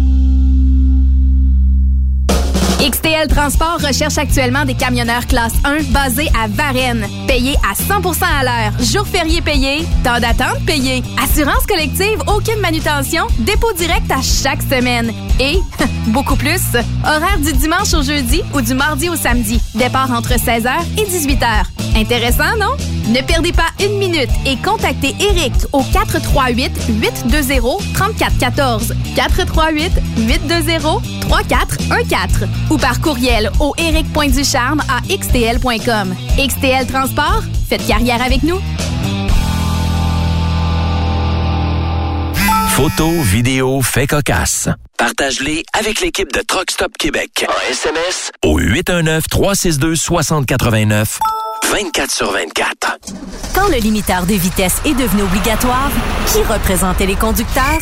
XTL Transport recherche actuellement des camionneurs classe 1 basés à Varennes, payés à 100% à l'heure, jours fériés payés, temps d'attente payé, assurance collective, aucune manutention, dépôt direct à chaque semaine. Et beaucoup plus, horaire du dimanche au jeudi ou du mardi au samedi, départ entre 16h et 18h. Intéressant, non? Ne perdez pas une minute et contactez Eric au 438 820 3414 438 820 3414 ou par courriel au eric.ducharme à xtl.com. XTL Transport, faites carrière avec nous. Photos, vidéos, faits cocasse. Partage-les avec l'équipe de Truck Stop Québec. En SMS au 819-362-6089. 24 sur 24. Quand le limiteur de vitesse est devenu obligatoire, qui représentait les conducteurs?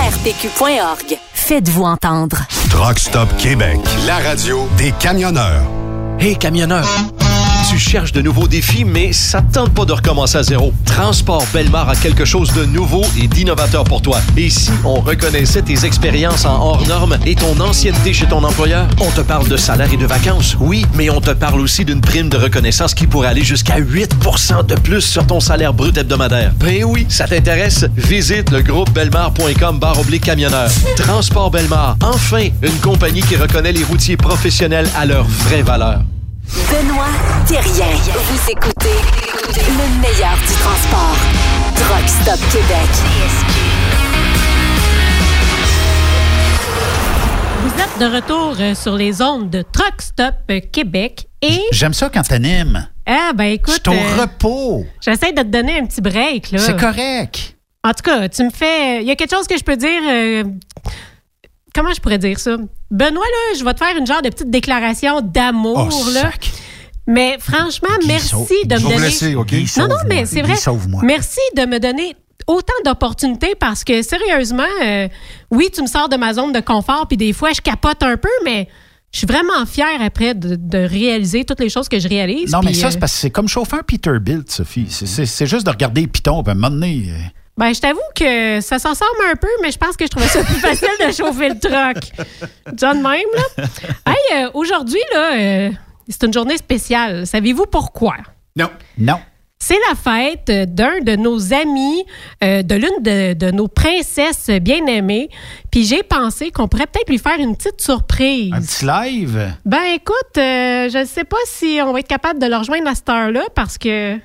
ARPQ.org. Faites-vous entendre. Truck Stop Québec, la radio des camionneurs. Hey camionneur, tu cherches de nouveaux défis, mais ça te tente pas de recommencer à zéro. Transport Belmar a quelque chose de nouveau et d'innovateur pour toi. Et si on reconnaissait tes expériences en hors normes et ton ancienneté chez ton employeur? On te parle de salaire et de vacances, oui, mais on te parle aussi d'une prime de reconnaissance qui pourrait aller jusqu'à 8% de plus sur ton salaire brut hebdomadaire. Ben oui, ça t'intéresse? Visite le groupe belmar.com barre oblique camionneur. Transport Belmar, enfin, une compagnie qui reconnaît les routiers professionnels à leur vraie valeur. Benoît Thérien. Vous écoutez le meilleur du transport. Truck Stop Québec. Vous êtes de retour euh, sur les ondes de Truck Stop euh, Québec et... J'aime ça quand t'animes. Ah, ben écoute... Je suis au euh, repos. J'essaie de te donner un petit break, là. C'est correct. En tout cas, tu me fais... Il y a quelque chose que je peux dire... euh, Comment je pourrais dire ça? Benoît, là, je vais te faire une genre de petite déclaration d'amour, Oh, là. Mais franchement, merci sauve- de me donner... laisser, OK? Non, non, mais c'est vrai. Merci de me donner autant d'opportunités parce que sérieusement, euh, oui, tu me sors de ma zone de confort, puis des fois, je capote un peu, mais je suis vraiment fière après de, de réaliser toutes les choses que je réalise. Non, mais ça, euh, c'est parce que c'est comme chauffeur Peterbilt, Sophie. C'est- juste de regarder les pitons, puis à un moment donné... Ben, je t'avoue que ça s'en sort un peu, mais je pense que je trouvais ça plus facile de chauffer le truck. John même, là. Hey, euh, aujourd'hui, là, euh, c'est une journée spéciale. Savez-vous pourquoi? Non. Non. C'est la fête d'un de nos amis, euh, de l'une de, de nos princesses bien-aimées. Puis j'ai pensé qu'on pourrait peut-être lui faire une petite surprise. Un petit live? Ben écoute, euh, je ne sais pas si on va être capable de le rejoindre à cette heure-là parce que...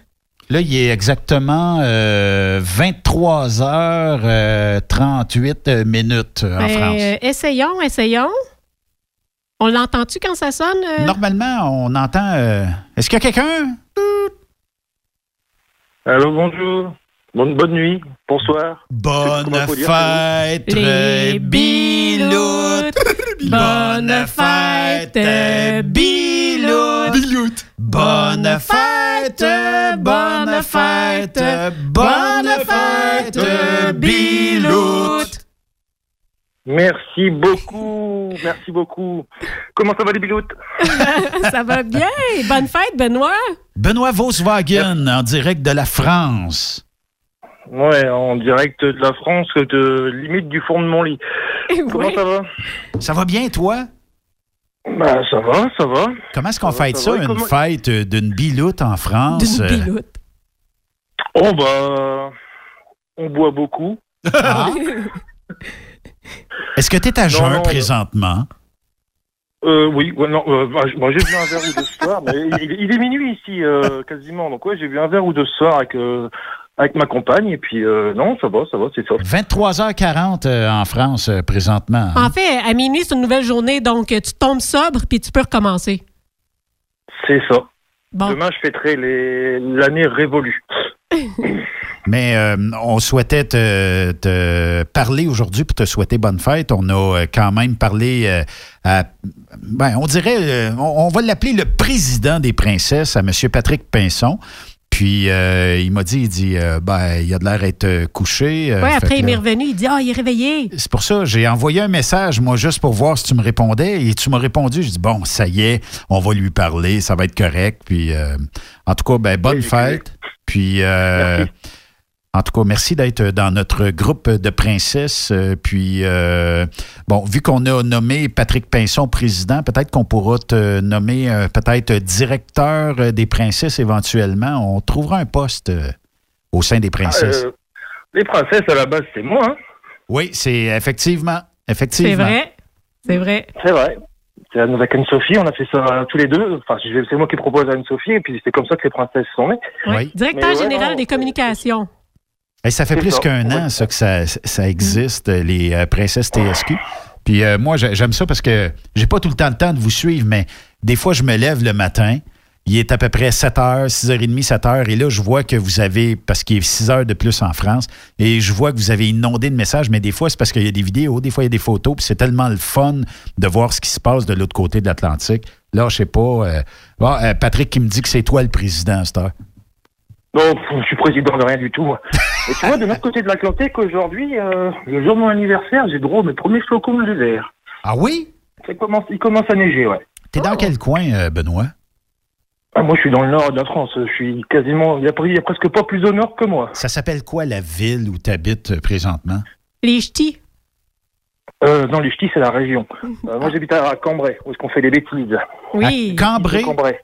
Là, il est exactement euh, 23 heures euh, 38 minutes euh, en Ben, France. euh, essayons, essayons. On l'entend-tu quand ça sonne? euh? Normalement, on entend... euh, Est-ce qu'il y a quelqu'un? Allô, bonjour. Bonne, bonne nuit. Bonsoir. Bonne fête, Les biloutes. Bonne fête, biloute. Bonne fête, bonne fête, bonne fête, biloute. Merci beaucoup. Merci beaucoup. Comment ça va les biloutes? Ça va bien. Bonne fête, Benoît. Benoît Volkswagen, en direct de la France. Ouais, en direct de la France, de limite du fond de mon lit. Comment ça va? Ça va bien, toi? Bah, ça va, ça va. Comment est-ce qu'on Ça va, fête ça va. une Comment- fête euh, d'une biloute en France? D'une euh, biloute. Oh, bah. On boit beaucoup. Ah. Est-ce que tu es à jeun non, présentement? Euh, oui, ouais, non, euh, bah, moi, j'ai bu un verre ou deux ce soir, mais il, il est minuit ici, euh, quasiment. Donc, ouais, j'ai bu un verre ou deux ce soir avec, euh, avec ma compagne, et puis, euh, non, ça va, ça va, c'est ça. 23h40 euh, en France euh, présentement. En fait, à minuit, c'est une nouvelle journée, donc tu tombes sobre puis tu peux recommencer. C'est ça. Bon. Demain, je fêterai les- l'année révolue. Mais euh, on souhaitait te, te parler aujourd'hui pour te souhaiter bonne fête. On a quand même parlé euh, à, ben, on dirait, euh, on, on va l'appeler le président des princesses, à M. Patrick Pinson. Puis euh, il m'a dit, il dit, euh, ben, il a de l'air d'être euh, couché. euh, ouais, fait après, que il m'est revenu, il dit Ah, il est réveillé. c'est pour ça, j'ai envoyé un message, moi, juste pour voir si tu me répondais. Et tu m'as répondu. Je dis, bon, ça y est, on va lui parler, ça va être correct. Puis, euh, en tout cas, ben, bonne fête. Puis, euh, en tout cas, merci d'être dans notre groupe de princesses. Euh, Puis, euh, bon, vu qu'on a nommé Patrick Pinson président, peut-être qu'on pourra te nommer euh, peut-être directeur des princesses éventuellement. On trouvera un poste euh, au sein des princesses. Euh, les princesses, à la base, c'est moi, hein. Oui, c'est effectivement. Effectivement. C'est vrai. C'est vrai. C'est vrai. C'est avec Anne-Sophie, on a fait ça euh, tous les deux. Enfin, c'est moi qui propose à Anne-Sophie, et puis c'est comme ça que les princesses sont nées. Ouais. Directeur ouais, général non, des communications. Et ça fait plus qu'un an, ça, que ça, ça existe, les euh, princesses TSQ. Puis euh, moi, j'ai- j'aime ça parce que j'ai pas tout le temps le temps de vous suivre, mais des fois, je me lève le matin. Il est à peu près 7 h, 6h30, 7 h. Et là, je vois que vous avez, parce qu'il est 6 heures de plus en France, et je vois que vous avez inondé de messages, mais des fois, c'est parce qu'il y a des vidéos, des fois, il y a des photos, puis c'est tellement le fun de voir ce qui se passe de l'autre côté de l'Atlantique. Là, je sais pas. euh, bon, euh, Patrick qui me dit que c'est toi le président à cette heure. Non, je suis président de rien du tout. Et tu vois, de l'autre côté de l'Atlantique, aujourd'hui, euh, le jour de mon anniversaire, j'ai droit à mes premiers flocons de l'hiver. Ah oui? Ça commence, il commence à neiger, ouais. T'es dans quel coin, euh, Benoît? Ah, moi, je suis dans le nord de la France. Je suis quasiment. Il y a, presque pas plus au nord que moi. Ça s'appelle quoi la ville où tu habites présentement? Les ch'tis. Euh, non, les ch'tis, c'est la région. Euh, moi, j'habite à Cambrai, où est-ce qu'on fait des bêtises. Oui. À Cambrai? Cambrai.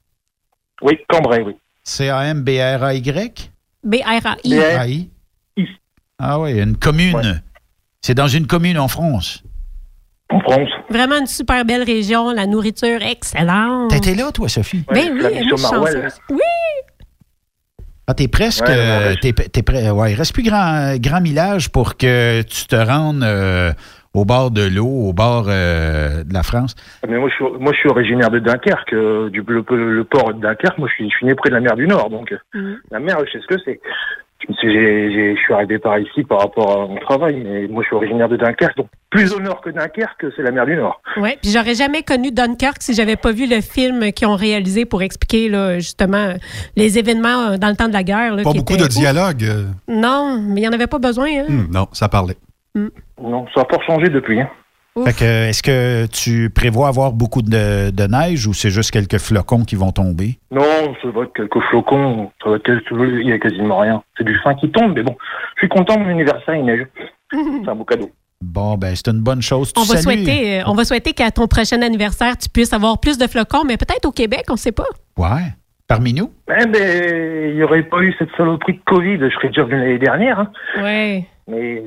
Oui, Cambrai, oui. C-A-M-B-R-A-Y? B-R-A-I. B-R-A-I? Ah oui, une commune. C'est dans une commune en France. En France. Vraiment une super belle région, la nourriture excellente. T'étais là, toi, Sophie? Ben oui, Marwell. chanceuse. Oui. Ah, t'es presque. Ouais, euh, t'es, t'es ouais, il reste plus grand, grand millage pour que tu te rendes euh, au bord de l'eau, au bord euh, de la France. Mais moi, je suis, moi, je suis originaire de Dunkerque, euh, du le, le port de Dunkerque. Moi, je suis, je suis né près de la mer du Nord, donc euh, la mer, je sais ce que c'est. Je, suis- je arrivé par ici par rapport à mon travail, mais moi, je suis originaire de Dunkerque, donc plus au nord que Dunkerque, c'est la mer du Nord. Oui, puis j'aurais jamais connu Dunkirk si j'avais pas vu le film qu'ils ont réalisé pour expliquer là, justement les événements dans le temps de la guerre. là, Pas qui beaucoup de dialogue. Non, mais il n'y en avait pas besoin. Hein? hmm, non, ça parlait. Non, ça n'a pas changé depuis. Hein. Est-ce que tu prévois avoir beaucoup de, de neige ou c'est juste quelques flocons qui vont tomber? Non, ça va être quelques flocons, ça va être quelques... il y a quasiment rien. C'est du fin qui tombe, mais bon, je suis content, mon anniversaire, il neige. C'est un beau cadeau. Bon, ben, c'est une bonne chose. Tu On va, salues- souhaiter, euh, on va souhaiter qu'à ton prochain anniversaire, tu puisses avoir plus de flocons, mais peut-être au Québec, on ne sait pas. Ouais. Parmi nous? Eh ben, il n'y aurait pas eu cette saloperie de Covid, je serais déjà venu l'année dernière. Hein. Oui. Mais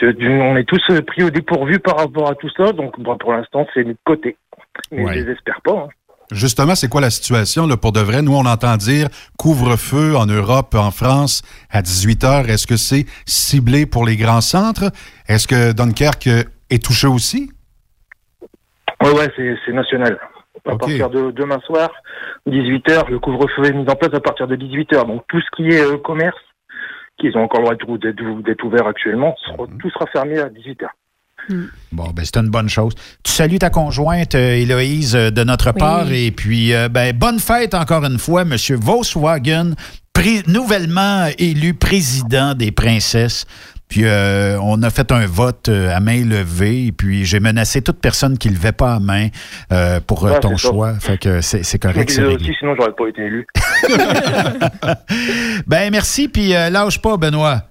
de- de- on est tous euh, pris au dépourvu par rapport à tout ça, donc bon, pour l'instant, c'est de côté. Mais Ouais. je les espère pas. hein. Justement, c'est quoi la situation là, pour de vrai? Nous, on entend dire couvre-feu en Europe, en France, à 18 heures. Est-ce que c'est ciblé pour les grands centres? Est-ce que Dunkerque euh, est touché aussi? Ouais, ouais, c'est national. À partir de demain soir, 18h, le couvre-feu est mis en place à partir de 18h. Donc tout ce qui est euh, commerce, qui ont encore le droit d'être d'être- d'être ouvert actuellement, sera- tout sera fermé à 18h. Bon, ben, c'est une bonne chose. Tu salues ta conjointe, euh, Héloïse, euh, de notre Oui. part. Et puis, euh, ben, bonne fête encore une fois, M. Volkswagen, pré- nouvellement élu président des princesses. Puis, euh, on a fait un vote euh, à main levée. Et puis, j'ai menacé toute personne qui ne levait pas à main euh, pour Ouais, ton choix. Fait que c'est Je correct, réglé. aussi, sinon j'aurais pas été élu. Ben, merci. Puis, euh, lâche pas, Benoît.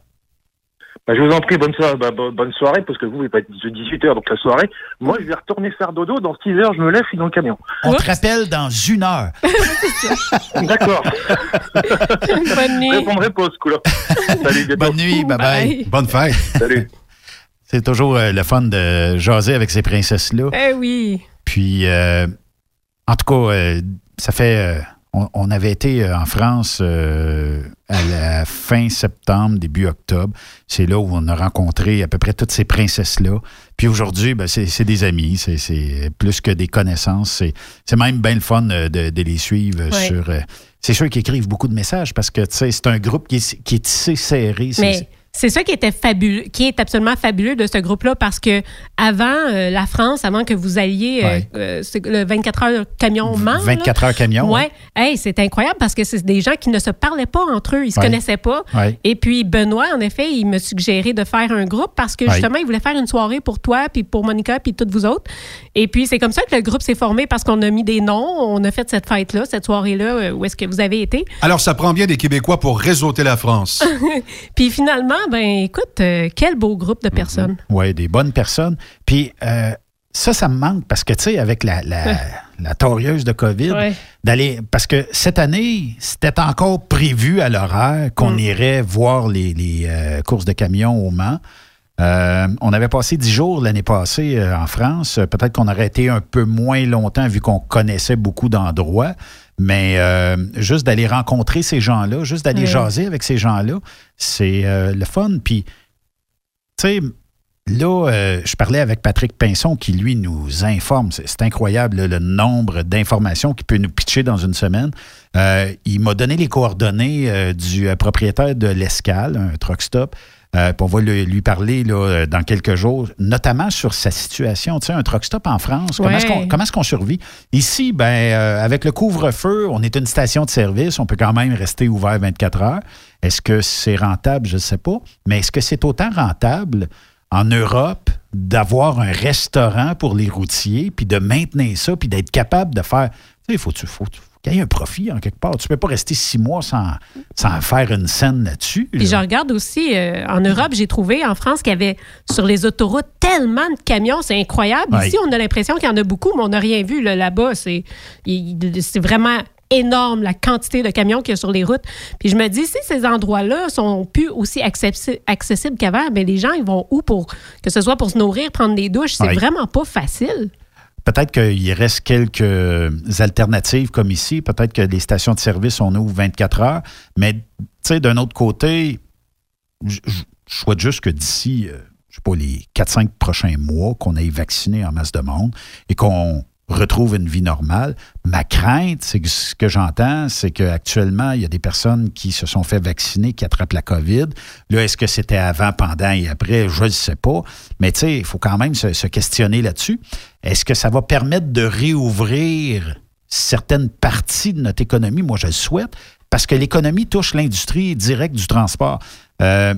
Bah, je vous en prie, bonne soirée, bah, bo- bonne soirée, parce que vous, vous pas de 18h, donc la soirée. Moi, je vais retourner faire dodo. Dans 6 heures, je me lève, je suis dans le camion. On te rappelle dans une heure. D'accord. Bonne nuit. Je répondrai pas ce coup-là. Salut, bientôt. Bonne nuit, bye bye. Bye. Bonne fête. Salut. C'est toujours euh, le fun de jaser avec ces princesses-là. Eh oui. Puis, euh, en tout cas, euh, ça fait. On, on avait été euh, en France euh, à la fin septembre, début octobre. C'est là où on a rencontré à peu près toutes ces princesses-là. Puis aujourd'hui, ben, c'est des amis, c'est- plus que des connaissances. C'est même bien le fun euh, de, de les suivre Ouais. sur. euh, c'est sûr qu'ils écrivent beaucoup de messages parce que c'est un groupe qui est, qui est tissé serré. Mais c'est ça qui était fabuleux, qui est absolument fabuleux de ce groupe-là parce que avant euh, la France, avant que vous alliez euh, Ouais. euh, le 24 heures camion Mans, 24 heures camion. Ouais, hey, c'est incroyable parce que c'est des gens qui ne se parlaient pas entre eux, ils se Ouais. connaissaient pas. Ouais. Et puis Benoît, en effet, il me suggérait de faire un groupe parce que justement, il voulait faire une soirée pour toi, puis pour Monica, puis toutes vous autres. Et puis c'est comme ça que le groupe s'est formé parce qu'on a mis des noms, on a fait cette fête-là, cette soirée-là, euh, où est-ce que vous avez été. Alors, ça prend bien des Québécois pour réseauter la France. puis finalement, ben écoute, euh, quel beau groupe de personnes. Oui, des bonnes personnes. Puis euh, ça, ça me manque parce que, tu sais, avec la, la, la torieuse de COVID, Ouais. d'aller. Parce que cette année, c'était encore prévu à l'horaire qu'on Mm. irait voir les, les, euh, courses de camions au Mans. Euh, on avait passé dix jours l'année passée euh, en France. Peut-être qu'on aurait été un peu moins longtemps vu qu'on connaissait beaucoup d'endroits. Mais euh, juste d'aller rencontrer ces gens-là, juste d'aller jaser avec ces gens-là, c'est euh, le fun. Puis, tu sais, là, euh, je parlais avec Patrick Pinson qui, lui, nous informe. C'est incroyable là, le nombre d'informations qu'il peut nous pitcher dans une semaine. Il m'a donné les coordonnées du propriétaire de l'Escale, un truck stop. Euh, on va lui parler là, euh, dans quelques jours, notamment sur sa situation. Tu sais, un truck stop en France, comment est-ce qu'on qu'on survit? Ici, ben, euh, avec le couvre-feu, on est une station de service, on peut quand même rester ouvert 24 heures. Est-ce que c'est rentable? Je ne sais pas. Mais est-ce que c'est autant rentable en Europe d'avoir un restaurant pour les routiers, puis de maintenir ça, puis d'être capable de faire... Tu sais, il faut, faut, faut qu'il y ait un profit en quelque part. Tu ne peux pas rester six mois sans, sans faire une scène là-dessus. Puis je regarde aussi, euh, en Europe, j'ai trouvé en France qu'il y avait sur les autoroutes tellement de camions, c'est incroyable. Ouais. Ici, on a l'impression qu'il y en a beaucoup, mais on n'a rien vu là, là-bas. C'est vraiment énorme la quantité de camions qu'il y a sur les routes. Puis je me dis, si ces endroits-là sont plus aussi accessi- accessibles qu'avant, ben les gens, ils vont où pour que ce soit pour se nourrir, prendre des douches? C'est vraiment pas facile. Peut-être qu'il reste quelques alternatives comme ici. Peut-être que les stations de service, on ouvre 24 heures. Mais, tu sais, d'un autre côté, je souhaite juste que d'ici, euh, je sais pas, les 4-5 prochains mois, qu'on ait vacciné en masse de monde et qu'on retrouve une vie normale. Ma crainte, c'est que ce que j'entends, c'est qu'actuellement, il y a des personnes qui se sont fait vacciner, qui attrapent la COVID. Là, est-ce que c'était avant, pendant et après? Je ne sais pas. Mais tu sais, il faut quand même se, questionner là-dessus. Est-ce que ça va permettre de réouvrir certaines parties de notre économie? Moi, je le souhaite, parce que l'économie touche l'industrie directe du transport. Euh,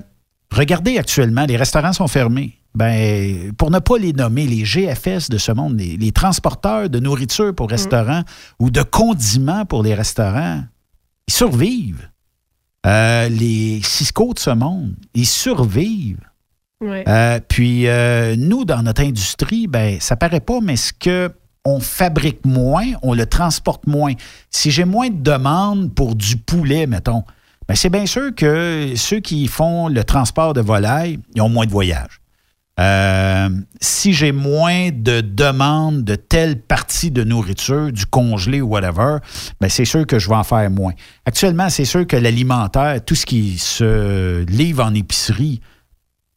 regardez actuellement, les restaurants sont fermés. Ben, pour ne pas les nommer, les GFS de ce monde, les, les transporteurs de nourriture pour restaurants ou de condiments pour les restaurants, ils survivent. Euh, les Cisco de ce monde, ils survivent. Ouais. Euh, puis euh, nous, dans notre industrie, ben, ça paraît pas, mais ce que on fabrique moins, on le transporte moins. Si j'ai moins de demandes pour du poulet, mettons, ben, c'est bien sûr que ceux qui font le transport de volailles, ils ont moins de voyages. Euh, si j'ai moins de demandes de telle partie de nourriture, du congelé ou whatever, ben c'est sûr que je vais en faire moins. Actuellement, c'est sûr que l'alimentaire, tout ce qui se livre en épicerie,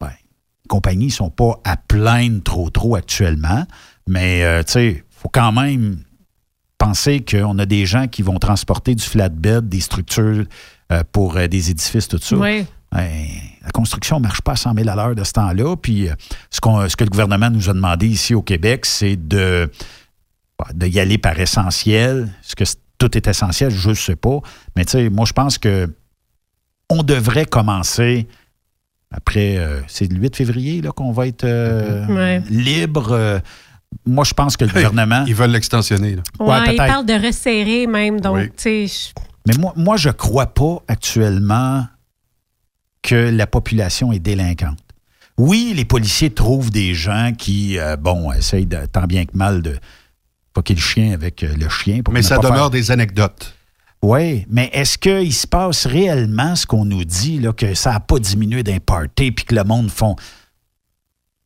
ben, les compagnies ne sont pas à plaindre trop trop actuellement, mais euh, tu sais, il faut quand même penser qu'on a des gens qui vont transporter du flatbed, des structures pour euh, des édifices, tout ça. Oui. Ben, la construction ne marche pas à 100 000 à l'heure de ce temps-là. Puis euh, ce, qu'on- ce que le gouvernement nous a demandé ici au Québec, c'est de, bah, de y aller par essentiel. Est-ce que tout est essentiel? Je ne sais pas. Mais tu sais, moi, je pense que on devrait commencer après, euh, c'est le 8 février là, qu'on va être euh, Ouais. libre. euh, moi, je pense que le gouvernement. Ils veulent l'extensionner. là. Ouais, Ouais, il peut-être. parle de resserrer même. Donc, Oui. tu sais, je- Mais moi, moi je ne crois pas actuellement que la population est délinquante. Oui, les policiers trouvent des gens qui, euh, bon, essayent de, tant bien que mal de poquer le chien avec euh, le chien. Pour Mais ça demeure faire- des anecdotes. Oui, mais est-ce qu'il se passe réellement ce qu'on nous dit, là, que ça n'a pas diminué d'un party puis que le monde font?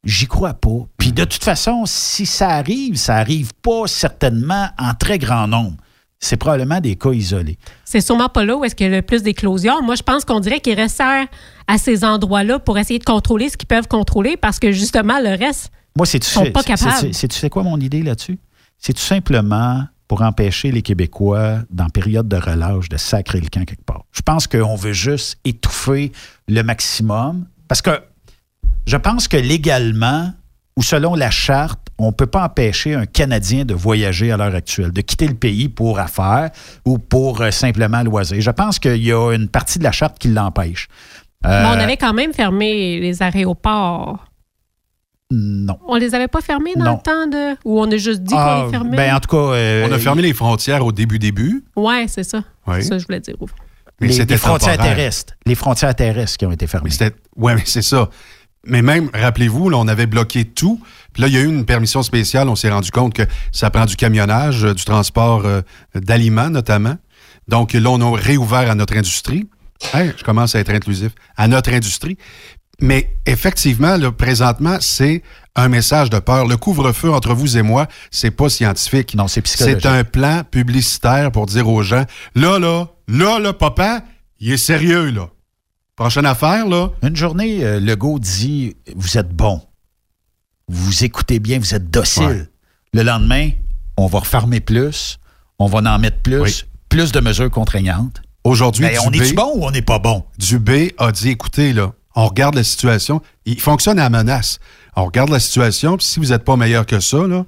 J'y crois pas. Puis de toute façon, si ça arrive, ça arrive pas certainement en très grand nombre. C'est probablement des cas isolés. c'est sûrement pas là où est-ce qu'il y a le plus d'éclosions. Moi, je pense qu'on dirait qu'ils resserrent à ces endroits-là pour essayer de contrôler ce qu'ils peuvent contrôler parce que justement, le reste, Moi, c'est sont sais, pas capables. c'est- c'est- tu sais quoi mon idée là-dessus? C'est tout simplement pour empêcher les Québécois, dans période de relâche, de sacrer le camp quelque part. Je pense qu'on veut juste étouffer le maximum. Parce que je pense que légalement, ou selon la charte, on ne peut pas empêcher un Canadien de voyager à l'heure actuelle, de quitter le pays pour affaires ou pour euh, simplement loisir. Je pense qu'il y a une partie de la charte qui l'empêche. Euh, Mais on avait quand même fermé les aéroports. Non. On les avait pas fermés dans Non. le temps de. Ou on a juste dit Ah, qu'on les fermait? ben, en tout cas. euh, On a fermé les frontières au début, début. Ouais, c'est ça. Oui. C'est ça que je voulais dire. Mais les, frontières temporaire. terrestres. Les frontières terrestres qui ont été fermées. Oui, mais c'est ça. Mais même, rappelez-vous, là, on avait bloqué tout. Puis là, il y a eu une permission spéciale. On s'est rendu compte que ça prend du camionnage, euh, du transport euh, d'aliments notamment. Donc là, on a réouvert à notre industrie. Hey, je commence à être inclusif. À notre industrie. Mais effectivement, là, présentement, c'est un message de peur. Le couvre-feu entre vous et moi, c'est pas scientifique. Non, c'est psychologique. C'est un plan publicitaire pour dire aux gens, là, là, là, là, papa, il est sérieux, là. Prochaine affaire, là. Une journée, euh, Legault dit Vous êtes bon. Vous écoutez bien, vous êtes docile. Ouais. Le lendemain, on va refermer plus, on va en mettre plus, Oui. plus de mesures contraignantes. Aujourd'hui, Mais on est-tu bon ou on n'est pas bon? Dubé a dit écoutez, là, on regarde la situation. Il fonctionne à la menace. On regarde la situation, puis si vous n'êtes pas meilleur que ça, là,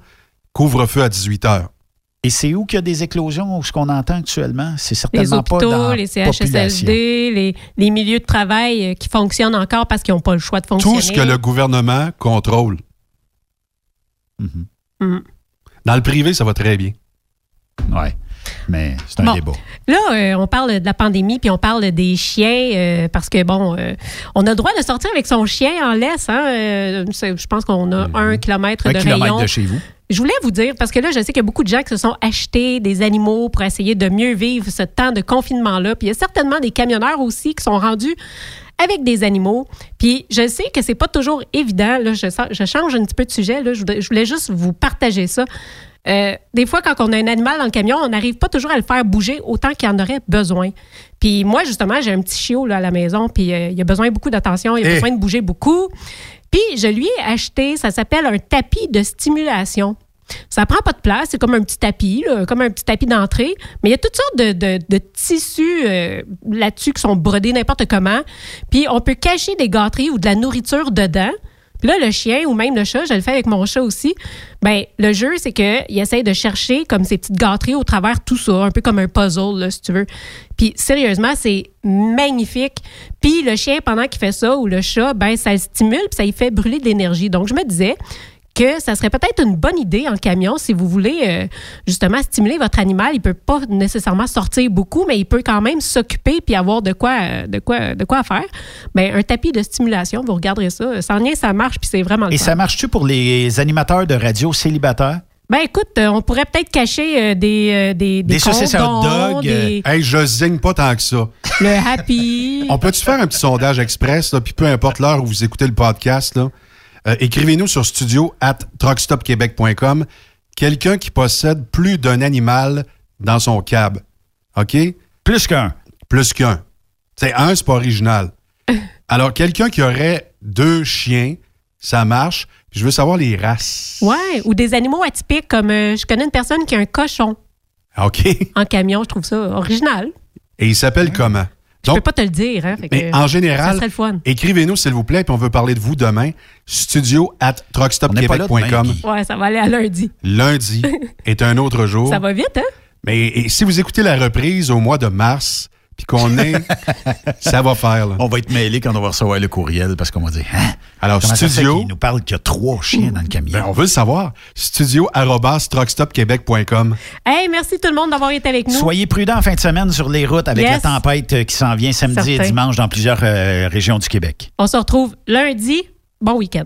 couvre-feu à 18 heures. Et c'est où qu'il y a des éclosions ou ce qu'on entend actuellement? C'est Les certainement pas dans hôpitaux, les. CHSLD, les, les milieux de travail euh, qui fonctionnent encore parce qu'ils n'ont pas le choix de fonctionner. Tout ce que le gouvernement contrôle. Mhm. Dans le privé, ça va très bien. Ouais. mais c'est un Bon. débat. Là, euh, on parle de la pandémie, puis on parle des chiens, euh, parce que, bon, euh, on a le droit de sortir avec son chien en laisse. Hein? euh, je pense qu'on a un kilomètre Un de kilomètre rayon. de chez vous. Je voulais vous dire, parce que là, je sais qu'il y a beaucoup de gens qui se sont achetés des animaux pour essayer de mieux vivre ce temps de confinement-là. Puis il y a certainement des camionneurs aussi qui sont rendus avec des animaux. Puis je sais que c'est pas toujours évident. Là, je, change un petit peu de sujet. Là, je, voulais, je voulais juste vous partager ça. Euh, des fois, quand on a un animal dans le camion, on n'arrive pas toujours à le faire bouger autant qu'il en aurait besoin. Puis moi, justement, j'ai un petit chiot là, à la maison, puis euh, il a besoin beaucoup d'attention, il a Eh. besoin de bouger beaucoup. Puis je lui ai acheté, ça s'appelle un tapis de stimulation. Ça prend pas de place, c'est comme un petit tapis, comme un petit tapis d'entrée, mais il y a toutes sortes de, tissus euh, là-dessus qui sont brodés n'importe comment. Puis on peut cacher des gâteries ou de la nourriture dedans. Puis là, le chien ou même le chat, je le fais avec mon chat aussi. Ben, le jeu, c'est qu'il essaye de chercher comme ces petites gâteries au travers tout ça, un peu comme un puzzle, là, si tu veux. Puis sérieusement, c'est magnifique. Puis le chien, pendant qu'il fait ça, ou le chat, ben, ça le stimule, puis ça lui fait brûler de l'énergie. Donc, je me disais que ça serait peut-être une bonne idée en camion si vous voulez euh, justement stimuler votre animal. Il peut pas nécessairement sortir beaucoup, mais il peut quand même s'occuper puis avoir de quoi, euh, de quoi, de quoi faire. Ben, un tapis de stimulation, vous regarderez ça. Sans rien, ça marche puis c'est vraiment le Et fun. ça marche-tu pour les animateurs de radio célibataires? Ben écoute, euh, on pourrait peut-être cacher euh, des, euh, des, Des saucisses hot dog, des- Hey, je zigne pas tant que ça. le happy. On peut-tu faire un petit sondage express, là, puis peu importe l'heure où vous écoutez le podcast, là, euh, écrivez-nous sur studio at truckstopquebec.com quelqu'un qui possède plus d'un animal dans son cab. OK? Plus qu'un. Plus qu'un. C'est un, c'est pas original. Alors, quelqu'un qui aurait deux chiens, ça marche. Puis je veux savoir les races. Ouais, ou des animaux atypiques comme euh, je connais une personne qui a un cochon OK? Et en camion, je trouve ça original. il s'appelle comment? Je peux pas te le dire, hein. fait Mais que en général, écrivez-nous s'il vous plaît, puis on veut parler de vous demain. Studio at truckstopquebec.com. Ouais, ça va aller à lundi. Lundi est un autre jour. Ça va vite, hein? Mais et si vous écoutez la reprise au mois de mars, puis qu'on est, ça va faire. là. On va être mêlés quand on va recevoir le courriel parce qu'on va dire Hein? Alors, Comment studio, qu'il nous parle qu'il y a trois chiens dans le camion? ben, on veut le savoir. Studio arobase truckstopquebec.com. Hey, merci tout le monde d'avoir été avec nous. Soyez prudents en fin de semaine sur les routes avec Yes. la tempête euh, qui s'en vient samedi et dimanche dans plusieurs euh, régions du Québec. On se retrouve lundi. Bon week-end.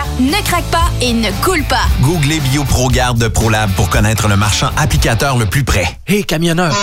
ne craque pas et ne coule pas. Googlez BioProGarde de ProLab pour connaître le marchand applicateur le plus près. Hé, camionneur!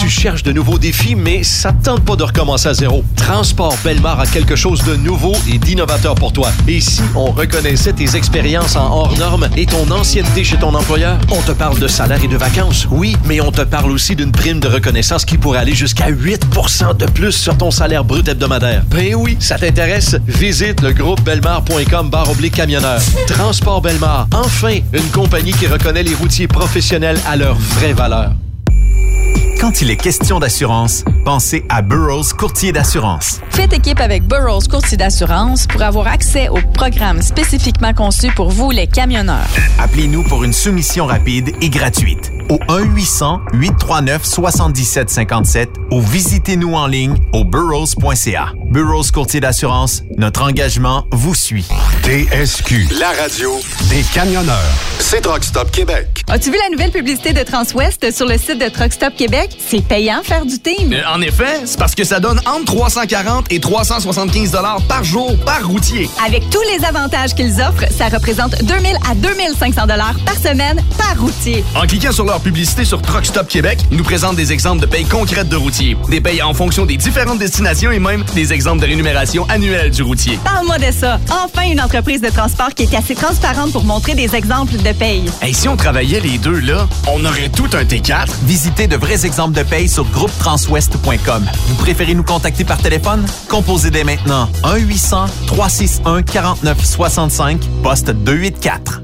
Tu cherches de nouveaux défis, mais ça te tente pas de recommencer à zéro. Transport Belmar a quelque chose de nouveau et d'innovateur pour toi. Et si on reconnaissait tes expériences en hors normes et ton ancienneté chez ton employeur, on te parle de salaire et de vacances, oui, mais on te parle aussi d'une prime de reconnaissance qui pourrait aller jusqu'à 8% de plus sur ton salaire brut hebdomadaire. Ben oui, ça t'intéresse? Visite le groupe belmar.com barre oblique camionneur. Transport Belmar, enfin, une compagnie qui reconnaît les routiers professionnels à leur vraie valeur. Quand il est question d'assurance, pensez à Burroughs Courtier d'assurance. Faites équipe avec Burroughs Courtier d'assurance pour avoir accès aux programmes spécifiquement conçus pour vous, les camionneurs. Appelez-nous pour une soumission rapide et gratuite au 1-800-839-7757 ou visitez-nous en ligne au burrows.ca. Burroughs Courtier d'assurance, notre engagement vous suit. TSQ, la radio des camionneurs. C'est Truck Stop Québec. As-tu vu la nouvelle publicité de Transwest sur le site de Truck Stop Québec? C'est payant faire du team. Euh, En effet, c'est parce que ça donne entre 340 et 375 dollars par jour par routier. Avec tous les avantages qu'ils offrent, ça représente 2000 à 2500 dollars par semaine par routier. En cliquant sur leur publicité sur Truck Stop Québec, ils nous présentent des exemples de payes concrètes de routiers, des payes en fonction des différentes destinations et même des exemples de rémunération annuelle du routier. Parle-moi de ça. Enfin, une entreprise de transport qui est assez transparente pour montrer des exemples de paye. Hey, si on travaillait les deux là, on aurait tout un T4. Visitez de vrais exemples de paye sur groupetranswest.com. Vous préférez nous contacter par téléphone? Composez dès maintenant 1-800-361-4965, poste 284.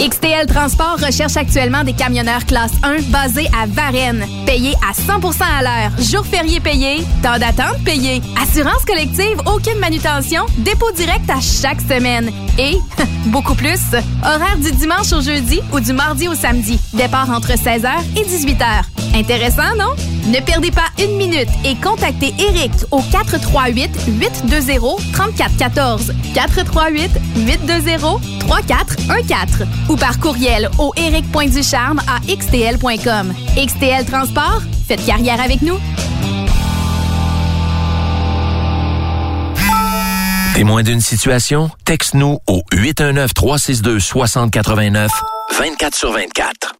XTL Transport recherche actuellement des camionneurs classe 1 basés à Varennes. Payés à 100% à l'heure. Jour férié payé. Temps d'attente payé. Assurance collective, aucune manutention. Dépôt direct à chaque semaine. Et, beaucoup plus, horaire du dimanche au jeudi ou du mardi au samedi. Départ entre 16h et 18h. Intéressant, non? Ne perdez pas une minute et contactez Eric au 438 820 3414 438 820 3414 ou par courriel au eric.ducharme à xtl.com. XTL Transport, faites carrière avec nous. Témoin d'une situation? Texte-nous au 819-362-6089, 24 sur 24.